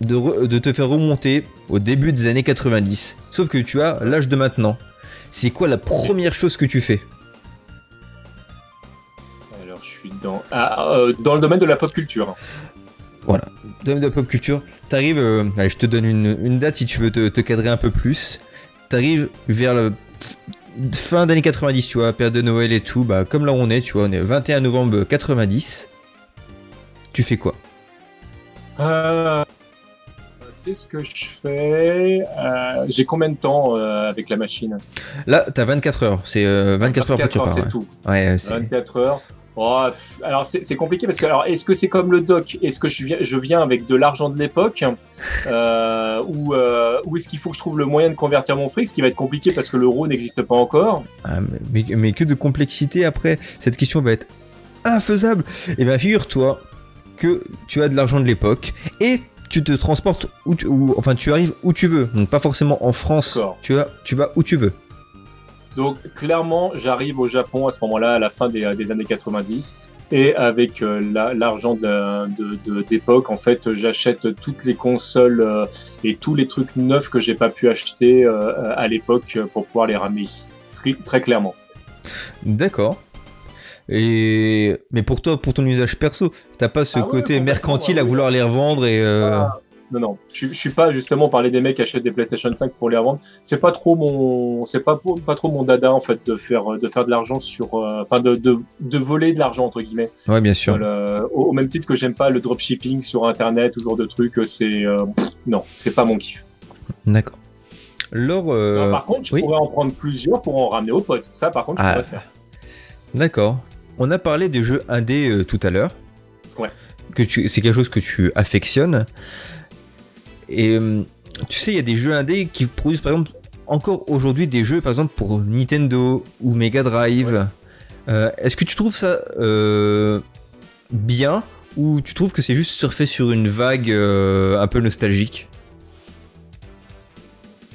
de, re- de te faire remonter au début des années 90. Sauf que tu as l'âge de maintenant. C'est quoi la première chose que tu fais? Alors, je suis dans, ah, euh, dans le domaine de la pop culture. Voilà. Domaine de la pop culture. T'arrives. euh, allez, je te donne une, une date si tu veux te, te cadrer un peu plus. T'arrives vers le fin d'année 90, tu vois, période de Noël et tout. Bah, comme là où on est, tu vois, on est 21 novembre 90. Tu fais quoi? Euh, Qu'est-ce que je fais? Euh, J'ai combien de temps euh, avec la machine? Là, t'as 24 heures. C'est euh, 24 heures après tu 24 pars. c'est Ouais, tout. Ouais, c'est- 24 heures. Oh, alors c'est compliqué parce que alors est-ce que c'est comme le doc? Est-ce que je viens, je viens avec de l'argent de l'époque euh, ou, euh, ou est-ce qu'il faut que je trouve le moyen de convertir mon fric Ce qui va être compliqué parce que l'euro n'existe pas encore? Ah, mais, mais que de complexité après. Cette question va être infaisable. Et bien, figure-toi que tu as de l'argent de l'époque et tu te transportes où tu, où- enfin, tu arrives où tu veux. Donc, pas forcément en France. Tu, as, tu vas où tu veux. Donc clairement, j'arrive au Japon à ce moment-là, à la fin des, des années 90. Et avec euh, la- l'argent de- de- de- d'époque, en fait, j'achète toutes les consoles euh, et tous les trucs neufs que j'ai pas pu acheter euh, à l'époque euh, pour pouvoir les ramener ici. Très, très clairement. D'accord. Et mais pour toi, pour ton usage perso, t'as pas ce Ah ouais, côté mercantile à vouloir les revendre et euh, Ah, Non, non, je, je suis pas justement parler des mecs qui achètent des PlayStation 5 pour les revendre. C'est pas trop mon, c'est pas pas trop mon dada en fait de faire de faire de l'argent sur, euh, enfin de, de de voler de l'argent entre guillemets. ouais, bien sûr. Voilà. Au, au même titre que j'aime pas le dropshipping sur internet, genre de truc, c'est euh, non, c'est pas mon kiff. D'accord. Euh, Non, par contre, je oui. pourrais en prendre plusieurs pour en ramener aux potes. Ça, par contre, je Ah. pourrais faire. D'accord. On a parlé des jeux indés euh, tout à l'heure. Ouais. Que tu, c'est quelque chose que tu affectionnes. Et euh, tu sais, il y a des jeux indés qui produisent par exemple encore aujourd'hui des jeux par exemple pour Nintendo ou Mega Drive. Euh, Est-ce que tu trouves ça euh, bien ou tu trouves que c'est juste surfer sur une vague euh, un peu nostalgique?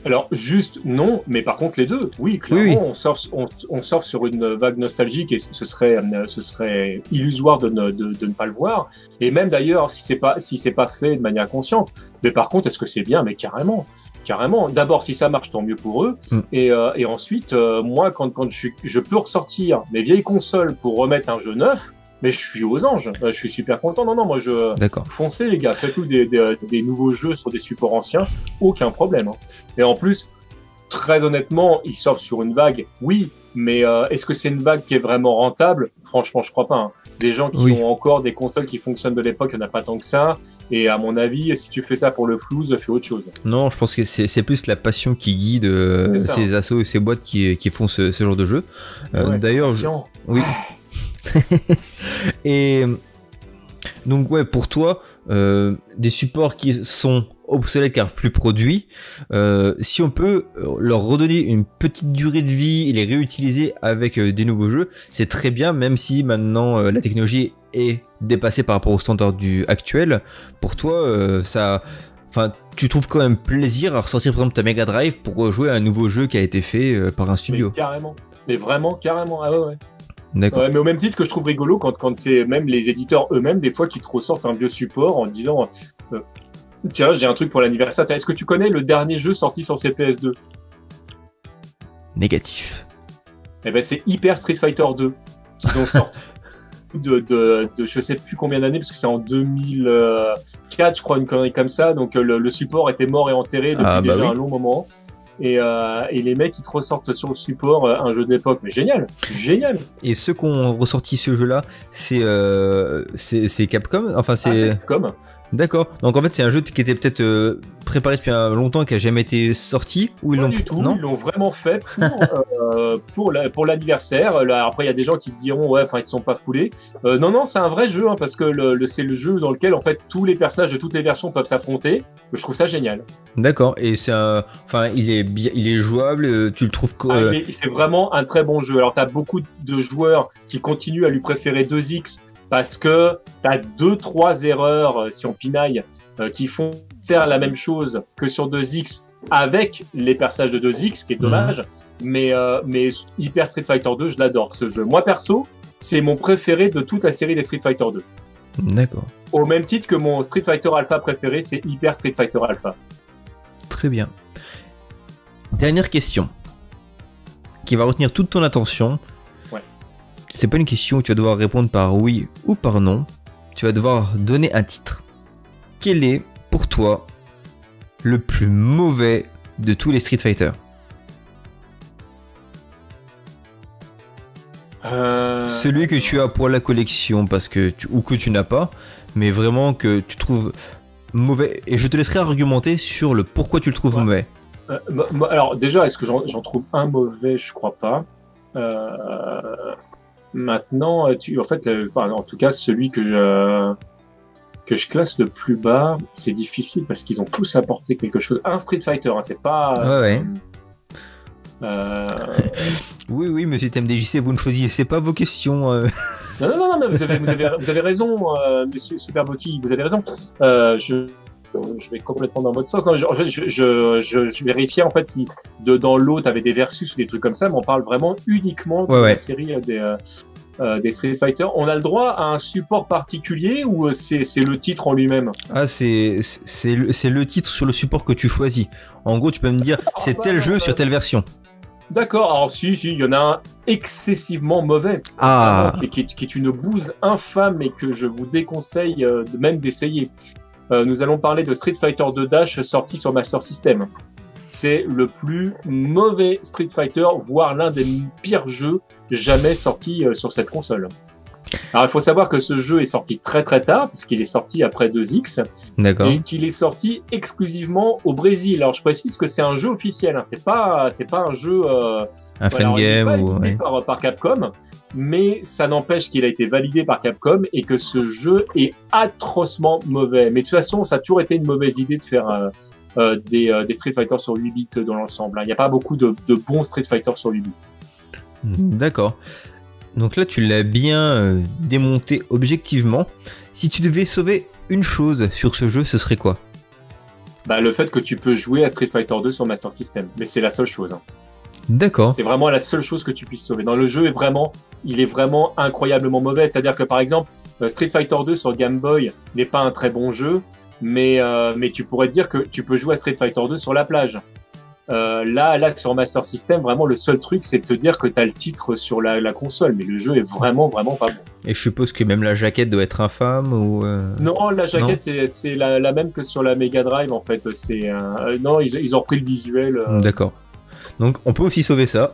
Alors, juste non, mais par contre, les deux, oui, clairement, Oui, oui. On, surfe, on, on surfe sur une vague nostalgique et ce serait, ce serait illusoire de ne, de, de ne pas le voir. Et même d'ailleurs, si c'est pas, si c'est pas fait de manière consciente. Mais par contre, est-ce que c'est bien? Mais carrément. Carrément. D'abord, si ça marche, tant mieux pour eux. Mm. Et, euh, et ensuite, euh, moi, quand, quand je, je peux ressortir mes vieilles consoles pour remettre un jeu neuf, mais je suis aux anges. Euh, Je suis super content. Non, non, moi, je, D'accord. Foncez les gars, faites-nous des, des, des nouveaux jeux sur des supports anciens, aucun problème. hein. Et en plus, très honnêtement, ils sortent sur une vague, oui, mais euh, est-ce que c'est une vague qui est vraiment rentable? Franchement, je crois pas. hein. Des gens qui Oui. ont encore des consoles qui fonctionnent de l'époque, il n'y en a pas tant que ça. Et à mon avis, si tu fais ça pour le flouze, fais autre chose. Non, je pense que c'est plus la passion qui guide euh, ça. ces assos et ces boîtes qui, qui font ce, ce genre de jeu. Euh, Ouais, D'ailleurs, je-. Oui. Et donc ouais, pour toi, euh, des supports qui sont obsolètes car plus produits, euh, si on peut euh, leur redonner une petite durée de vie et les réutiliser avec euh, des nouveaux jeux, c'est très bien, même si maintenant la technologie est dépassée par rapport aux standards du actuel. Pour toi, ça, enfin, tu trouves quand même plaisir à ressortir par exemple ta Mega Drive pour jouer à un nouveau jeu qui a été fait par un Mais studio? carrément. Mais vraiment, carrément. Ah ouais, ouais. D'accord. Mais au même titre que je trouve rigolo quand, quand c'est même les éditeurs eux-mêmes, des fois, qui te ressortent un vieux support en disant euh, Tiens, j'ai un truc pour l'anniversaire. Est-ce que tu connais le dernier jeu sorti sur CPS2 Négatif. Eh ben, c'est Hyper Street Fighter 2 qu'ils ont sorti. De, de, de je sais plus combien d'années parce que c'est en 2004 je crois une connerie comme ça donc euh, le, le support était mort et enterré depuis Ah, bah déjà oui. un long moment et, euh, et les mecs ils te ressortent sur le support euh, un jeu d'époque. Mais génial. Génial. Et ceux qui ont ressorti ce jeu-là, c'est euh, c'est c'est Capcom? Enfin, Ah, c'est c'est comme d'accord. Donc en fait, c'est un jeu qui était peut-être euh, préparé depuis un longtemps, qui a jamais été sorti, ou ils l'ont du tout, non ils l'ont vraiment fait pour, euh, pour, la- pour l'anniversaire. Là, Après, il y a des gens qui te diront, ouais, enfin, ils se sont pas foulés. Euh, non, non, c'est un vrai jeu, hein, parce que le, le- c'est le jeu dans lequel, en fait, tous les personnages de toutes les versions peuvent s'affronter. Je trouve ça génial. D'accord. Et c'est un, enfin, il est il est jouable. Tu le trouves co- Ah, c'est vraiment un très bon jeu. Alors, tu as beaucoup de joueurs qui continuent à lui préférer 2X parce que tu as deux, trois erreurs, euh, si on pinaille, euh, qui font faire la même chose que sur 2X avec les personnages de 2X, ce qui est dommage. Mais, euh, mais Hyper Street Fighter 2, je l'adore ce jeu. Moi, perso, c'est mon préféré de toute la série des Street Fighter 2. D'accord. Au même titre que mon Street Fighter Alpha préféré, c'est Hyper Street Fighter Alpha. Très bien. Dernière question qui va retenir toute ton attention. C'est pas une question où tu vas devoir répondre par oui ou par non. Tu vas devoir donner un titre. Quel est, pour toi, le plus mauvais de tous les Street Fighter? Euh, Celui que tu as pour la collection parce que tu- ou que tu n'as pas, mais vraiment que tu trouves mauvais. Et je te laisserai argumenter sur le pourquoi tu le trouves Ouais. mauvais. Euh, alors déjà, est-ce que j'en j'en trouve un mauvais? Je crois pas. Euh, Maintenant, euh, tu, en fait, euh, enfin, en tout cas, celui que je, que je classe le plus bas, c'est difficile parce qu'ils ont tous apporté quelque chose. Un Street Fighter, hein, c'est pas. Ouais, ouais. euh, Oui, oui, monsieur TMDJC, vous ne choisissez pas vos questions. euh. Non, non, non, non, vous avez, vous avez, vous avez raison, euh, monsieur Superboki, vous avez raison. Euh, je, je vais complètement dans votre sens. Non, je, en fait, je, je, je, je vérifiais en fait si de, dans l'autre avait des versus ou des trucs comme ça, mais on parle vraiment uniquement de Ouais, la ouais. série euh, des, euh, euh, des Street Fighter. On a le droit à un support particulier ou c'est le titre en lui-même? Ah, c'est le, le titre sur le support que tu choisis. En gros, tu peux me dire, c'est tel jeu sur telle version. D'accord, alors si, si, il y en a un excessivement mauvais. Ah. Qui, qui est- une bouse infâme et que je vous déconseille euh, même d'essayer. Euh, nous allons parler de Street Fighter 2 Dash sorti sur Master System. C'est le plus mauvais Street Fighter, voire l'un des pires jeux jamais sortis euh, sur cette console. Alors il faut savoir que ce jeu est sorti très très tard, parce qu'il est sorti après 2X, D'accord. et qu'il est sorti exclusivement au Brésil. Alors je précise que c'est un jeu officiel, hein. c'est pas pas un jeu euh, Un voilà, game ou. par Capcom, mais ça n'empêche qu'il a été validé par Capcom et que ce jeu est atrocement mauvais. Mais de toute façon, ça a toujours été une mauvaise idée de faire euh, euh, des, euh, des Street Fighter sur 8 bits dans l'ensemble. hein. Il n'y a pas beaucoup de, de bons Street Fighter sur 8 bits. D'accord. Donc là, tu l'as bien démonté objectivement. Si tu devais sauver une chose sur ce jeu, ce serait quoi? Bah, le fait que tu peux jouer à Street Fighter 2 sur Master System, mais c'est la seule chose. hein. D'accord. C'est vraiment la seule chose que tu puisses sauver. Dans le jeu, est vraiment, il est vraiment incroyablement mauvais. C'est-à-dire que par exemple, euh, Street Fighter 2 sur Game Boy n'est pas un très bon jeu, mais euh, mais tu pourrais te dire que tu peux jouer à Street Fighter 2 sur la plage. Euh, là, là sur Master System, vraiment le seul truc, c'est de te dire que tu as le titre sur la, la console, mais le jeu est vraiment vraiment pas bon. Et je suppose que même la jaquette doit être infâme ou. euh, Non, la jaquette c'est la, la même que sur la Mega Drive en fait. C'est non, ils, ils ont repris le visuel. D'accord. Donc on peut aussi sauver ça.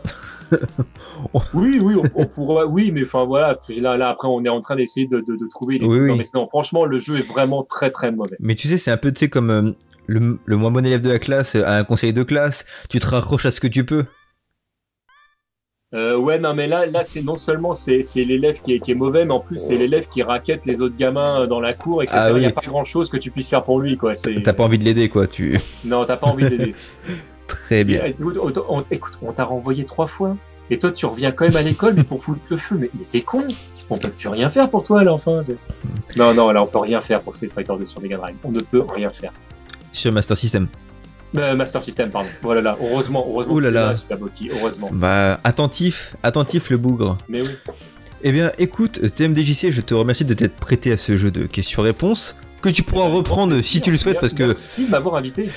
Oui, oui, on, on pourrait, oui, mais enfin voilà, là, là après on est en train d'essayer de, de, de trouver les Oui, trucs. Non, mais sinon, franchement, le jeu est vraiment très très mauvais. Mais tu sais, c'est un peu tu sais, comme euh, le, le moins bon élève de la classe a un conseil de classe. Tu te raccroches à ce que tu peux. Euh, ouais, non, mais là, là, c'est non seulement c'est l'élève qui est, qui est mauvais, mais en plus c'est l'élève qui raquette les autres gamins euh, dans la cour, etc. Ah Il n'y a pas grand chose que tu puisses faire pour lui, quoi. T'as pas envie de l'aider, quoi. Tu. non, t'as pas envie d'aider. Très bien. Écoute, on, on- écoute, on t'a renvoyé trois fois, et toi tu reviens quand même à l'école, mais pour foutre le feu. Mais, mais t'es con. On peut plus rien faire pour toi, là, enfin. c'est- Non, non, là, on peut rien faire pour Street Fighter 2 sur Mega Drive. On ne peut rien faire. Sur Master System. Euh, Master System, pardon. Voilà, là. Heureusement, heureusement. Ouh là là. Super Boki, heureusement. Bah, attentif, attentif le bougre. Mais oui. Eh bien, écoute, TMDJC, je te remercie de t'être prêté à ce jeu de questions-réponses que tu pourras reprendre si tu le souhaites parce que Merci de m'avoir invité.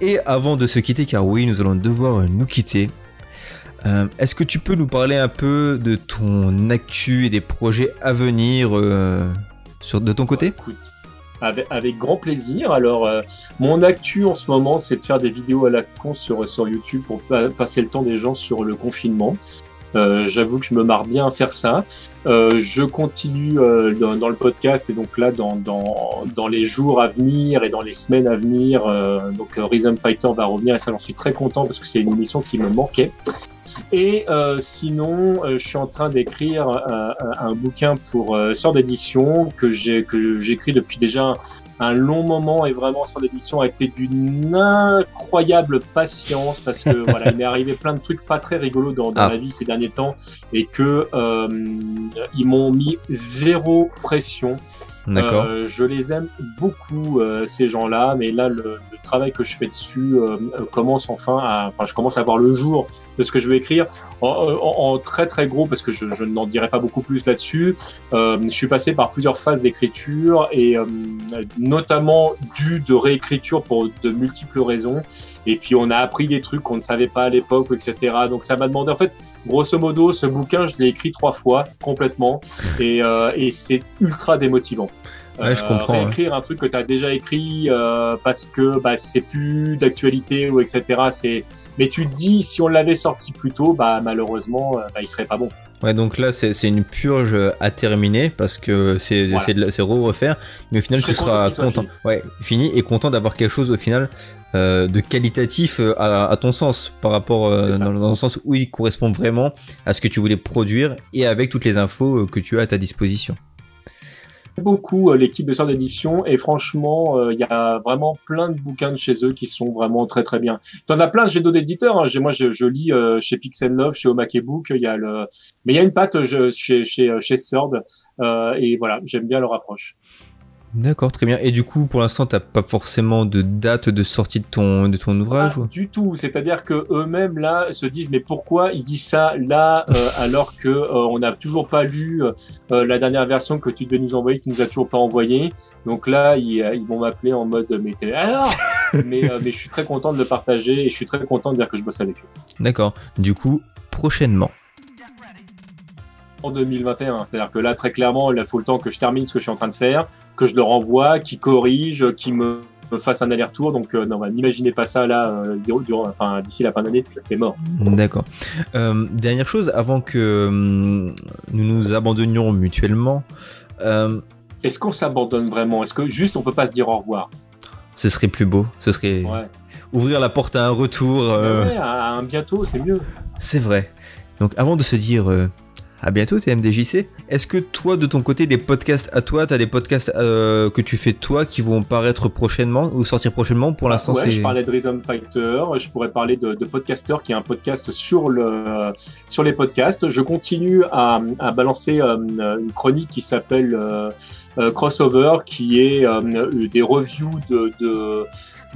et avant de se quitter car oui nous allons devoir nous quitter euh, est-ce que tu peux nous parler un peu de ton actu et des projets à venir euh, sur, de ton côté? Écoute, avec, avec grand plaisir. Alors, euh, mon actu en ce moment, c'est de faire des vidéos à la con sur, sur YouTube pour pa- passer le temps des gens sur le confinement. Euh, J'avoue que je me marre bien à faire ça. Euh, je continue euh, dans, dans le podcast et donc là, dans, dans, dans les jours à venir et dans les semaines à venir, euh, donc euh, Rhythm Fighter va revenir et ça, j'en suis très content parce que c'est une émission qui me manquait. Et sinon, je suis en train d'écrire euh, un bouquin pour sort d'édition que j'écris depuis déjà un long moment et vraiment sort d'édition a été d'une incroyable patience parce que voilà, il m'est arrivé plein de trucs pas très rigolos dans, dans Ah. la vie ces derniers temps et que euh, ils m'ont mis zéro pression. d'accord Euh, je les aime beaucoup euh, ces gens-là, mais là le, le travail que je fais dessus euh, commence enfin à, enfin je commence à voir le jour de ce que je vais écrire en, en- en très très gros parce que je, je n'en dirai pas beaucoup plus là-dessus. Euh, je suis passé par plusieurs phases d'écriture et euh, notamment dû de réécriture pour de multiples raisons. Et puis on a appris des trucs qu'on ne savait pas à l'époque, etc. Donc ça m'a demandé en fait. Grosso modo, ce bouquin, je l'ai écrit trois fois complètement et, euh, et c'est ultra démotivant. Ouais, je comprends, ouais. Réécrire un truc que tu as déjà écrit euh, parce que bah, c'est plus d'actualité ou etc. C'est mais tu te dis si on l'avait sorti plus tôt, bah malheureusement, euh, bah, il serait pas bon. Ouais, donc là, c'est une purge à terminer parce que c'est Voilà. re-refaire. Mais au final, Je tu seras content content. Ouais, fini et content d'avoir quelque chose au final euh, de qualitatif euh, à, à ton sens par rapport euh, dans, dans le sens où il correspond vraiment à ce que tu voulais produire et avec toutes les infos que tu as à ta disposition. Beaucoup euh, l'équipe de sœurs d'édition et franchement, euh, il y a vraiment plein de bouquins de chez eux qui sont vraiment très très bien. T'en as plein chez d'autres éditeurs. Hein. Moi, je, je lis euh, chez Pixel Love, chez Omake Book. Il y a le, mais il y a une patte je, chez chez chez Sword et voilà, j'aime bien leur approche. D'accord, très bien. Et du coup, pour l'instant, t'as pas forcément de date de sortie de ton de ton ouvrage Pas ou- du tout. C'est-à-dire que eux-mêmes là se disent mais pourquoi ils disent ça là euh, alors que euh, on n'a toujours pas lu euh, la dernière version que tu devais nous envoyer, qui nous a toujours pas envoyé. Donc là ils, ils vont m'appeler en mode mais alors? Mais mais je suis très content de le partager et je suis très content de dire que je bosse avec eux. D'accord. Du coup, prochainement. En 2021, c'est-à-dire que là très clairement il faut le temps que je termine ce que je suis en train de faire, que je le renvoie, qui corrige, qui me fasse un aller-retour donc euh, non bah, n'imaginez pas ça là euh, durant- enfin d'ici la fin d'année c'est mort D'accord. Euh, dernière chose, avant que hum, nous nous abandonnions mutuellement, euh, Est-ce qu'on s'abandonne vraiment? Est-ce que juste on peut pas se dire au revoir? Ce serait plus beau. Ce serait Ouais. ouvrir la porte à un retour. euh, Ouais, à un bientôt, c'est mieux. C'est vrai. Donc avant de se dire euh, à bientôt TMDJC, est-ce que toi de ton côté des podcasts à toi, t'as des podcasts euh, que tu fais toi qui vont paraître prochainement ou sortir prochainement? Pour l'instant ouais, je parlais de Rhythm Fighter, je pourrais parler de, de Podcaster qui est un podcast sur le sur les podcasts. Je continue à, à balancer euh, une chronique qui s'appelle euh, Crossover, qui est des reviews de, de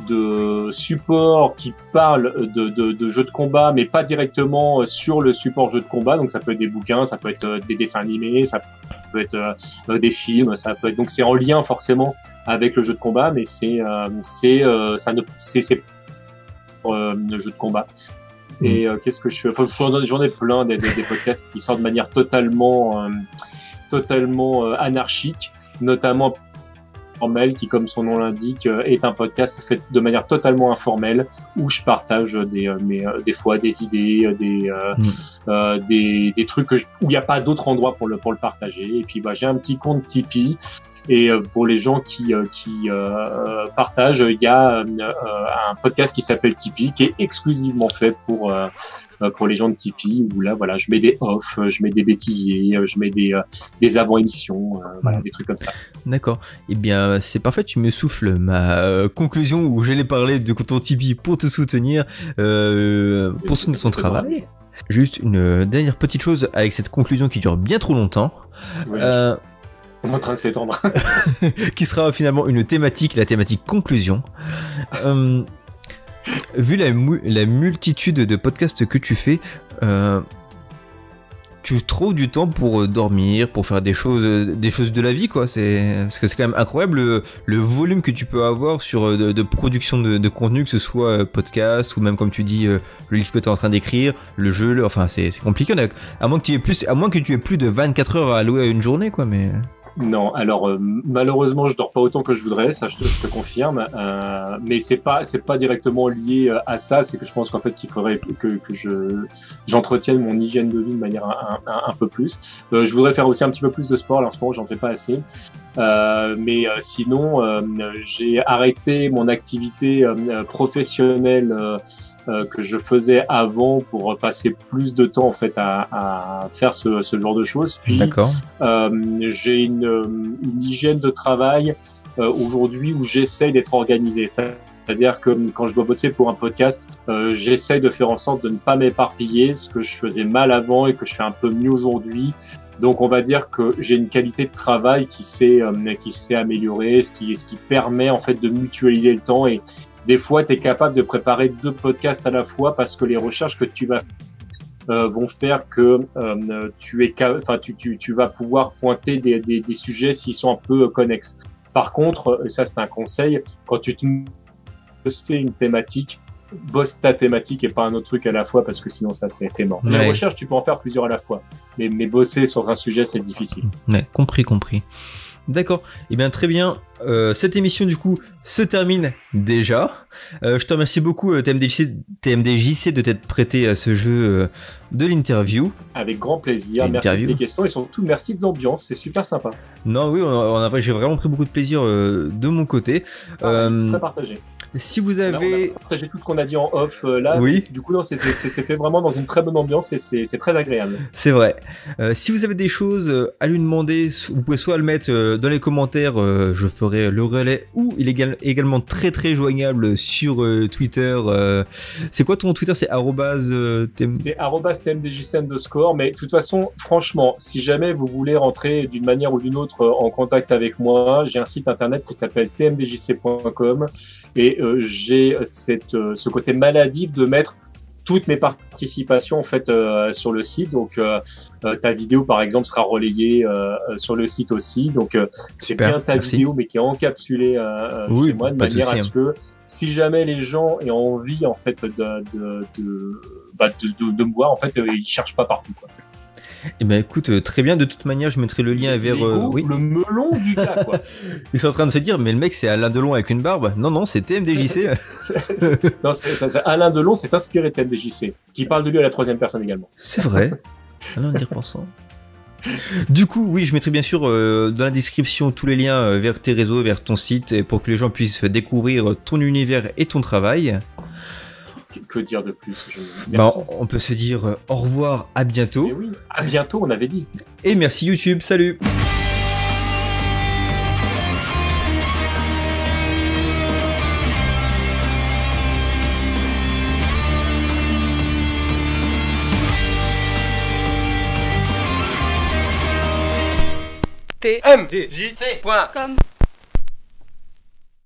de supports qui parlent de, de, de jeux de combat, mais pas directement sur le support jeu de combat. Donc ça peut être des bouquins, ça peut être euh, des dessins animés, ça peut être euh, euh, des films, ça peut être donc c'est en lien forcément avec le jeu de combat, mais c'est euh, c'est euh, ça ne c'est c'est euh, le jeu de combat. Et euh, qu'est-ce que je fais? Enfin, J'en ai- j'en ai plein des, des, des podcasts qui sortent de manière totalement euh, totalement euh, anarchique, notamment qui, comme son nom l'indique, euh, est un podcast fait de manière totalement informelle où je partage des, euh, mes, euh, des fois des idées, des, Mm. des, des trucs que je- où il n'y a pas d'autre endroit pour le, pour le partager. Et puis, bah, j'ai un petit compte Tipeee. Et pour les gens qui, qui euh, partagent, il y a euh, un podcast qui s'appelle Tipeee, qui est exclusivement fait pour euh, pour les gens de Tipeee, où là, voilà, je mets des off, euh, je mets des bêtisiers, euh, je mets des, euh, des avant-émissions, euh, voilà, Mm. des trucs comme ça. D'accord. Eh bien, c'est parfait, tu me souffles ma euh, conclusion où j'allais parler de ton Tipeee pour te soutenir, euh, pour soutenir ton travail. Juste une euh, dernière petite chose avec cette conclusion qui dure bien trop longtemps, Oui, euh, on est en train de s'étendre. qui sera finalement une thématique, la thématique conclusion. Euh, vu la, mu- la multitude de podcasts que tu fais, euh, tu trouves du temps pour euh, dormir, pour faire des choses, euh, des choses de la vie, quoi. C'est parce que c'est quand même incroyable le, volume que tu peux avoir sur de, production de, contenu, que ce soit podcast ou même comme tu dis le livre que tu es en train d'écrire, le jeu. enfin, c'est compliqué. À moins que tu aies plus, à moins que de 24 heures à allouer à une journée, quoi. Mais Non, alors euh, malheureusement, je dors pas autant que je voudrais, ça je te, je te confirme. Euh, mais c'est pas c'est pas directement lié euh, à ça. C'est que je pense qu'en fait qu'il faudrait que, que je j'entretienne mon hygiène de vie de manière un, peu plus. Euh, je voudrais faire aussi un petit peu plus de sport. Alors, en ce moment, j'en fais pas assez. Euh, mais euh, sinon, j'ai arrêté mon activité professionnelle. Euh, que je faisais avant pour passer plus de temps en fait à, à faire ce, ce genre de choses. Puis euh, j'ai une, euh, une hygiène de travail euh, aujourd'hui où j'essaye d'être organisé. C'est-à-dire que quand je dois bosser pour un podcast, euh, j'essaye de faire en sorte de ne pas m'éparpiller, ce que je faisais mal avant et que je fais un peu mieux aujourd'hui. Donc on va dire que j'ai une qualité de travail qui s'est euh, qui s'est améliorée, ce qui ce qui permet en fait de mutualiser le temps et des fois tu es capable de préparer deux podcasts à la fois parce que les recherches que tu vas euh, vont faire que euh, tu es enfin tu, tu, tu vas pouvoir pointer des, des, des sujets s'ils sont un peu euh, connexes. Par contre, euh, ça c'est un conseil, quand tu te bosser une thématique, bosse ta thématique et pas un autre truc à la fois parce que sinon ça c'est mort. Les Ouais. recherches tu peux en faire plusieurs à la fois, mais, mais bosser sur un sujet c'est difficile. Ouais, compris, compris. D'accord. Eh bien, très bien. Euh, cette émission, du coup, se termine déjà. Euh, je te remercie beaucoup, euh, TMDJC, TMDJC de t'être prêté à ce jeu de l'interview. Avec grand plaisir. Merci des questions et surtout merci de l'ambiance. C'est super sympa. Non, oui, on a- on a- j'ai vraiment pris beaucoup de plaisir euh, de mon côté. Ah, c'est très partagé. Si vous avez... partagé tout ce qu'on a dit en off euh, là. Oui. Du coup, c'est- fait vraiment dans une très bonne ambiance et c'est très agréable. C'est vrai. Euh, si vous avez des choses euh, à lui demander, vous pouvez soit le mettre dans les commentaires, je ferai le relais, ou il est égal- également très très joignable sur Twitter. c'est quoi ton Twitter? C'est arrobas tmdjc underscore, mais de toute façon, franchement, si jamais vous voulez rentrer d'une manière ou d'une autre en contact avec moi, j'ai un site internet qui s'appelle tmdjc.com et j'ai cette, euh, ce côté maladif de mettre toutes mes participations en fait euh, sur le site. Donc euh, euh, ta vidéo par exemple sera relayée euh, euh, sur le site aussi. Donc euh, c'est bien ta merci. vidéo mais qui est encapsulée euh, euh, Oui, chez moi de manière à ce que si jamais les gens aient envie en fait de de de, bah, de, de- me voir en fait euh, ils cherchent pas partout quoi. Eh ben écoute, euh, très bien. De toute manière, je mettrai le lien vers. euh, oui. le melon du gars quoi. Ils sont en train de se dire, mais le mec c'est Alain Delon avec une barbe. Non non, c'est TMDJC. non, c'est- Alain Delon s'est inspiré de TMDJC qui parle de lui à la troisième personne également. c'est vrai. Alain. Du coup, oui, je mettrai bien sûr euh, dans la description tous les liens vers tes réseaux, vers ton site, pour que les gens puissent découvrir ton univers et ton travail. Que, dire de plus je... Bah, on peut se dire euh, au revoir, à Eh bientôt, oui, à bientôt on avait dit. et merci YouTube, salut. Tmdjc.com